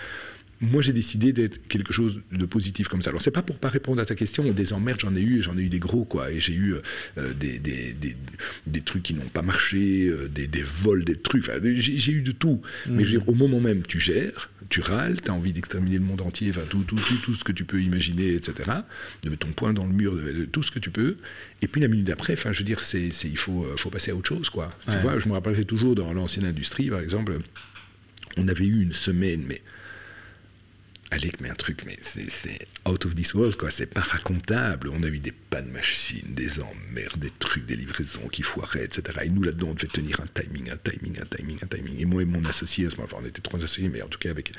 moi, j'ai décidé d'être quelque chose de positif comme ça. Alors, c'est pas pour pas répondre à ta question. Des emmerdes, j'en ai eu, j'en ai eu des gros, quoi. Et j'ai eu euh, des, des, des, trucs qui n'ont pas marché, euh, des, vols, des trucs. Enfin, j'ai eu de tout. Mmh. Mais je veux dire, au moment même, tu gères, tu râles, tu as envie d'exterminer le monde entier, enfin, tout, tout, tout, tout, ce que tu peux imaginer, etc. De mettre ton poing dans le mur, de, tout ce que tu peux. Et puis, la minute d'après, enfin, je veux dire, c'est, il faut, euh, faut passer à autre chose, quoi. Tu vois, je me rappellerai toujours dans l'ancienne industrie, par exemple, on avait eu une semaine, mais Alec, mais un truc, mais c'est out of this world, quoi. C'est pas racontable. On a eu des pannes machines, des emmerdes, des trucs, des livraisons qui foiraient, etc. Et nous, là-dedans, on devait tenir un timing, un timing, un timing, un timing. Et moi et mon associé, à ce moment on était trois associés, mais en tout cas, avec,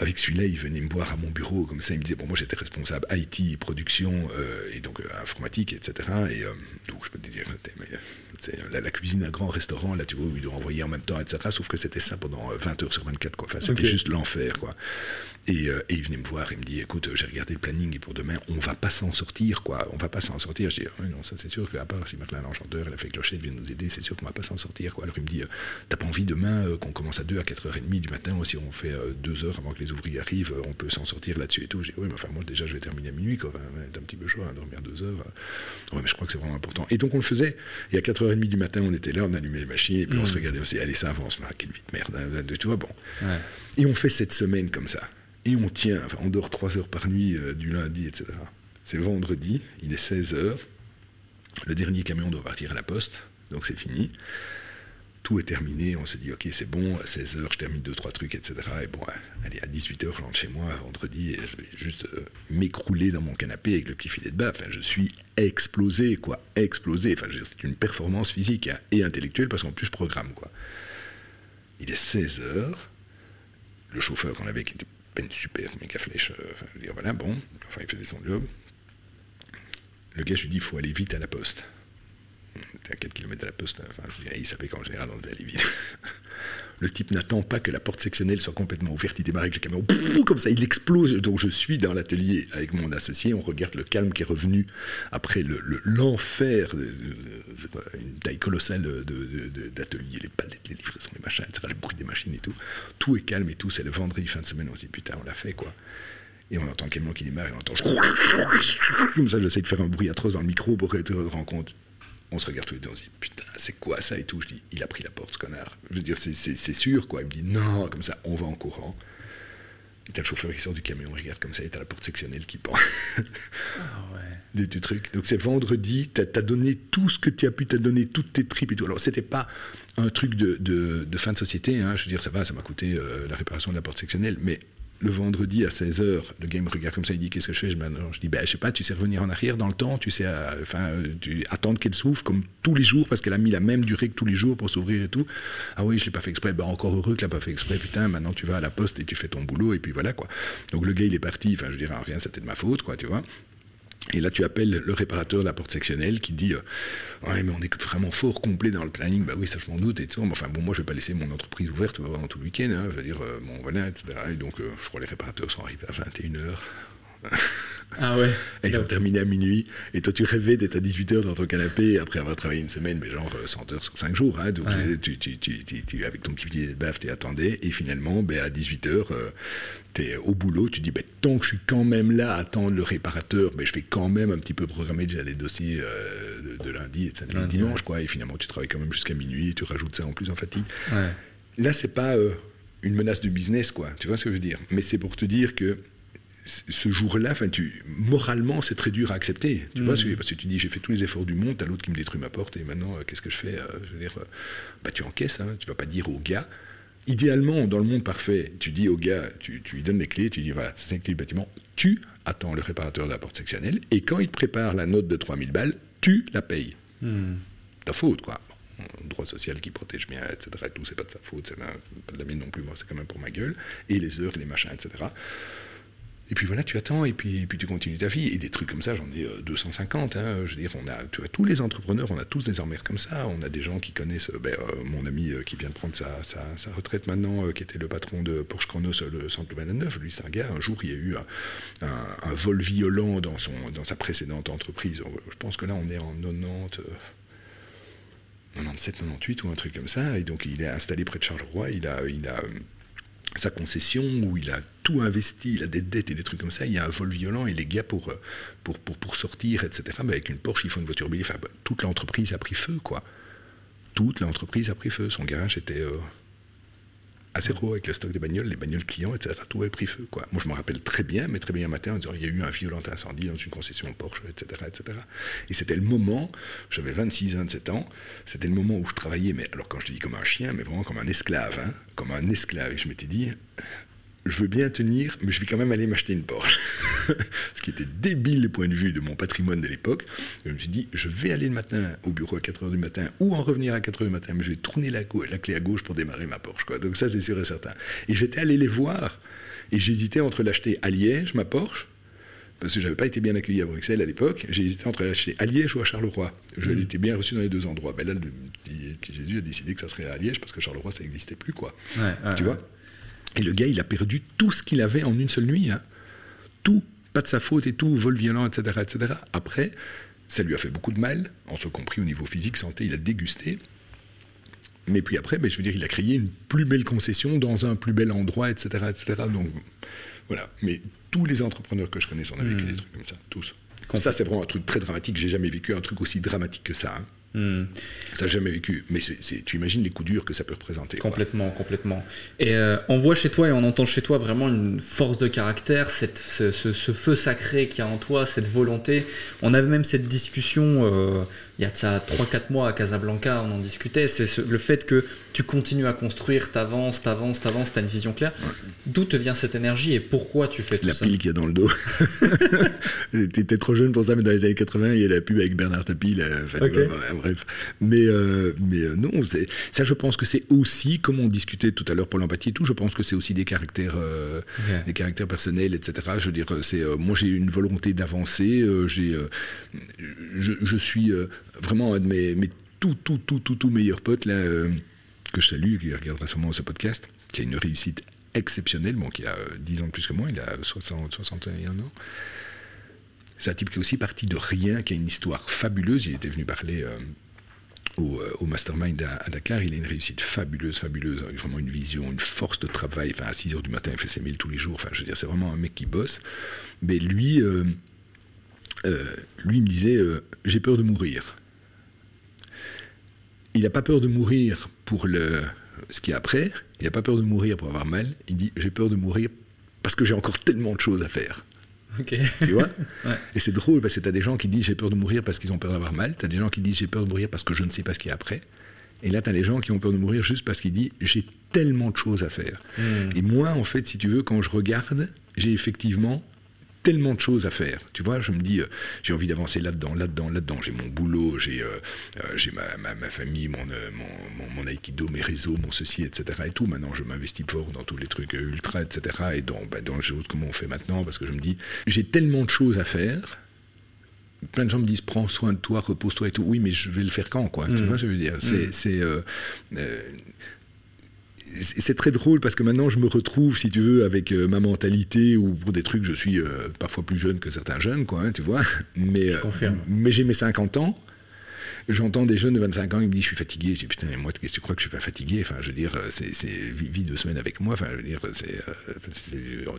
avec celui-là, il venait me voir à mon bureau, comme ça, il me disait, bon, moi j'étais responsable IT, production, euh, et donc euh, informatique, etc. Et euh, donc, je peux te dire, la, la, cuisine d'un grand restaurant, là, tu vois, où il doit envoyer en même temps, etc. Sauf que c'était ça pendant 20 heures sur 24, quoi. Enfin, c'était juste l'enfer, quoi. Euh, et, il venait me voir et me dit écoute, j'ai regardé le planning et pour demain, on va pas s'en sortir, quoi. On va pas s'en sortir. Je dis non, ça c'est sûr qu'à part si Martin l'enchanteur, elle a fait clocher, vient nous aider, c'est sûr qu'on va pas s'en sortir, quoi. Alors il me dit t'as pas envie demain euh, qu'on commence à 2 à 4h30 du matin, ou si on fait 2 euh, heures avant que les ouvriers arrivent, on peut s'en sortir là-dessus et tout. Je dis oui, mais enfin, moi déjà, je vais terminer à minuit, quoi. T'as un petit peu chaud à dormir 2 heures. Ouais, mais je crois que c'est vraiment important. Et donc on le faisait. Et à 4h30 du matin, on était là, on allumait les machines, et puis on se mmh. regardait, on s'est allez, ça avance, quelle vite merde, hein, tu vois, bon. Et on fait cette semaine comme ça et on tient, on dort 3 heures par nuit euh, du lundi, etc. C'est vendredi, il est 16 heures, le dernier camion doit partir à la poste, donc c'est fini. Tout est terminé, on se dit ok c'est bon, à 16 heures je termine 2-3 trucs, etc. Et bon, allez, à 18 heures je rentre chez moi vendredi et je vais juste euh, m'écrouler dans mon canapé avec le petit filet de bas. Enfin, je suis explosé, quoi, explosé. Enfin, c'est une performance physique hein, et intellectuelle parce qu'en plus je programme, quoi. Il est 16 heures, le chauffeur qu'on avait qui était une super méga flèche. Euh, voilà, bon, enfin, il faisait son job. Le gars, je lui dis, il faut aller vite à la poste. À 4 km de la poste. Enfin, je il savait qu'en général, on devait aller vite. *laughs* Le type n'attend pas que la porte sectionnelle soit complètement ouverte. Il démarre avec le camion, comme ça, il explose. Donc je suis dans l'atelier avec mon associé. On regarde le calme qui est revenu après l'enfer, le, une taille colossale d'atelier, les palettes, les livraisons, les machins, etc., le bruit des machines et tout. Tout est calme et tout. C'est le vendredi fin de semaine. On se dit putain, on l'a fait quoi. Et on entend le qui démarre et on entend comme ça. J'essaie de faire un bruit atroce dans le micro pour être rendre compte on se regarde tous les deux, on se dit putain, c'est quoi ça et tout. Je dis, il a pris la porte, ce connard. Je veux dire, c'est sûr, quoi. Il me dit, non, comme ça, on va en courant. Et t'as le chauffeur qui sort du camion, regarde comme ça, et t'as la porte sectionnelle qui pend. *laughs* ah ouais. du, truc. Donc c'est vendredi, t'as as donné tout ce que tu as pu, t'as donné toutes tes tripes et tout. Alors c'était pas un truc de, fin de société, hein. je veux dire, ça va, ça m'a coûté euh, la réparation de la porte sectionnelle, mais le vendredi à 16h, le gars me regarde comme ça, il dit Qu'est-ce que je fais? Je dis ben, Je sais pas, tu sais revenir en arrière dans le temps, tu sais euh, euh, attendre qu'elle s'ouvre comme tous les jours, parce qu'elle a mis la même durée que tous les jours pour s'ouvrir et tout. Ah oui, je l'ai pas fait exprès. Ben, encore heureux que l'a pas fait exprès. Putain, maintenant tu vas à la poste et tu fais ton boulot, et puis voilà quoi. Donc le gars, il est parti. Enfin, je dirais rien, c'était de ma faute, quoi, tu vois. Et là, tu appelles le réparateur de la porte sectionnelle qui dit euh, Ouais, mais on est vraiment fort complet dans le planning. Bah oui, ça, je m'en doute. Et tout. enfin, bon, moi, je vais pas laisser mon entreprise ouverte pendant tout le week-end. Hein, je veux dire, euh, bon, voilà, etc. Et donc, euh, je crois que les réparateurs sont arrivés à 21h. Ah ouais. Et ils ont terminé à minuit. Et toi, tu rêvais d'être à 18h dans ton canapé après avoir travaillé une semaine, mais genre 100 heures sur 5 jours. Hein, donc, tu, tu, tu, avec ton petit filet de baf, tu attendais. Et finalement, ben, à 18h, tu es au boulot. Tu dis, ben, tant que je suis quand même là à attendre le réparateur, ben, je vais quand même un petit peu programmer déjà les dossiers euh, de, lundi et de samedi, dimanche. Quoi, et finalement, tu travailles quand même jusqu'à minuit. Et tu rajoutes ça en plus en fatigue. Là, c'est pas euh, une menace de business, quoi. Tu vois ce que je veux dire? Mais c'est pour te dire que ce jour-là, tu, moralement, c'est très dur à accepter. Tu vois, mm. parce que tu dis, j'ai fait tous les efforts du monde, t'as l'autre qui me détruit ma porte, et maintenant, euh, qu'est-ce que je fais euh, Je veux dire, euh, bah, tu encaisses, hein, tu vas pas dire au gars. Idéalement, dans le monde parfait, tu dis au gars, tu, lui donnes les clés, tu dis, voilà, c'est les clés du bâtiment, tu attends le réparateur de la porte sectionnelle, et quand il te prépare la note de 3000 balles, tu la payes. Mm. Ta faute, quoi. un droit social qui protège bien, etc. Et tout, c'est pas de sa faute, c'est pas de la mienne non plus, moi, c'est quand même pour ma gueule. Et les heures, les machins, etc. Et puis voilà, tu attends et puis, puis tu continues ta vie. Et des trucs comme ça, j'en ai 250. Hein. Je veux dire, on a, tu vois, tous les entrepreneurs, on a tous des armères comme ça. On a des gens qui connaissent, ben, mon ami qui vient de prendre sa, sa, retraite maintenant, qui était le patron de Porsche Chronos, le centre de 29. Lui, c'est un gars, un jour, il y a eu un, vol violent dans, son, dans sa précédente entreprise. Je pense que là, on est en 90. 97, 98 ou un truc comme ça. Et donc il est installé près de Charleroi. Il a, il a euh, sa concession où il a tout investi, il a des dettes et des trucs comme ça. Il y a un vol violent et les gars pour, euh, pour, pour, pour sortir, etc. Mais avec une Porsche, ils font une voiture Enfin, bah, toute l'entreprise a pris feu, quoi. Toute l'entreprise a pris feu. Son garage était euh, à zéro avec le stock des bagnoles, les bagnoles clients, etc. Tout avait pris feu. Quoi. Moi, je me rappelle très bien, mais très bien un matin, en disant il y a eu un violent incendie dans une concession Porsche, etc. etc. Et c'était le moment, j'avais 26, 27 ans, c'était le moment où je travaillais, mais alors quand je te dis comme un chien, mais vraiment comme un esclave, hein, comme un esclave. Et je m'étais dit, je veux bien tenir, mais je vais quand même aller m'acheter une Porsche. *laughs* Ce qui était débile du point de vue de mon patrimoine de l'époque. Je me suis dit, je vais aller le matin au bureau à 4h du matin ou en revenir à 4h du matin, mais je vais tourner la, la clé à gauche pour démarrer ma Porsche. Quoi. Donc ça, c'est sûr et certain. Et j'étais allé les voir et j'hésitais entre l'acheter à Liège, ma Porsche, parce que je n'avais pas été bien accueilli à Bruxelles à l'époque. J'ai hésité entre l'acheter à Liège ou à Charleroi. Je mmh. bien reçu dans les deux endroits. Ben là, Jésus a décidé que ça serait à Liège parce que Charleroi, ça n'existait plus. quoi. tu vois? Et le gars, il a perdu tout ce qu'il avait en une seule nuit. Hein. Tout, pas de sa faute et tout, vol violent, etc., etc. Après, ça lui a fait beaucoup de mal, en ce compris au niveau physique, santé, il a dégusté. Mais puis après, ben, je veux dire, il a créé une plus belle concession dans un plus bel endroit, etc., etc. Donc voilà. Mais tous les entrepreneurs que je connais, on a vécu des trucs comme ça, tous. Ça, c'est vraiment un truc très dramatique. J'ai jamais vécu un truc aussi dramatique que ça. Hein. Hmm. Ça, n'a jamais vécu. Mais tu imagines les coups durs que ça peut représenter. Complètement, complètement. Et euh, on voit chez toi et on entend chez toi vraiment une force de caractère, cette, ce, feu sacré qui y a en toi, cette volonté. On avait même cette discussion euh, il y a de ça 3-4 mois à Casablanca, on en discutait. C'est le fait que tu continues à construire, t'avances, t'avances, t'avances, t'as une vision claire. D'où te vient cette énergie et pourquoi tu fais tout la ça La pile qu'il y a dans le dos. *laughs* T'étais trop jeune pour ça, mais dans les années 80, il y a la pub avec Bernard Tapie. bref. Mais, euh, mais euh, non, ça, je pense que c'est aussi, comme on discutait tout à l'heure pour l'empathie et tout, je pense que c'est aussi des caractères, euh, des caractères personnels, etc. Je veux dire, c'est moi j'ai une volonté d'avancer. j'ai, je, je, suis vraiment un de mes, mes tout, tout, tout, tout, tout meilleurs potes là que je salue, qui regardera sûrement ce podcast, qui a une réussite exceptionnelle, bon, qui a 10 ans de plus que moi, il a 60, 61 ans. C'est un type qui est aussi parti de rien, qui a une histoire fabuleuse. Il était venu parler euh, euh, au, Mastermind à, Dakar. Il a une réussite fabuleuse, fabuleuse. Vraiment une vision, une force de travail. Enfin, à 6 h du matin, il fait ses mails tous les jours. Enfin, je veux dire, c'est vraiment un mec qui bosse. Mais lui, euh, lui me disait J'ai peur de mourir il n'a pas peur de mourir pour le, ce qui est après, il n'a pas peur de mourir pour avoir mal, il dit j'ai peur de mourir parce que j'ai encore tellement de choses à faire. Tu vois *laughs* Et c'est drôle parce que tu as des gens qui disent j'ai peur de mourir parce qu'ils ont peur d'avoir mal, tu as des gens qui disent j'ai peur de mourir parce que je ne sais pas ce qu'il y a après. Et là, tu as les gens qui ont peur de mourir juste parce qu'ils disent j'ai tellement de choses à faire. Hmm. Et moi, en fait, si tu veux, quand je regarde, j'ai effectivement tellement de choses à faire. Tu vois, je me dis, euh, j'ai envie d'avancer là-dedans, là-dedans, là-dedans. J'ai mon boulot, j'ai euh, euh, j'ai ma, ma, famille, mon, mon, mon, aikido, mes réseaux, mon ceci, etc. Et tout. Maintenant, je m'investis fort dans tous les trucs ultra, etc. Et dans, bah, dans les choses comment on fait maintenant, parce que je me dis, j'ai tellement de choses à faire plein de gens me disent prends soin de toi, repose-toi et tout. Oui, mais je vais le faire quand, quoi. Tu mm. vois, je veux dire, c'est, mm c'est très drôle parce que maintenant je me retrouve, si tu veux, avec euh, ma mentalité ou pour des trucs, je suis euh, parfois plus jeune que certains jeunes, quoi, hein, tu vois. Mais, euh, mais j'ai mes 50 ans. J'entends des jeunes de 25 ans qui me disent je suis fatigué. Je dis putain, moi, qu'est-ce que tu crois que je suis pas fatigué? Enfin, je veux dire, c'est vis deux semaines avec moi. Enfin, je veux dire, c'est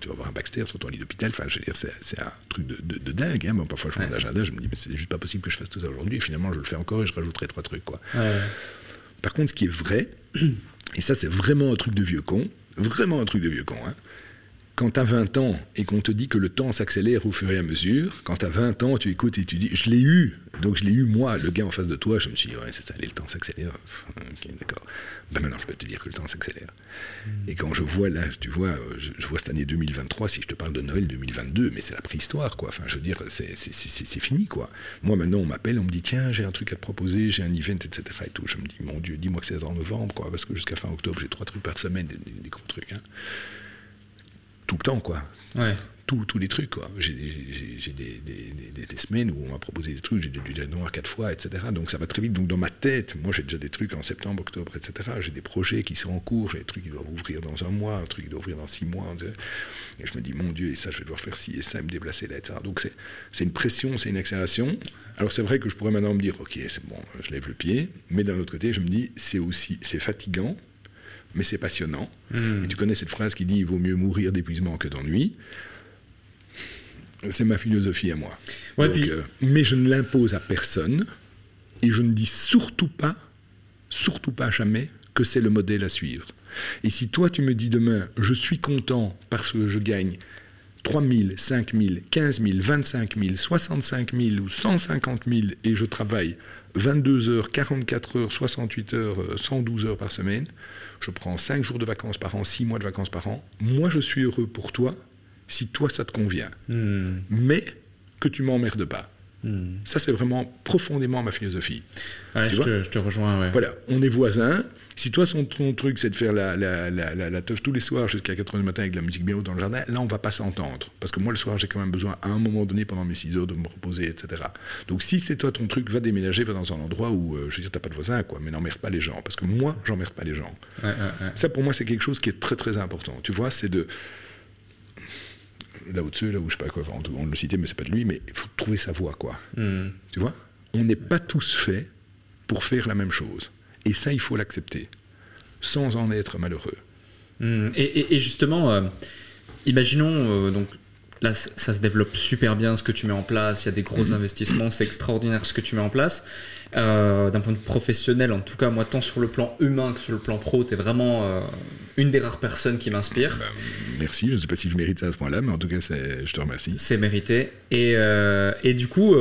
tu vas avoir un Baxter sur ton lit d'hôpital. Enfin, je veux dire, c'est un truc de, de, dingue. Hein. parfois, je prends l'agenda, je me dis mais c'est juste pas possible que je fasse tout ça aujourd'hui. Et finalement, je le fais encore et je rajouterai trois trucs, quoi. Par contre, ce qui est vrai, et ça, c'est vraiment un truc de vieux con. Vraiment un truc de vieux con. Hein. Quand tu as 20 ans et qu'on te dit que le temps s'accélère au fur et à mesure, quand tu as 20 ans, tu écoutes et tu dis Je l'ai eu, donc je l'ai eu moi, le gars en face de toi, je me suis dit Ouais, c'est ça, le temps s'accélère. Ok, d'accord. Ben maintenant, je peux te dire que le temps s'accélère. Et quand je vois là, tu vois, je, vois cette année 2023, si je te parle de Noël 2022, mais c'est la préhistoire, quoi. Enfin, je veux dire, c'est fini, quoi. Moi, maintenant, on m'appelle, on me dit Tiens, j'ai un truc à te proposer, j'ai un event, etc. Et tout. Je me dis Mon Dieu, dis-moi que c'est en novembre, quoi, parce que jusqu'à fin octobre, j'ai trois trucs par semaine, des, gros trucs. Hein tout le temps, quoi. Ouais. Tous, tous les trucs, quoi. J'ai des, des- des- des semaines où on m'a proposé des trucs, j'ai dû dire non à quatre fois, etc. Donc ça va très vite. Donc dans ma tête, moi j'ai déjà des trucs en septembre, octobre, etc. J'ai des projets qui sont en cours, j'ai des trucs qui doivent ouvrir dans un mois, un truc qui doit ouvrir dans six mois. Et je me dis, mon Dieu, et ça, je vais devoir faire ci et ça, et me déplacer là, etc. Donc c'est c'est une pression, c'est une accélération. Alors c'est vrai que je pourrais maintenant me dire, ok, c'est bon, je lève le pied. Mais d'un autre côté, je me dis, c'est aussi, c'est fatigant, mais c'est passionnant. Hmm. Et tu connais cette phrase qui dit, il vaut mieux mourir d'épuisement que d'ennui. C'est ma philosophie à moi. Ouais, Donc, puis- euh, mais je ne l'impose à personne. Et je ne dis surtout pas, surtout pas jamais, que c'est le modèle à suivre. Et si toi, tu me dis demain, je suis content parce que je gagne 3 000, 5 000, 15 000, 25 000, 65 000 ou 150 000 et je travaille 22 heures, 44 heures, 68 heures, euh, 112 heures par semaine, je prends 5 jours de vacances par an, 6 mois de vacances par an, moi je suis heureux pour toi si toi ça te convient. Hmm. Mais que tu m'emmerdes pas. Hmm. Ça, c'est vraiment profondément ma philosophie. Ouais, je, te, je te rejoins, ouais. Voilà, on est voisins. Si toi, son, ton truc, c'est de faire la, la, la, la, la teuf tous les soirs jusqu'à 4 h du matin avec de la musique bien haut dans le jardin, là, on va pas s'entendre. Parce que moi, le soir, j'ai quand même besoin, à un moment donné, pendant mes 6 heures, de me reposer, etc. Donc, si c'est toi ton truc, va déménager, va dans un endroit où, euh, je veux dire, t'as pas de voisins, quoi. Mais n'emmerde pas les gens. Parce que moi, j'emmerde pas les gens. Ouais, ouais, ouais. Ça, pour moi, c'est quelque chose qui est très, très important. Tu vois, c'est de. Là au-dessus, là où je sais pas quoi, on, on le citait, mais c'est pas de lui, mais il faut trouver sa voie, quoi. Hmm. Tu vois? On n'est pas tous faits pour faire la même chose. Et ça, il faut l'accepter, sans en être malheureux. Hmm. Et, et- et justement, euh, imaginons, euh, donc là, ça se développe super bien ce que tu mets en place, il y a des gros investissements, c'est extraordinaire ce que tu mets en place. Euh, D'un point de vue professionnel, en tout cas, moi, tant sur le plan humain que sur le plan pro, tu es vraiment une des rares personnes qui m'inspire. Merci, je ne sais pas si je mérite ça à ce point-là, mais en tout cas, je te remercie. C'est mérité. Et, et du coup,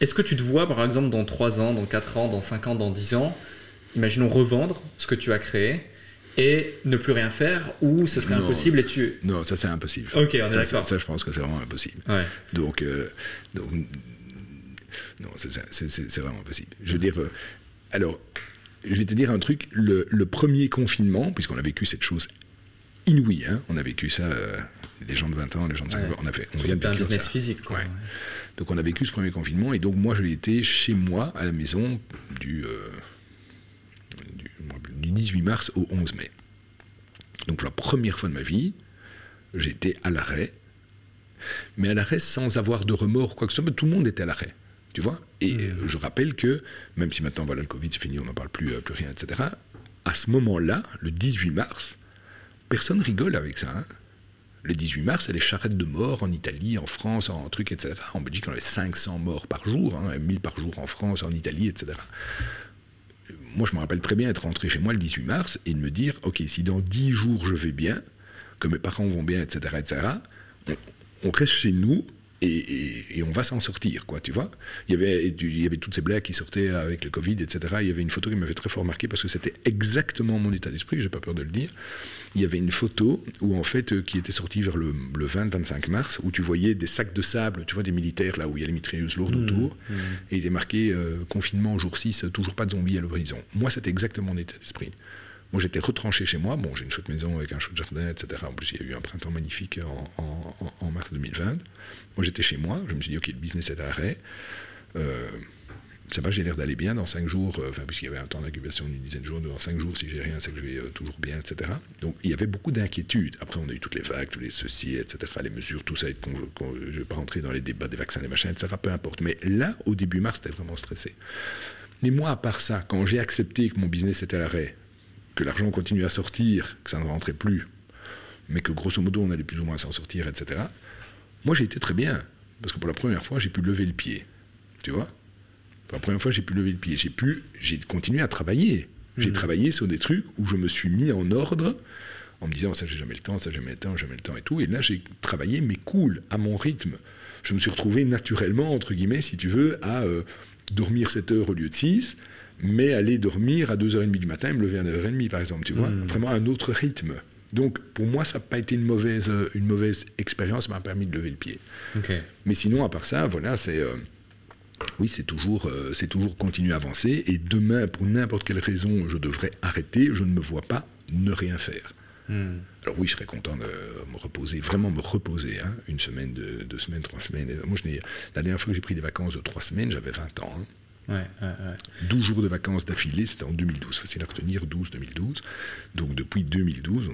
est-ce que tu te vois, par exemple, dans 3 ans, dans 4 ans, dans 5 ans, dans 10 ans, imaginons revendre ce que tu as créé et ne plus rien faire ou ce serait Non. impossible et tu... Non, ça c'est impossible. Ok, on est ça, ça, d'accord. ça, je pense que c'est vraiment impossible. Ouais. Donc, euh, donc, non, c'est- vraiment impossible. Je veux dire, euh, alors, je vais te dire un truc. Le, le premier confinement, puisqu'on a vécu cette chose inouïe, hein, on a vécu ça, euh, les gens de 20 ans, les gens de 50 ans, on a fait, on vient de un business ça. physique, quoi. Ouais. Donc on a vécu ce premier confinement et donc moi je l'ai été chez moi à la maison du, euh, du, du 18 mars au 11 mai. Donc pour la première fois de ma vie, j'ai été à l'arrêt, mais à l'arrêt sans avoir de remords, quoi que ce soit, tout le monde était à l'arrêt. Tu vois Et euh, je rappelle que, même si maintenant voilà, le Covid c'est fini, on n'en parle plus, euh, plus rien, etc., à ce moment-là, le 18 mars, personne rigole avec ça. hein. Le 18 mars, les charrettes de morts en Italie, en France, en trucs, etc. En Belgique, on avait 500 morts par jour, hein, 1000 par jour en France, en Italie, etc. Moi, je me rappelle très bien être rentré chez moi le 18 mars et de me dire, OK, si dans 10 jours je vais bien, que mes parents vont bien, etc., etc., on, reste chez nous et, on va s'en sortir, quoi, tu vois. Il y, avait, du- il y avait toutes ces blagues qui sortaient avec le Covid, etc. Il y avait une photo qui m'avait très fort marqué parce que c'était exactement mon état d'esprit, j'ai pas peur de le dire. Il y avait une photo où, en fait, euh, qui était sortie vers le, le 20-25 mars, où tu voyais des sacs de sable, tu vois, des militaires, là où il y a les mitrailleuses lourdes autour, et il était marqué euh, confinement jour 6, toujours pas de zombies à l'horizon. Moi, c'était exactement mon état d'esprit. Moi, j'étais retranché chez moi. Bon, j'ai une chouette maison avec un chouette jardin, etc. En plus, il y a eu un printemps magnifique en, en- en- en mars 2020. Moi, j'étais chez moi. Je me suis dit, OK, le business est à l'arrêt. Euh, ça va, j'ai l'air d'aller bien dans 5 jours, euh, enfin, puisqu'il y avait un temps d'incubation d'une dizaine de jours, dans 5 jours, si j'ai rien, c'est que je vais euh, toujours bien, etc. Donc, il y avait beaucoup d'inquiétudes. Après, on a eu toutes les vagues, tous les ceci, etc., les mesures, tout ça. je ne vais pas rentrer dans les débats des vaccins, des machins, etc., peu importe. Mais là, au début mars, c'était vraiment stressé. Mais moi, à part ça, quand j'ai accepté que mon business était à l'arrêt, que l'argent continuait à sortir, que ça ne rentrait plus, mais que grosso modo on allait plus ou moins s'en sortir, etc. Moi j'ai été très bien, parce que pour la première fois j'ai pu lever le pied, tu vois? Pour la première fois j'ai pu lever le pied, j'ai pu, j'ai continué à travailler. J'ai travaillé sur des trucs où je me suis mis en ordre en me disant ça j'ai jamais le temps, ça j'ai jamais le temps, jamais le temps et tout. Et là j'ai travaillé mais cool, à mon rythme. Je me suis retrouvé naturellement, entre guillemets, si tu veux, à euh, dormir 7 heures au lieu de 6, mais aller dormir à 2h30 du matin et me lever à 9h30 par exemple, tu vois. Vraiment un autre rythme. Donc pour moi ça n'a pas été une mauvaise, euh, une mauvaise expérience, ça m'a permis de lever le pied. Mais sinon, à part ça, voilà, c'est. euh, oui, c'est toujours, euh, c'est toujours continuer à avancer. Et demain, pour n'importe quelle raison, je devrais arrêter. Je ne me vois pas ne rien faire. Hmm. Alors oui, je serais content de me reposer, vraiment me reposer, hein, une semaine, deux, deux, semaines, trois semaines. Moi, je la dernière fois que j'ai pris des vacances de trois semaines, j'avais 20 ans. Hein. Ouais, ouais, ouais. 12 jours de vacances d'affilée, c'était en 2012. Facile à retenir, 12-2012. Donc depuis 2012,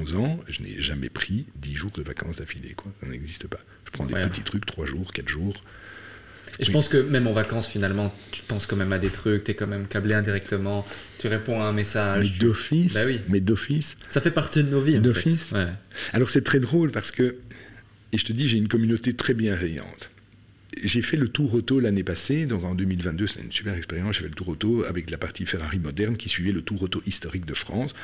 11 ans, je n'ai jamais pris 10 jours de vacances d'affilée. Ça n'existe pas. Je prends des petits trucs, 3 jours, 4 jours. Et je pense que même en vacances, finalement, tu penses quand même à des trucs, tu es quand même câblé indirectement, tu réponds à un message. Mais d'office. Bah oui. Mais d'office. Ça fait partie de nos vies. D'office. Ouais. Alors c'est très drôle parce que, et je te dis, j'ai une communauté très bienveillante j'ai fait le tour auto l'année passée, donc en 2022, c'était une super expérience. J'ai fait le tour auto avec la partie Ferrari moderne qui suivait le tour auto historique de France.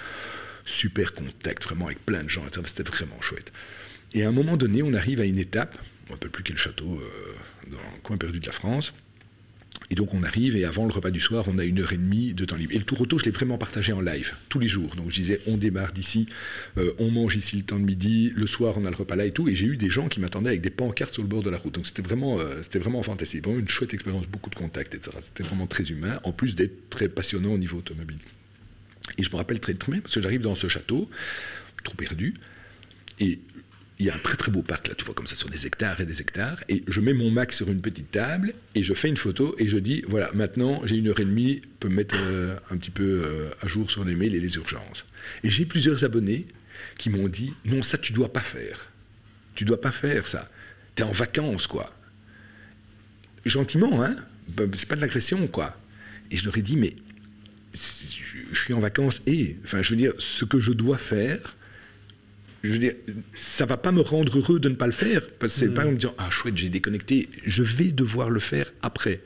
Super contact, vraiment avec plein de gens, c'était vraiment chouette. Et à un moment donné, on arrive à une étape, on ne peut plus quel château, euh, dans le coin perdu de la France, et donc on arrive et avant le repas du soir, on a une heure et demie de temps libre. Et le tour auto, je l'ai vraiment partagé en live tous les jours. Donc je disais, on démarre d'ici, euh, on mange ici le temps de midi, le soir on a le repas là et tout. Et j'ai eu des gens qui m'attendaient avec des pancartes sur le bord de la route. Donc c'était vraiment, euh, c'était vraiment fantastique, vraiment une chouette expérience, beaucoup de contacts, etc. C'était vraiment très humain, en plus d'être très passionnant au niveau automobile. Et je me rappelle très très bien parce que j'arrive dans ce château, trop perdu, et il y a un très très beau parc là, tu vois, comme ça, sur des hectares et des hectares, et je mets mon Mac sur une petite table, et je fais une photo, et je dis, voilà, maintenant j'ai une heure et demie, peux me mettre euh, un petit peu euh, à jour sur les mails et les urgences. Et j'ai plusieurs abonnés qui m'ont dit, non, ça tu dois pas faire. Tu dois pas faire ça. Tu es en vacances, quoi. Gentiment, hein bah, C'est pas de l'agression, quoi. Et je leur ai dit, mais je suis en vacances et, enfin, je veux dire, ce que je dois faire, je veux dire, ça va pas me rendre heureux de ne pas le faire. Parce que c'est pas en me disant, ah chouette, j'ai déconnecté, je vais devoir le faire après.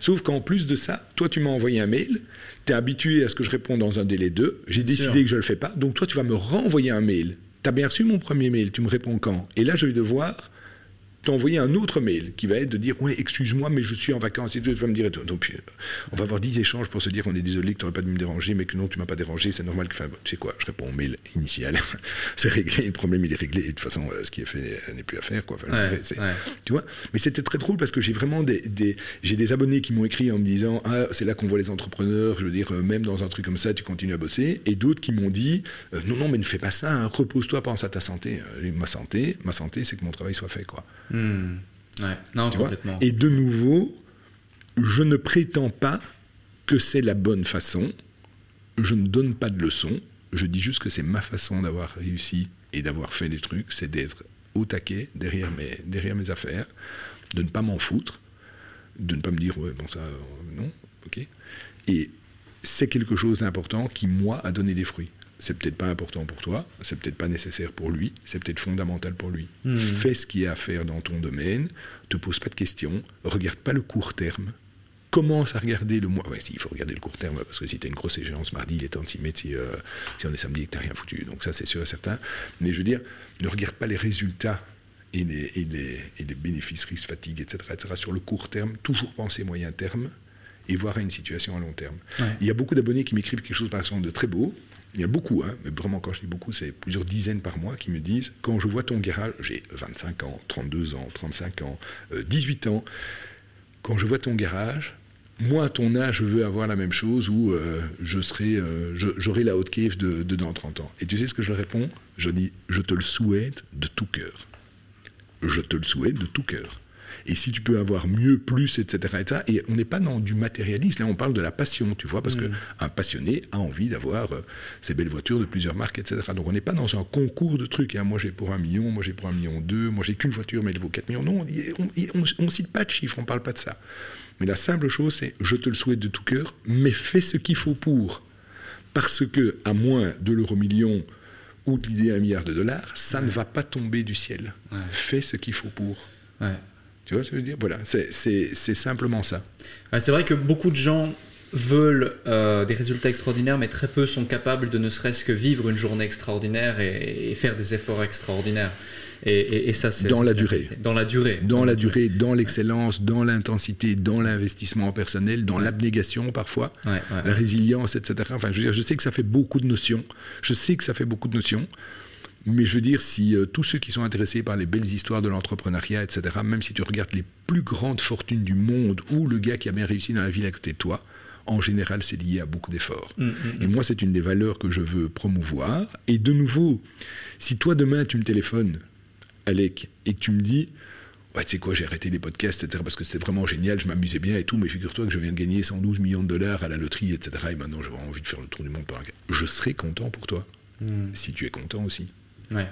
Sauf qu'en plus de ça, toi, tu m'as envoyé un mail, tu es habitué à ce que je réponde dans un délai 2, j'ai décidé que je ne le fais pas, donc toi, tu vas me renvoyer un mail. Tu as bien reçu mon premier mail, tu me réponds quand? Et là, je vais devoir t'envoyer un autre mail qui va être de dire Oui, excuse-moi, mais je suis en vacances et tu vas me dire. Donc, euh, on va avoir 10 échanges pour se dire On est désolé que tu n'aurais pas dû me déranger, mais que non, tu m'as pas dérangé, c'est normal que. Enfin, tu sais quoi, je réponds au mail initial. *laughs* c'est réglé, le problème il est réglé, et de toute façon, euh, ce qui est fait n'est plus à faire. Quoi. Tu vois Mais c'était très drôle parce que j'ai vraiment des, j'ai des abonnés qui m'ont écrit en me disant Ah, c'est là qu'on voit les entrepreneurs, je veux dire, euh, même dans un truc comme ça, tu continues à bosser. Et d'autres qui m'ont dit Non, non, mais ne fais pas ça, hein, repose-toi, pense à ta santé. ma santé, ma santé, c'est que mon travail soit fait. quoi. Hmm. Non, complètement. Et de nouveau, je ne prétends pas que c'est la bonne façon. Je ne donne pas de leçons. Je dis juste que c'est ma façon d'avoir réussi et d'avoir fait des trucs, c'est d'être au taquet derrière mes, derrière mes affaires, de ne pas m'en foutre, de ne pas me dire, ouais, bon, ça, euh, non, ok. Et c'est quelque chose d'important qui, moi, a donné des fruits c'est peut-être pas important pour toi, c'est peut-être pas nécessaire pour lui, c'est peut-être fondamental pour lui. Hmm. Fais ce qu'il y a à faire dans ton domaine, te pose pas de questions, regarde pas le court terme, commence à regarder le mois. Ouais, si, il faut regarder le court terme, parce que si tu as une grosse échéance mardi, il est temps de s'y mettre si, euh, si, on est samedi et que tu n'as rien foutu. Donc ça, c'est sûr et certain. Mais je veux dire, ne regarde pas les résultats et les, et les, et les bénéfices, risques, fatigue, etc., etc. Sur le court terme, toujours penser moyen terme et voir à une situation à long terme. Il y a beaucoup d'abonnés qui m'écrivent quelque chose, par exemple, de très beau, il y a beaucoup, hein, mais vraiment quand je dis beaucoup, c'est plusieurs dizaines par mois qui me disent, quand je vois ton garage, j'ai 25 ans, 32 ans, 35 ans, 18 euh, ans, quand je vois ton garage, moi à ton âge, je veux avoir la même chose où euh, je serai, euh, j'aurai la haute cave de, de, dans 30 ans. Et tu sais ce que je leur réponds? Je dis, je te le souhaite de tout cœur. Je te le souhaite de tout cœur et si tu peux avoir mieux, plus, etc. Et, on n'est pas dans du matérialisme, là on parle de la passion, tu vois, parce mm. qu'un passionné a envie d'avoir euh, ces belles voitures de plusieurs marques, etc. Donc on n'est pas dans un concours de trucs, hein. moi j'ai pour un million, moi j'ai pour un million deux, moi j'ai qu'une voiture mais elle vaut 4 millions. Non, on ne cite pas de chiffres, on ne parle pas de ça. Mais la simple chose, c'est je te le souhaite de tout cœur, mais fais ce qu'il faut pour. Parce que, à moins de l'euro million ou de l'idée un milliard de dollars, ça ne va pas tomber du ciel. Fais ce qu'il faut pour. Ouais. Tu vois ce que je veux dire? Voilà, c'est simplement ça. c'est vrai que beaucoup de gens veulent euh, des résultats extraordinaires, mais très peu sont capables de ne serait-ce que vivre une journée extraordinaire et, faire des efforts extraordinaires. Et, ça, c'est dans la durée. Dans la durée. Dans la durée, dans l'excellence, dans l'intensité, dans l'investissement personnel, dans l'abnégation parfois, la résilience, etc. Enfin, je veux dire, je sais que ça fait beaucoup de notions. Je sais que ça fait beaucoup de notions. Mais je veux dire, si euh, tous ceux qui sont intéressés par les belles histoires de l'entrepreneuriat, etc., même si tu regardes les plus grandes fortunes du monde ou le gars qui a bien réussi dans la ville à côté de toi, en général, c'est lié à beaucoup d'efforts. Mm, mm, Et moi, c'est une des valeurs que je veux promouvoir. Et de nouveau, si toi, demain, tu me téléphones, Alec, et que tu me dis, ouais, tu sais quoi, j'ai arrêté les podcasts, etc., parce que c'était vraiment génial, je m'amusais bien et tout, mais figure-toi que je viens de gagner 112 millions de dollars à la loterie, etc., et maintenant, j'aurais envie de faire le tour du monde pendant... Je serai content pour toi, mm. si tu es content aussi. Ouais.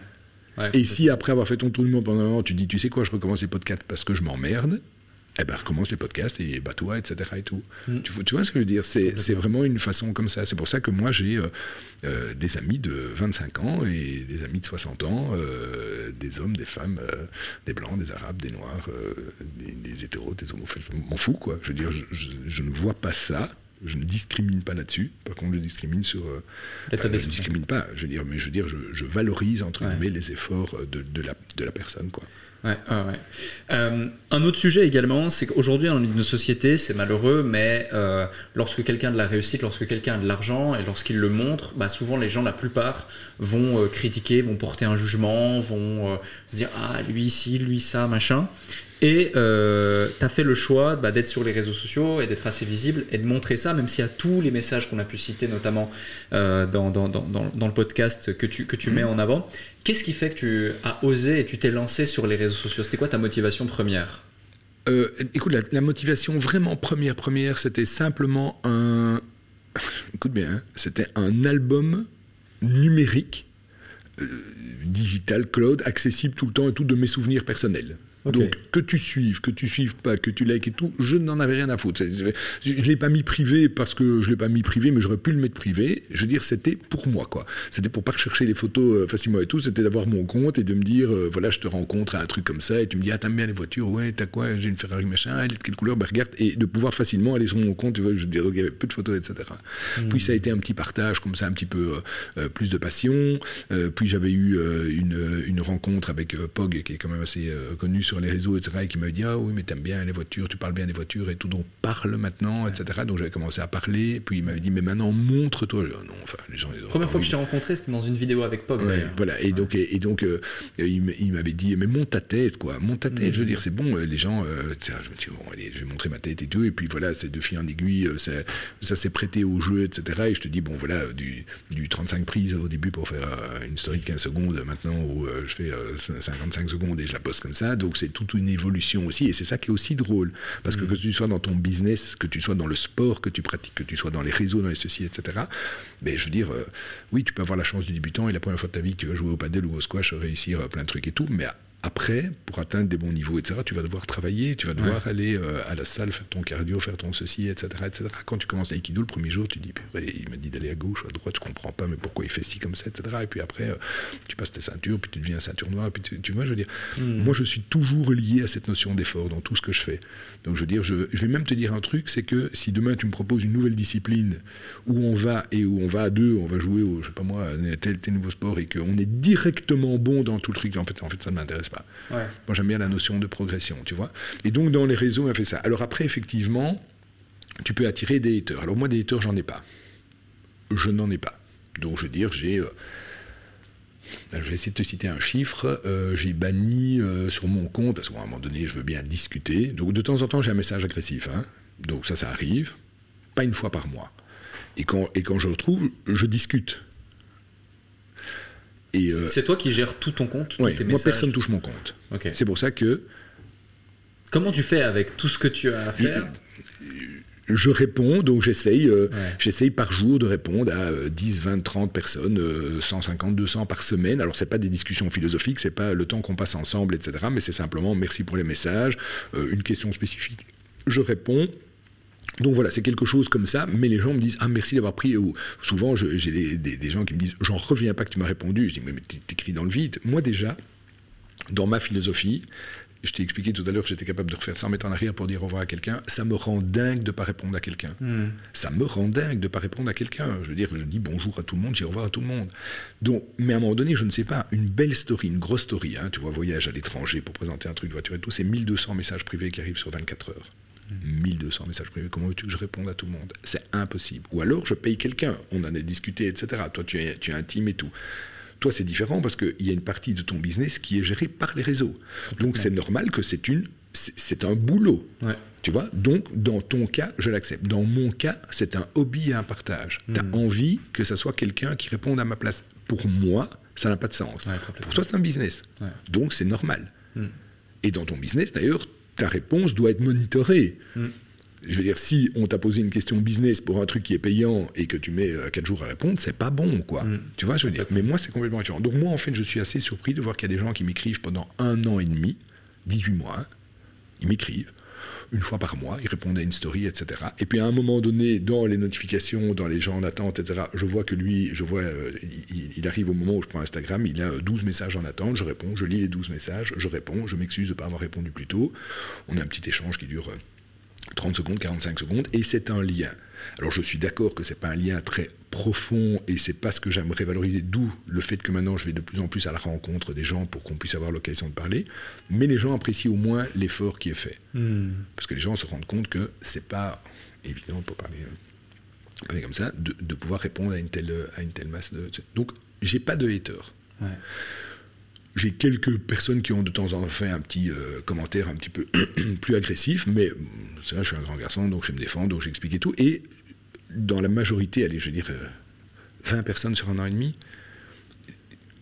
Ouais, Et si après avoir fait ton tour du monde pendant un an, tu dis, tu sais quoi, je recommence les podcasts parce que je m'emmerde, eh ben recommence les podcasts et bats-toi, etc. Et tout. Mm. Tu, vois- tu vois ce que je veux dire? C'est c'est vraiment une façon comme ça. C'est pour ça que moi, j'ai euh, euh, des amis de 25 ans et des amis de 60 ans, euh, des hommes, des femmes, des blancs, des arabes, des noirs, des, des hétéros, des. Enfin, je m'en fous, quoi. Je veux dire, je, je- je ne vois pas ça. Je ne discrimine pas là-dessus. Par contre, je discrimine sur. euh, enfin, je ne discrimine pas. Je veux dire, mais je veux dire, je, je valorise entre Ouais. guillemets les efforts de, de la, de la personne, quoi. Ouais, ouais, ouais. Euh, un autre sujet également, c'est qu'aujourd'hui, dans une société, c'est malheureux, mais euh, lorsque quelqu'un a de la réussite, lorsque quelqu'un a de l'argent, et lorsqu'il le montre, bah, souvent les gens, la plupart, vont euh, critiquer, vont porter un jugement, vont euh, se dire Ah, lui ici, lui ça, machin. Et tu as fait le choix bah, d'être sur les réseaux sociaux et d'être assez visible et de montrer ça, même s'il y a tous les messages qu'on a pu citer, notamment euh, dans, le podcast que tu, mets en avant. Qu'est-ce qui fait que tu as osé et tu t'es lancé sur les réseaux sociaux? C'était quoi ta motivation première? Euh, écoute, la, la motivation vraiment première, première, c'était simplement un. *laughs* Écoute bien, hein, c'était un album numérique, euh, digital, cloud, accessible tout le temps et tout de mes souvenirs personnels. Donc, que tu suives, que tu suives pas, que tu likes et tout, je n'en avais rien à foutre. Je ne l'ai pas mis privé parce que je l'ai pas mis privé, mais j'aurais pu le mettre privé. Je veux dire, c'était pour moi, quoi. C'était pour pas rechercher les photos euh, facilement et tout. C'était d'avoir mon compte et de me dire, euh, voilà, je te rencontre à un truc comme ça et tu me dis, ah, t'aimes bien les voitures, ouais, t'as quoi, j'ai une Ferrari machin, elle est de quelle couleur, ben regarde, et de pouvoir facilement aller sur mon compte, tu vois, je donc il y avait peu de photos, etc. Puis ça a été un petit partage, comme ça, un petit peu euh, plus de passion. Euh, puis j'avais eu une, une rencontre avec Pog, qui est quand même assez connu sur les réseaux, etc., et qui m'a dit, ah oui, mais t'aimes bien les voitures, tu parles bien des voitures et tout, donc parle maintenant, etc. Donc j'avais commencé à parler, puis il m'avait dit, mais maintenant montre-toi. Ah non, enfin, les gens, ils auraient Première fois que je t'ai rencontré, c'était dans une vidéo avec. Ouais, d'ailleurs. voilà. Et donc, et, et donc euh, il m'avait dit, mais monte ta tête, quoi. Monte ta tête. Je veux dire, c'est bon. euh, Les gens, euh, je me dis, bon, allez, je vais montrer ma tête et tout. Et puis voilà, c'est de fil en aiguille, euh, ça, ça s'est prêté au jeu, etc. Et je te dis, bon, voilà, du, du 35 prises au début pour faire une story de 15 secondes, maintenant où je fais euh, 55 secondes et je la poste comme ça. Donc, c'est toute une évolution aussi. Et c'est ça qui est aussi drôle. Parce que que tu sois dans ton business, que tu sois dans le sport que tu pratiques, que tu sois dans les réseaux, dans les ceci, etc. Mais je veux dire, euh, oui, tu peux avoir la chance du débutant et la première fois de ta vie que tu vas jouer au padel ou au squash, réussir euh, plein de trucs et tout. Mais après, pour atteindre des bons niveaux, etc., tu vas devoir travailler, tu vas devoir aller euh, à la salle, faire ton cardio, faire ton ceci, etc., etc. Quand tu commences l'aïkido, le premier jour, tu dis, purée, il m'a dit d'aller à gauche ou à droite, je comprends pas, mais pourquoi il fait ci comme ça, etc. Et puis après, euh, tu passes tes ceintures, puis tu deviens ceinture noire, puis tu, tu vois, je veux dire, moi, je suis toujours lié à cette notion d'effort dans tout ce que je fais. Donc, je veux dire, je, je vais même te dire un truc, c'est que si demain tu me proposes une nouvelle discipline où on va et où on va à deux, on va jouer au, je sais pas moi, tel, tel nouveau sport et qu'on est directement bon dans tout le truc, en fait, en fait ça ne m'intéresse pas. Ouais. Moi, j'aime bien la notion de progression, tu vois. Et donc, dans les réseaux, on fait ça. Alors après, effectivement, tu peux attirer des haters. Alors moi, des haters, j'en ai pas. Je n'en ai pas. Donc, je veux dire, j'ai... euh, je vais essayer de te citer un chiffre. Euh, j'ai banni euh, sur mon compte, parce qu'à un moment donné, je veux bien discuter. Donc, de temps en temps, j'ai un message agressif. hein. Donc, ça, ça arrive. Pas une fois par mois. Et quand, et quand je retrouve, je discute. C'est- euh, C'est toi qui gères tout ton compte, tes moi, personne touche mon compte. C'est pour ça que Comment tu fais avec tout ce que tu as à faire je réponds, donc j'essaye, euh, Ouais. j'essaye par jour de répondre à euh, 10, 20, 30 personnes, euh, 150, 200 par semaine. Alors c'est pas des discussions philosophiques, c'est pas le temps qu'on passe ensemble, etc. Mais c'est simplement merci pour les messages, euh, une question spécifique, je réponds. Donc voilà, c'est quelque chose comme ça, mais les gens me disent Ah, merci d'avoir pris. Ou souvent, j'ai des, des- des gens qui me disent J'en reviens pas que tu m'as répondu. Je dis Mais, mais t'écris dans le vide. Moi, déjà, dans ma philosophie, je t'ai expliqué tout à l'heure que j'étais capable de refaire 100 mètres en arrière pour dire au revoir à quelqu'un. Ça me rend dingue de ne pas répondre à quelqu'un. Hmm. Ça me rend dingue de ne pas répondre à quelqu'un. Je veux dire, je dis bonjour à tout le monde, je dis au revoir à tout le monde. Donc, mais à un moment donné, je ne sais pas, une belle story, une grosse story, hein, tu vois, voyage à l'étranger pour présenter un truc de voiture et tout, c'est 1200 messages privés qui arrivent sur 24 heures. 1200 messages privés, comment veux-tu que je réponde à tout le monde? C'est impossible. Ou alors, je paye quelqu'un, on en a discuté, etc. Toi, tu es, tu es intime et tout. Toi, c'est différent parce qu'il y a une partie de ton business qui est gérée par les réseaux. Donc, c'est normal que c'est une c'est un boulot. Ouais. Tu vois? Donc, dans ton cas, je l'accepte. Dans mon cas, c'est un hobby et un partage. Tu as envie que ça soit quelqu'un qui réponde à ma place. Pour moi, ça n'a pas de sens. Ouais. Pour toi, c'est un business. Ouais. Donc, c'est normal. Et dans ton business, d'ailleurs, ta réponse doit être monitorée. Je veux dire, si on t'a posé une question business pour un truc qui est payant et que tu mets 4 jours à répondre, c'est pas bon, quoi. Tu vois, je veux dire. Mais moi, c'est complètement différent. Donc, moi, en fait, je suis assez surpris de voir qu'il y a des gens qui m'écrivent pendant un an et demi, 18 mois. Ils m'écrivent une fois par mois, ils répondent à une story, etc. Et puis à un moment donné, dans les notifications, dans les gens en attente, etc., je vois que lui, je vois, euh, il, il arrive au moment où je prends Instagram, il a euh, 12 messages en attente, je réponds, je lis les 12 messages, je réponds, je m'excuse de ne pas avoir répondu plus tôt. On a un petit échange qui dure euh, 30 secondes, 45 secondes, et c'est un lien. Alors je suis d'accord que c'est pas un lien très profond et c'est pas ce que j'aimerais valoriser, d'où le fait que maintenant je vais de plus en plus à la rencontre des gens pour qu'on puisse avoir l'occasion de parler, mais les gens apprécient au moins l'effort qui est fait. Parce que les gens se rendent compte que c'est pas évident pour parler, euh, parler comme ça, de, de pouvoir répondre à une telle, à une telle masse de... Donc j'ai pas de. Ouais. J'ai quelques personnes qui ont de temps en temps fait un petit euh, commentaire un petit peu *clears throat* plus agressif, mais euh, c'est vrai, je suis un grand garçon, donc je me défends, donc j'explique et tout. Et dans la majorité, allez, je veux dire, euh, 20 personnes sur un an et demi,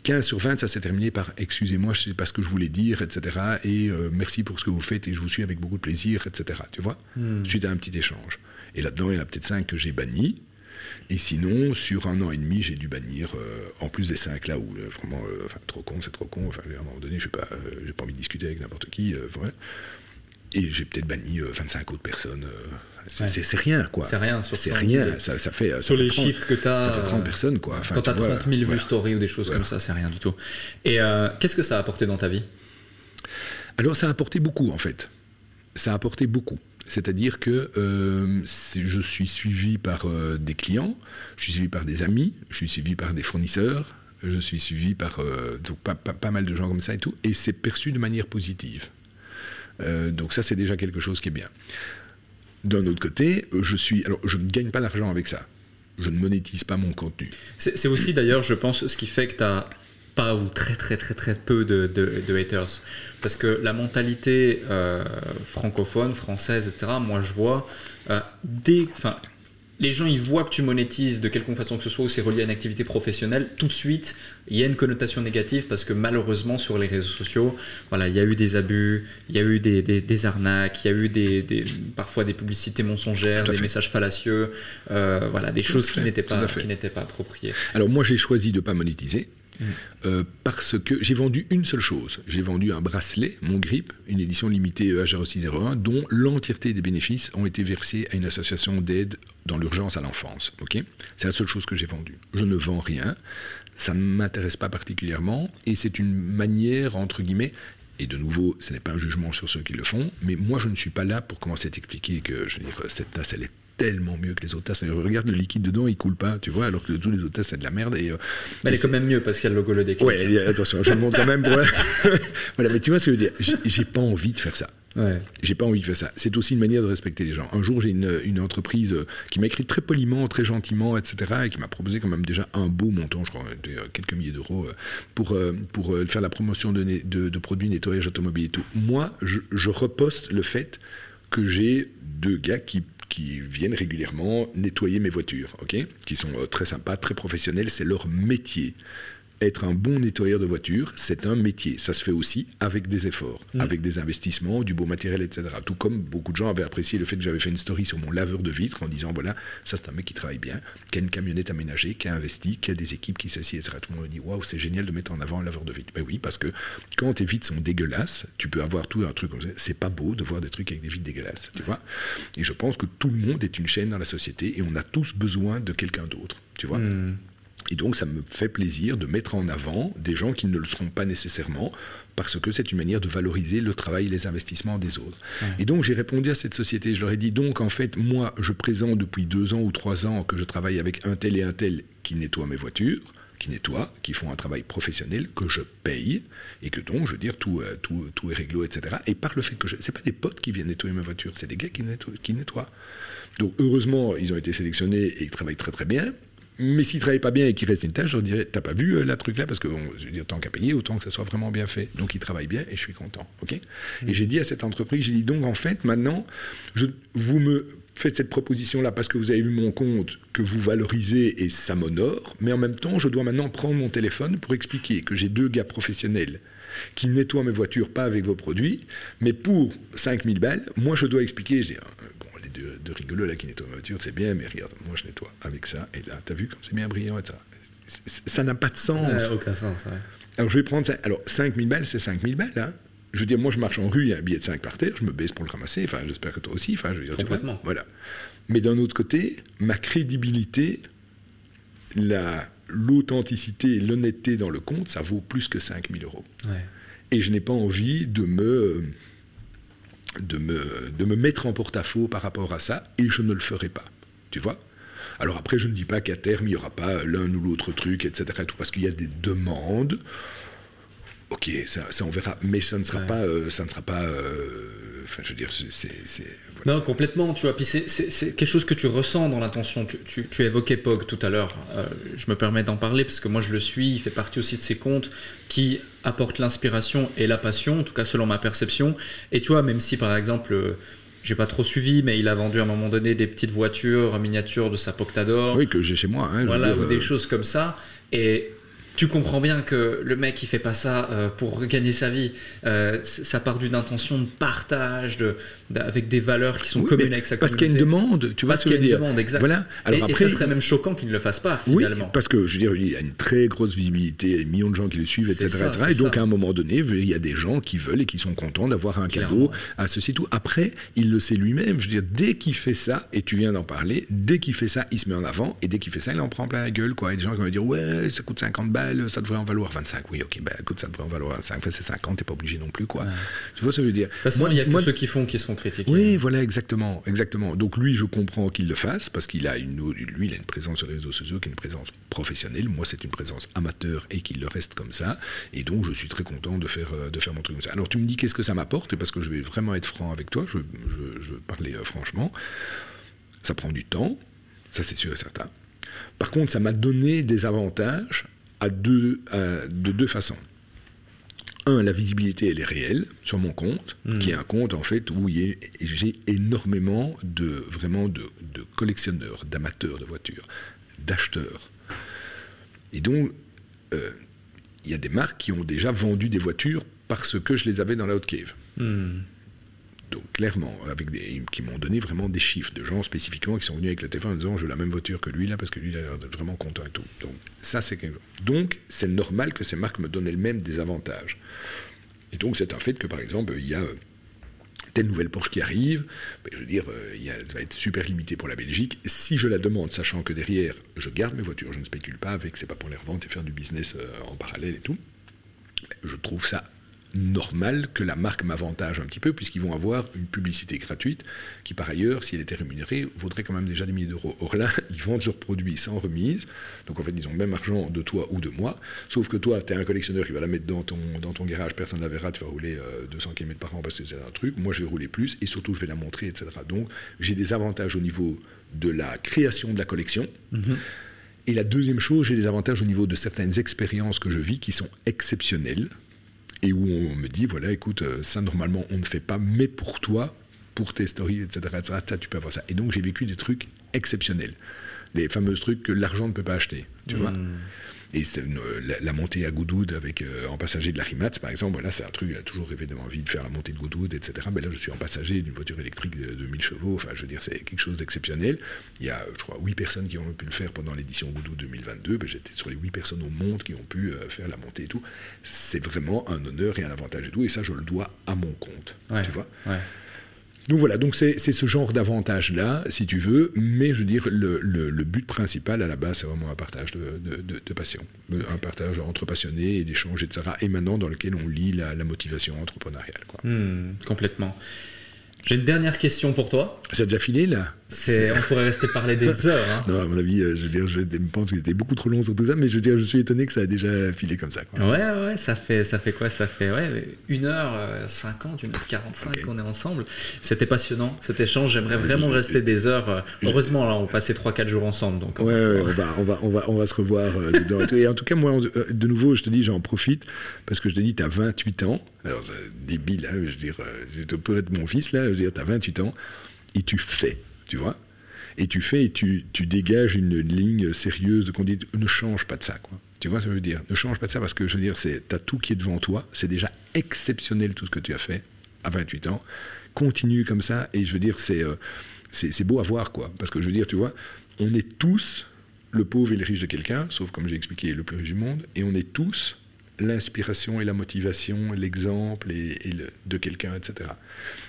15 sur 20, ça s'est terminé par excusez-moi, je ne sais pas ce que je voulais dire, etc. Et euh, merci pour ce que vous faites et je vous suis avec beaucoup de plaisir, etc. Tu vois Suite à un petit échange. Et là-dedans, il y en a peut-être 5 que j'ai bannis. Et sinon, sur un an et demi, j'ai dû bannir, euh, en plus des 5 là où euh, vraiment, euh, enfin, trop con, c'est trop con. Enfin, à un moment donné, je n'ai pas, pas envie de discuter avec n'importe qui. voilà. Et j'ai peut-être banni euh, 25 autres personnes. c'est, Ouais. rien, quoi. C'est rien sur C'est 100 rien. 000. Ça, ça fait, ça Sur fait les 30 chiffres que tu as. Ça fait 30 personnes, quoi. Enfin, quand tu as tu vois, 30 000 vues voilà. story ou des choses Voilà. comme ça, c'est rien du tout. Et qu'est-ce que ça a apporté dans ta vie? Alors ça a apporté beaucoup en fait. Ça a apporté beaucoup. C'est-à-dire que euh, je suis suivi par euh, des clients, je suis suivi par des amis, je suis suivi par des fournisseurs, je suis suivi par euh, donc pas, mal de gens comme ça et tout, et c'est perçu de manière positive. Donc ça c'est déjà quelque chose qui est bien. D'un autre côté, je suis alors je ne gagne pas d'argent avec ça. Je ne monétise pas mon contenu. C'est aussi d'ailleurs, je pense, ce qui fait que tu as pas ou très très très très peu de, de- de haters. Parce que la mentalité euh, francophone, française, etc., moi je vois, euh, dès, enfin, les gens ils voient que tu monétises de quelconque façon que ce soit ou c'est relié à une activité professionnelle, tout de suite il y a une connotation négative parce que malheureusement sur les réseaux sociaux, voilà, il y a eu des abus, il y a eu des, des- des arnaques, il y a eu des, des- parfois des publicités mensongères, des fait. messages fallacieux, euh, voilà, des Tout choses fait, qui n'étaient pas, fait. qui n'étaient pas appropriées. Alors moi j'ai choisi de ne pas monétiser euh, parce que j'ai vendu une seule chose. J'ai vendu un bracelet, mon grip, une édition limitée E EH0601, dont l'entièreté des bénéfices ont été versés à une association d'aide dans l'urgence à l'enfance. c'est la seule chose que j'ai vendue. Je ne vends rien, ça ne m'intéresse pas particulièrement, et c'est une manière, entre guillemets, et de nouveau, ce n'est pas un jugement sur ceux qui le font, mais moi je ne suis pas là pour commencer à t'expliquer que je veux dire, cette tasse elle est tellement mieux que les autres tasses. Regarde le liquide dedans, il coule pas, tu vois, alors que tous les autres tasses c'est de la merde. Et, euh, Mais elle est quand même mieux parce qu'il y a le logo le déclic. Ouais, attention, je le montre quand même pour. *laughs* voilà, mais tu vois ce que je veux dire. J'ai- pas envie de faire ça. Ouais. J'ai pas envie de faire ça. C'est aussi une manière de respecter les gens. Un jour, j'ai une, une entreprise euh, qui m'a écrit très poliment, très gentiment, etc., et qui m'a proposé quand même déjà un beau montant, je crois, euh, quelques milliers d'euros, pour, pour faire la promotion de, de produits nettoyage automobile et tout. Moi, je, je reposte le fait que j'ai deux gars qui qui viennent régulièrement nettoyer mes voitures, Qui sont euh, très sympas, très professionnels, c'est leur métier. Être un bon nettoyeur de voiture, c'est un métier. Ça se fait aussi avec des efforts, avec des investissements, du beau matériel, etc. Tout comme beaucoup de gens avaient apprécié le fait que j'avais fait une story sur mon laveur de vitres en disant voilà, ça c'est un mec qui travaille bien, qui a une camionnette aménagée, qui a investi, qui a des équipes qui s'assient, etc. Tout le monde dit waouh, c'est génial de mettre en avant un laveur de vitres. Ben oui, parce que quand tes vitres sont dégueulasses, tu peux avoir tout un truc comme ça. C'est pas beau de voir des trucs avec des vitres dégueulasses, tu vois. Et je pense que tout le monde est une chaîne dans la société et on a tous besoin de quelqu'un d'autre, tu vois. Et donc, ça me fait plaisir de mettre en avant des gens qui ne le seront pas nécessairement, parce que c'est une manière de valoriser le travail et les investissements des autres. Et donc, j'ai répondu à cette société. Je leur ai dit, donc, en fait, moi, je présente depuis deux ans ou trois ans que je travaille avec un tel et un tel qui nettoie mes voitures qui nettoient, qui font un travail professionnel que je paye et que donc, je veux dire, tout, euh, tout, tout est réglo, etc. Et par le fait que je... C'est pas des potes qui viennent nettoyer ma voiture, c'est des gars qui nettoient, qui nettoient. Donc, heureusement, ils ont été sélectionnés et ils travaillent très très bien. Mais s'il travaille pas bien et qu'il reste une tâche, je dirais, t'as pas vu euh, la truc là Parce que bon, je veux dire, tant qu'à payer, autant que ça soit vraiment bien fait. Donc il travaille bien et je suis content. ok? Et j'ai dit à cette entreprise, j'ai dit donc en fait maintenant, je, vous me faites cette proposition là parce que vous avez vu mon compte que vous valorisez et ça m'honore, mais en même temps, je dois maintenant prendre mon téléphone pour expliquer que j'ai deux gars professionnels qui nettoient mes voitures, pas avec vos produits, mais pour 5000 balles, moi je dois expliquer, euh, deux, deux rigolos là qui nettoient ma voiture, c'est bien, mais regarde, moi je nettoie avec ça, et là, t'as vu comme c'est bien brillant et ça. Ça n'a pas de sens. Ouais, aucun sens. ouais. Alors je vais prendre ça. Alors 5000 balles, c'est 5000 balles. Hein. Je veux dire, moi je marche en rue, il y a un billet de 5 par terre, je me baisse pour le ramasser. Enfin, j'espère que toi aussi. Enfin, je veux dire. Complètement. Voilà. Mais d'un autre côté, ma crédibilité, la- l'authenticité et l'honnêteté dans le compte, ça vaut plus que 5000 euros. Ouais. Et je n'ai pas envie de me, de, me, de me mettre en porte-à-faux par rapport à ça, et je ne le ferai pas. Tu vois? Alors après, je ne dis pas qu'à terme, il n'y aura pas l'un ou l'autre truc, etc. tout, parce qu'il y a des demandes. Ok, ça, ça, on verra, mais ça ne sera Ouais. pas, euh, ça ne sera pas. euh, Enfin, je veux dire, c'est, Non, complètement, tu vois. Puis c'est- quelque chose que tu ressens dans l'intention. Tu, tu, tu évoquais Pog tout à l'heure. Euh, je me permets d'en parler parce que moi je le suis. Il fait partie aussi de ces comptes qui apportent l'inspiration et la passion, en tout cas selon ma perception. Et tu vois, même si par exemple, euh, j'ai pas trop suivi, mais il a vendu à un moment donné des petites voitures miniatures de sa Poctador. Oui, que j'ai chez moi. hein, voilà, ou des euh, choses comme ça. Et tu comprends bien que le mec, il fait pas ça euh, pour gagner sa vie. Euh, ça part d'une intention de partage, de, avec des valeurs qui sont oui, communes avec sa Parce qu'il y a communauté. une demande, tu vois Parce ce que je qu'il y veux a une dire. demande, exact. Voilà. Alors et, et après, ça serait même choquant qu'il ne le fasse pas, Oui, finalement. parce que je veux dire, il y a une très grosse visibilité, il y a des millions de gens qui le suivent, etc. ça, etc. et donc ça. à un moment donné, il y a des gens qui veulent et qui sont contents d'avoir un Clairement. cadeau à ceci tout. Après, il le sait lui-même. Je veux dire, dès qu'il fait ça, et tu viens d'en parler, dès qu'il fait ça, il se met en avant, et dès qu'il fait ça, il en prend plein la gueule. Quoi. Il y a des gens qui vont dire, ouais, ça coûte 50 balles, ça devrait en valoir 25. Oui, ok, ben écoute, ça devrait en valoir 25. Enfin, c'est 50, t'es pas obligé non plus. Quoi. Tu vois ce que je veux dire? De toute façon, il y a que moi- ceux qui font qui sont oui, voilà, exactement, exactement. Donc lui, je comprends qu'il le fasse parce qu'il a une, lui, il a une présence sur les réseaux sociaux qui est une présence professionnelle. Moi, c'est une présence amateur et qu'il le reste comme ça. Et donc, je suis très content de faire, euh, de faire mon truc comme ça. Alors, tu me dis qu'est-ce que ça m'apporte? Parce que je vais vraiment être franc avec toi, je, je, parlais euh, franchement. Ça prend du temps, ça c'est sûr et certain. Par contre, ça m'a donné des avantages de deux façons. Un, la visibilité, elle est réelle sur mon compte, qui est un compte en fait où j'ai énormément de vraiment de, de collectionneurs, d'amateurs de voitures, d'acheteurs. Et donc, euh, il y a des marques qui ont déjà vendu des voitures parce que je les avais dans la haute cave. Hmm. Donc clairement, avec des, qui m'ont donné vraiment des chiffres de gens spécifiquement qui sont venus avec le téléphone en disant je veux la même voiture que lui là parce que lui il a l'air vraiment content et tout. Donc ça c'est quelque chose. Donc c'est normal que ces marques me donnent elles-mêmes des avantages. Et donc c'est un fait que par exemple il y a euh, telle nouvelle Porsche qui arrive, ben, je veux dire, euh, il y ça va être super limité pour la Belgique. Si je la demande, sachant que derrière, je garde mes voitures, je ne spécule pas avec, c'est pas pour les revendre et faire du business euh, en parallèle et tout, ben, je trouve ça normal que la marque m'avantage un petit peu, puisqu'ils vont avoir une publicité gratuite qui, par ailleurs, si elle était rémunérée, vaudrait quand même déjà des milliers d'euros. Or là, *laughs* ils vendent leurs produits sans remise, donc en fait, ils ont le même argent de toi ou de moi, sauf que toi, tu es un collectionneur qui va la mettre dans ton, dans ton garage, personne ne la verra, tu vas rouler euh, 200 km par an parce que c'est un truc, moi je vais rouler plus, et surtout je vais la montrer, etc. Donc j'ai des avantages au niveau de la création de la collection, et la deuxième chose, j'ai des avantages au niveau de certaines expériences que je vis qui sont exceptionnelles et où on me dit voilà, écoute, euh, ça normalement on ne fait pas, mais pour toi, pour tes stories, etc., etc., tu peux avoir ça. Et donc j'ai vécu des trucs exceptionnels, les fameux trucs que l'argent ne peut pas acheter, tu vois. Et une- la, la montée à Goudoud avec euh, en passager de la Rimac, par exemple, voilà, c'est un truc, j'ai toujours rêvé d'avoir envie de faire la montée de Goudoud, etc. Mais là, je suis en passager d'une voiture électrique de 2000 chevaux, enfin, je veux dire, c'est quelque chose d'exceptionnel. Il y a, je crois, 8 personnes qui ont pu le faire pendant l'édition Goudoud 2022. Ben, J'étais sur les 8 personnes au monde qui ont pu euh, faire la montée et tout. C'est vraiment un honneur et un avantage et tout, et ça, je le dois à mon compte, Ouais. tu vois. Ouais. Donc voilà, donc c'est c'est ce genre d'avantage-là, si tu veux, mais je veux dire, le, le- le but principal à la base, c'est vraiment un partage de, de- de- de passion, un partage entre passionnés et d'échanges, etc. Et maintenant, dans lequel on lit la, la motivation entrepreneuriale. quoi. Hmm, complètement. J'ai une dernière question pour toi. Ça a déjà filé, là? C'est, on pourrait rester parler des *laughs* heures. Hein. Non, à mon avis, euh, je, veux dire, je pense que j'étais beaucoup trop long sur tout ça, mais je veux dire, je suis étonné que ça a déjà filé comme ça. Quoi. Ouais, ouais, ça fait, ça fait quoi Ça fait ouais, 1h50, 1h45 qu'on est ensemble. C'était passionnant cet échange. J'aimerais vraiment rester des heures. Euh, heureusement, là, on passait 3-4 jours ensemble. Donc, ouais, ouais, on, va, on, va, on, va, on va se revoir dedans. Et en tout cas, moi, de nouveau, je te dis, j'en profite parce que je te dis, tu as 28 ans. Alors, débile, hein, je veux dire, tu peux être mon fils, là, je veux dire, tu as 28 ans et tu fais tu vois. Et tu fais, et tu, dégages une ligne sérieuse de conduite. Ne change pas de ça. Tu vois ce que je veux dire? Ne change pas de ça parce que je veux dire, c'est as tout qui est devant toi. C'est déjà exceptionnel tout ce que tu as fait à 28 ans. Continue comme ça et je veux dire, euh, c'est c'est beau à voir, quoi. Parce que je veux dire, tu vois, on est tous le pauvre et le riche de quelqu'un, sauf comme j'ai expliqué, le plus riche du monde, et on est tous l'inspiration et la motivation, l'exemple et, de quelqu'un, etc.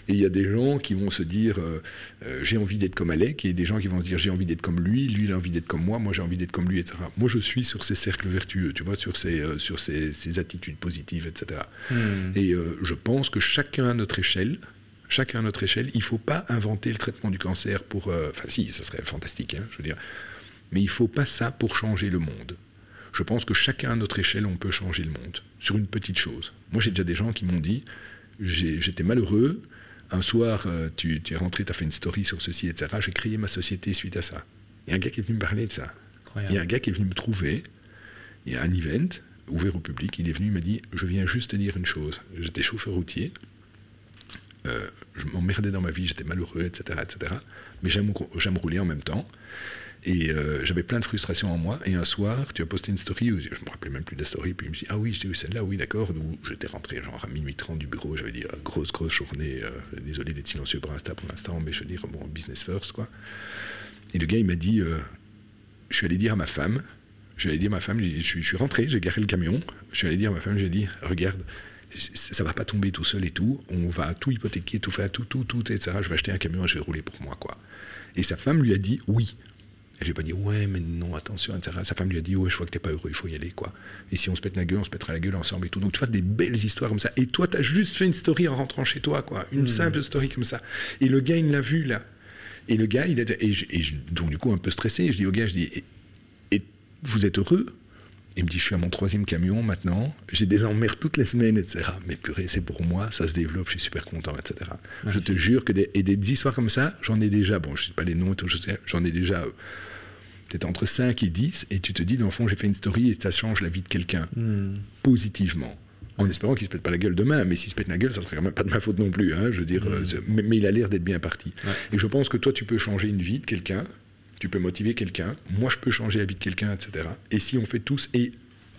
Et il y a des gens qui vont se dire euh, euh, j'ai envie d'être comme Alec, et des gens qui vont se dire j'ai envie d'être comme lui, lui il a envie d'être comme moi, moi j'ai envie d'être comme lui, etc. Moi je suis sur ces cercles vertueux, tu vois, sur ces, euh, sur ces, ces, attitudes positives, etc. Hmm. Et je pense que chacun à notre échelle, chacun à notre échelle, il ne faut pas inventer le traitement du cancer pour... Enfin si, ce serait fantastique, hein, je veux dire. Mais il ne faut pas ça pour changer le monde je pense que chacun à notre échelle, on peut changer le monde sur une petite chose. Moi, j'ai déjà des gens qui m'ont dit j'étais malheureux, un soir, euh, tu, es rentré, tu as fait une story sur ceci, etc. J'ai créé ma société suite à ça. Il y a un gars qui est venu me parler de ça. Il y a un gars qui est venu me trouver. Il y a un event ouvert au public. Il est venu, il m'a dit Je viens juste te dire une chose. J'étais chauffeur routier. Euh, je m'emmerdais dans ma vie, j'étais malheureux, etc. etc. mais j'aime rouler en même temps. Et euh, j'avais plein de frustrations en moi. Et un soir, tu as posté une story, où je me rappelais même plus de la story, puis je me dis, ah oui, j'ai vu celle-là, oui, d'accord. Où j'étais rentré genre à minuit 30 du bureau, j'avais dit, ah, grosse, grosse journée, euh, désolé d'être silencieux pour Insta pour l'instant, mais je veux dire, bon, business first, quoi. Et le gars, il m'a dit, euh, je suis allé dire à ma femme, je suis allé dire ma femme, je suis rentré, j'ai garé le camion, je suis allé dire à ma femme, j'ai dit, regarde, ça va pas tomber tout seul et tout, on va tout hypothéquer, tout faire, tout, tout, tout, etc. Je vais acheter un camion et je vais rouler pour moi, quoi. Et sa femme lui a dit, oui, elle lui a pas dit ouais, mais non, attention, etc. Sa femme lui a dit ouais, je vois que t'es pas heureux, il faut y aller, quoi. Et si on se pète la gueule, on se pètera la gueule ensemble et tout. Donc tu vois des belles histoires comme ça. Et toi, tu as juste fait une story en rentrant chez toi, quoi. Une hmm. simple story comme ça. Et le gars, il l'a vu, là. Et le gars, il a. Et, donc du coup, un peu stressé, je dis au gars, je dis et, vous êtes heureux? Il me dit, je suis à mon troisième camion maintenant, j'ai des emmerdes toutes les semaines, etc. Mais purée, c'est pour moi, ça se développe, je suis super content, etc. je te jure que des, et des histoires comme ça, j'en ai déjà, bon, je sais pas les noms et tout, j'en ai déjà c'est entre 5 et 10, et tu te dis, dans le fond, j'ai fait une story et ça change la vie de quelqu'un, hmm. positivement. En espérant qu'il se pète pas la gueule demain, mais s'il se pète la gueule, ça serait quand même pas de ma faute non plus. Hein, je veux dire, hmm. euh, mais, il a l'air d'être bien parti. Et je pense que toi, tu peux changer une vie de quelqu'un, tu peux motiver quelqu'un, moi, je peux changer la vie de quelqu'un, etc. Et si on fait tous, et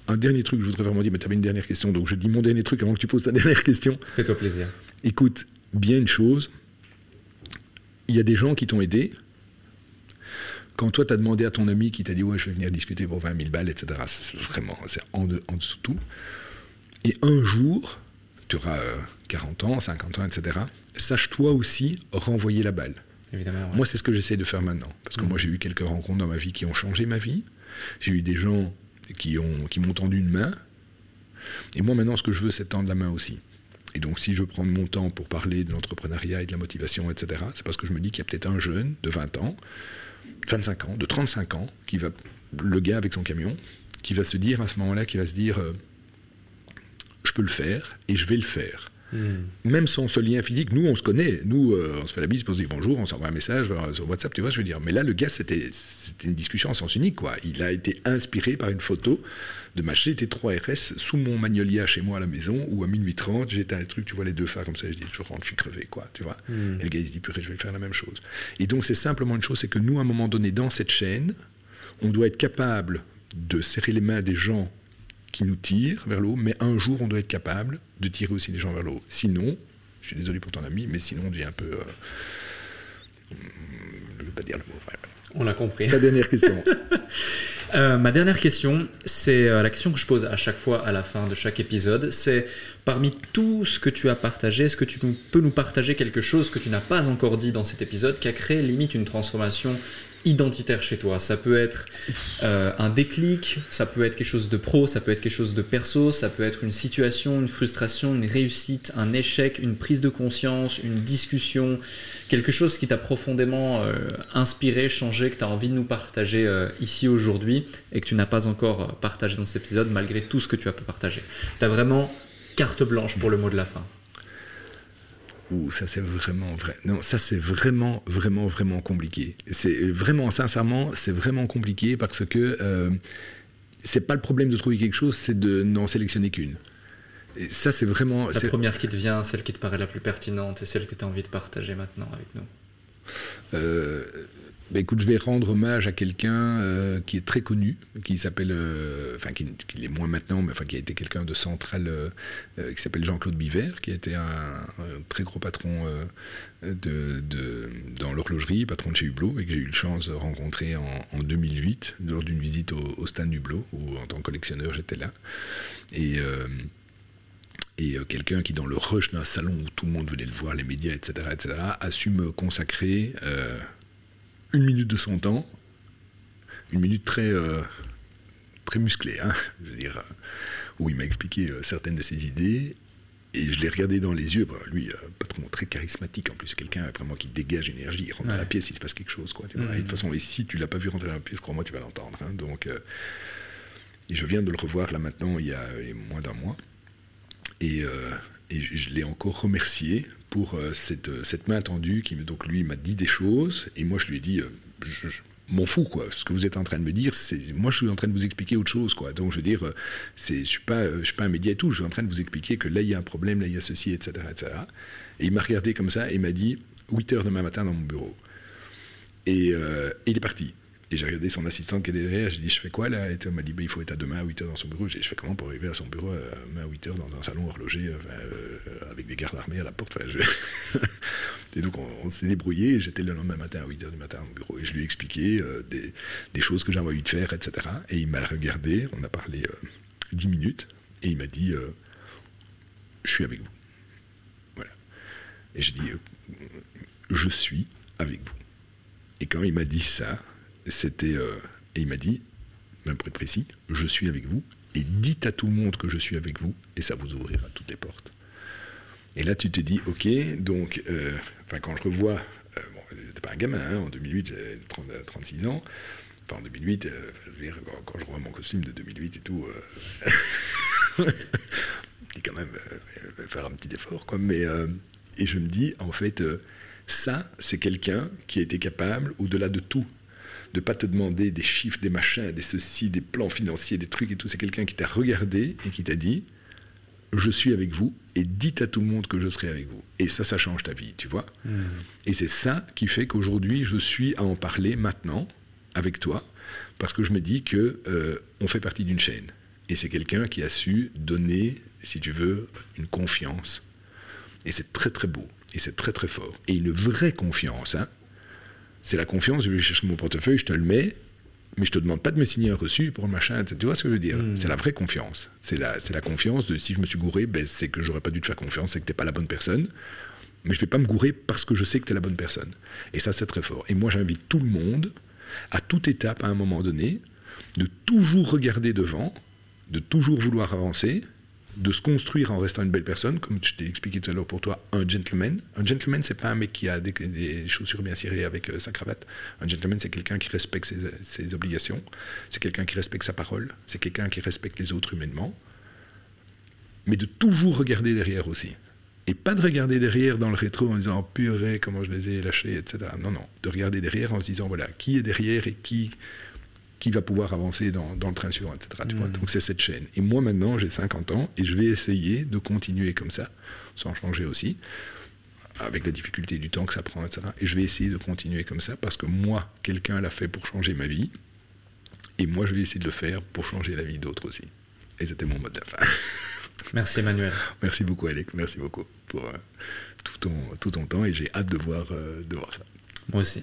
un dernier truc, je voudrais vraiment dire, mais tu avais une dernière question, donc je dis mon dernier truc avant que tu poses ta *laughs* dernière question. Fais-toi plaisir. Écoute, bien une chose, il y a des gens qui t'ont aidé, quand toi, tu as demandé à ton ami qui t'a dit Ouais, je vais venir discuter pour 20 000 balles, etc., c'est vraiment c'est en, en, dessous de tout. Et un jour, tu auras 40 euh, ans, 50 ans, etc., sache-toi aussi renvoyer la balle. Évidemment, Moi, c'est ce que j'essaie de faire maintenant. Parce que mmh. moi, j'ai eu quelques rencontres dans ma vie qui ont changé ma vie. J'ai eu des gens qui, ont, qui m'ont tendu une main. Et moi, maintenant, ce que je veux, c'est tendre la main aussi. Et donc, si je prends mon temps pour parler de l'entrepreneuriat et de la motivation, etc., c'est parce que je me dis qu'il y a peut-être un jeune de 20 ans 25 ans, de 35 ans, qui va, le gars avec son camion, qui va se dire à ce moment-là, qui va se dire, euh, je peux le faire et je vais le faire. Hmm. Même sans ce lien physique, nous on se connaît, nous euh, on se fait la bise pour se dire bonjour, on s'envoie un message sur WhatsApp, tu vois, je veux dire. Mais là, le gars, c'était une discussion en sens unique, quoi. Il a été inspiré par une photo de ma GT3 RS sous mon magnolia chez moi à la maison, où à minuit 30, j'étais un truc, tu vois les deux phares comme ça, je dis, je rentre, je suis crevé, quoi, tu vois. Hmm. Et le gars, il se dit, purée, je vais faire la même chose. Et donc, c'est simplement une chose, c'est que nous, à un moment donné, dans cette chaîne, on doit être capable de serrer les mains des gens qui nous tirent vers le haut, mais un jour, on doit être capable de tirer aussi les gens vers le haut. Sinon, je suis désolé pour ton ami, mais sinon, on devient un peu. Euh, je ne veux pas dire le mot. On l'a compris. La dernière question. *laughs* Euh, ma dernière question, c'est euh, la question que je pose à chaque fois à la fin de chaque épisode. C'est parmi tout ce que tu as partagé, est-ce que tu peux nous partager quelque chose que tu n'as pas encore dit dans cet épisode qui a créé limite une transformation identitaire chez toi. Ça peut être euh, un déclic, ça peut être quelque chose de pro, ça peut être quelque chose de perso, ça peut être une situation, une frustration, une réussite, un échec, une prise de conscience, une discussion, quelque chose qui t'a profondément euh, inspiré, changé, que tu as envie de nous partager euh, ici aujourd'hui et que tu n'as pas encore partagé dans cet épisode malgré tout ce que tu as pu partager. Tu as vraiment carte blanche pour le mot de la fin. Ouh, ça c'est vraiment vrai. Non, ça c'est vraiment, vraiment, vraiment compliqué. C'est vraiment, sincèrement, c'est vraiment compliqué parce que euh, c'est pas le problème de trouver quelque chose, c'est de n'en sélectionner qu'une. Et ça c'est vraiment. La première qui te vient, celle qui te paraît la plus pertinente et celle que tu as envie de partager maintenant avec nous. Euh, bah, écoute, je vais rendre hommage à quelqu'un euh, qui est très connu, qui s'appelle, euh, enfin qui, qui est moins maintenant, mais enfin qui a été quelqu'un de central, euh, qui s'appelle Jean-Claude Biver, qui a été un, très gros patron de, dans l'horlogerie, patron de chez Hublot, et que j'ai eu la chance de rencontrer en, 2008 lors d'une visite au, au stand Hublot, où en tant que collectionneur j'étais là. Et et quelqu'un qui, dans le rush d'un salon où tout le monde venait le voir, les médias, etc., etc., a su me consacrer une minute de son temps, une minute très, euh, très musclée, hein, je veux dire, euh, où il m'a expliqué euh, certaines de ses idées, et je l'ai regardé dans les yeux, bah, lui, patron très charismatique en plus, quelqu'un vraiment qui dégage énergie, il rentre dans la pièce, il se passe quelque chose. Quoi, Et de toute façon, et si tu l'as pas vu rentrer dans la pièce, crois-moi, tu vas l'entendre. Hein, donc, et je viens de le revoir là maintenant, il y a moins d'un mois, et, et je l'ai encore remercié pour euh, cette, euh, cette, main tendue qui donc lui m'a dit des choses et moi je lui ai dit euh, je, m'en fous quoi. Ce que vous êtes en train de me dire c'est moi je suis en train de vous expliquer autre chose quoi. Donc je veux dire c'est je suis pas je suis pas un média et tout. Je suis en train de vous expliquer que là il y a un problème là il y a ceci etc etc et il m'a regardé comme ça et m'a dit 8 heures demain matin dans mon bureau. Et, et il est parti et j'ai regardé son assistante qui était derrière, j'ai dit Je fais quoi là? Et elle m'a dit bah, Il faut être à demain à 8h dans son bureau. J'ai dit Je fais comment pour arriver à son bureau à, à 8h dans un salon horloger euh, euh, avec des gardes armés à la porte? *laughs* Et donc on, s'est débrouillé. J'étais le lendemain matin à 8h du matin dans mon bureau et je lui ai expliqué euh, des, choses que j'avais envie de faire, etc. Et il m'a regardé, on a parlé 10 minutes et il m'a dit Je suis avec vous. Voilà. Et j'ai dit Je suis avec vous. Et quand il m'a dit ça, c'était. Euh, et il m'a dit, même près précis, je suis avec vous, et dites à tout le monde que je suis avec vous, et ça vous ouvrira toutes les portes. Et là, tu te dis, ok, donc, euh, quand je revois, euh, bon, j'étais pas un gamin, hein, en 2008, j'avais 36 ans, enfin, en 2008, quand, je revois mon costume de 2008 et tout, *laughs* dis quand même, faire un petit effort, quoi, mais, et je me dis, en fait, ça, c'est quelqu'un qui a été capable, au-delà de tout, de pas te demander des chiffres, des machins, des ceci, des plans financiers, des trucs et tout. C'est quelqu'un qui t'a regardé et qui t'a dit je suis avec vous et dites à tout le monde que je serai avec vous. Et ça, ça change ta vie, tu vois. Hmm. Et c'est ça qui fait qu'aujourd'hui, je suis à en parler maintenant avec toi parce que je me dis que euh, on fait partie d'une chaîne. Et c'est quelqu'un qui a su donner, si tu veux, une confiance. Et c'est très très beau. Et c'est très très fort. Et une vraie confiance. Hein c'est la confiance, je vais chercher mon portefeuille, je te le mets, mais je te demande pas de me signer un reçu pour le machin, tu vois ce que je veux dire hmm. C'est la vraie confiance. C'est la, c'est la confiance de si je me suis gouré, ben, c'est que j'aurais pas dû te faire confiance, c'est que tu n'es pas la bonne personne. Mais je vais pas me gourer parce que je sais que tu es la bonne personne. Et ça, c'est très fort. Et moi, j'invite tout le monde, à toute étape, à un moment donné, de toujours regarder devant, de toujours vouloir avancer, de se construire en restant une belle personne, comme je t'ai expliqué tout à l'heure pour toi, un gentleman. Un gentleman, c'est pas un mec qui a des, chaussures bien cirées avec euh, sa cravate. Un gentleman, c'est quelqu'un qui respecte ses, obligations, c'est quelqu'un qui respecte sa parole, c'est quelqu'un qui respecte les autres humainement, mais de toujours regarder derrière aussi. Et pas de regarder derrière dans le rétro en disant purée, comment je les ai lâchés, etc. Non, non. De regarder derrière en se disant voilà, qui est derrière et qui qui va pouvoir avancer dans, le train suivant, etc. Hmm. Donc c'est cette chaîne. Et moi maintenant, j'ai 50 ans et je vais essayer de continuer comme ça, sans changer aussi, avec la difficulté du temps que ça prend, etc. Et je vais essayer de continuer comme ça parce que moi, quelqu'un l'a fait pour changer ma vie. Et moi, je vais essayer de le faire pour changer la vie d'autres aussi. Et c'était mon mot de la *laughs* fin. Merci Emmanuel. Merci beaucoup Alec, merci beaucoup pour euh, tout, ton, tout ton temps et j'ai hâte de voir, euh, de voir ça. Moi aussi.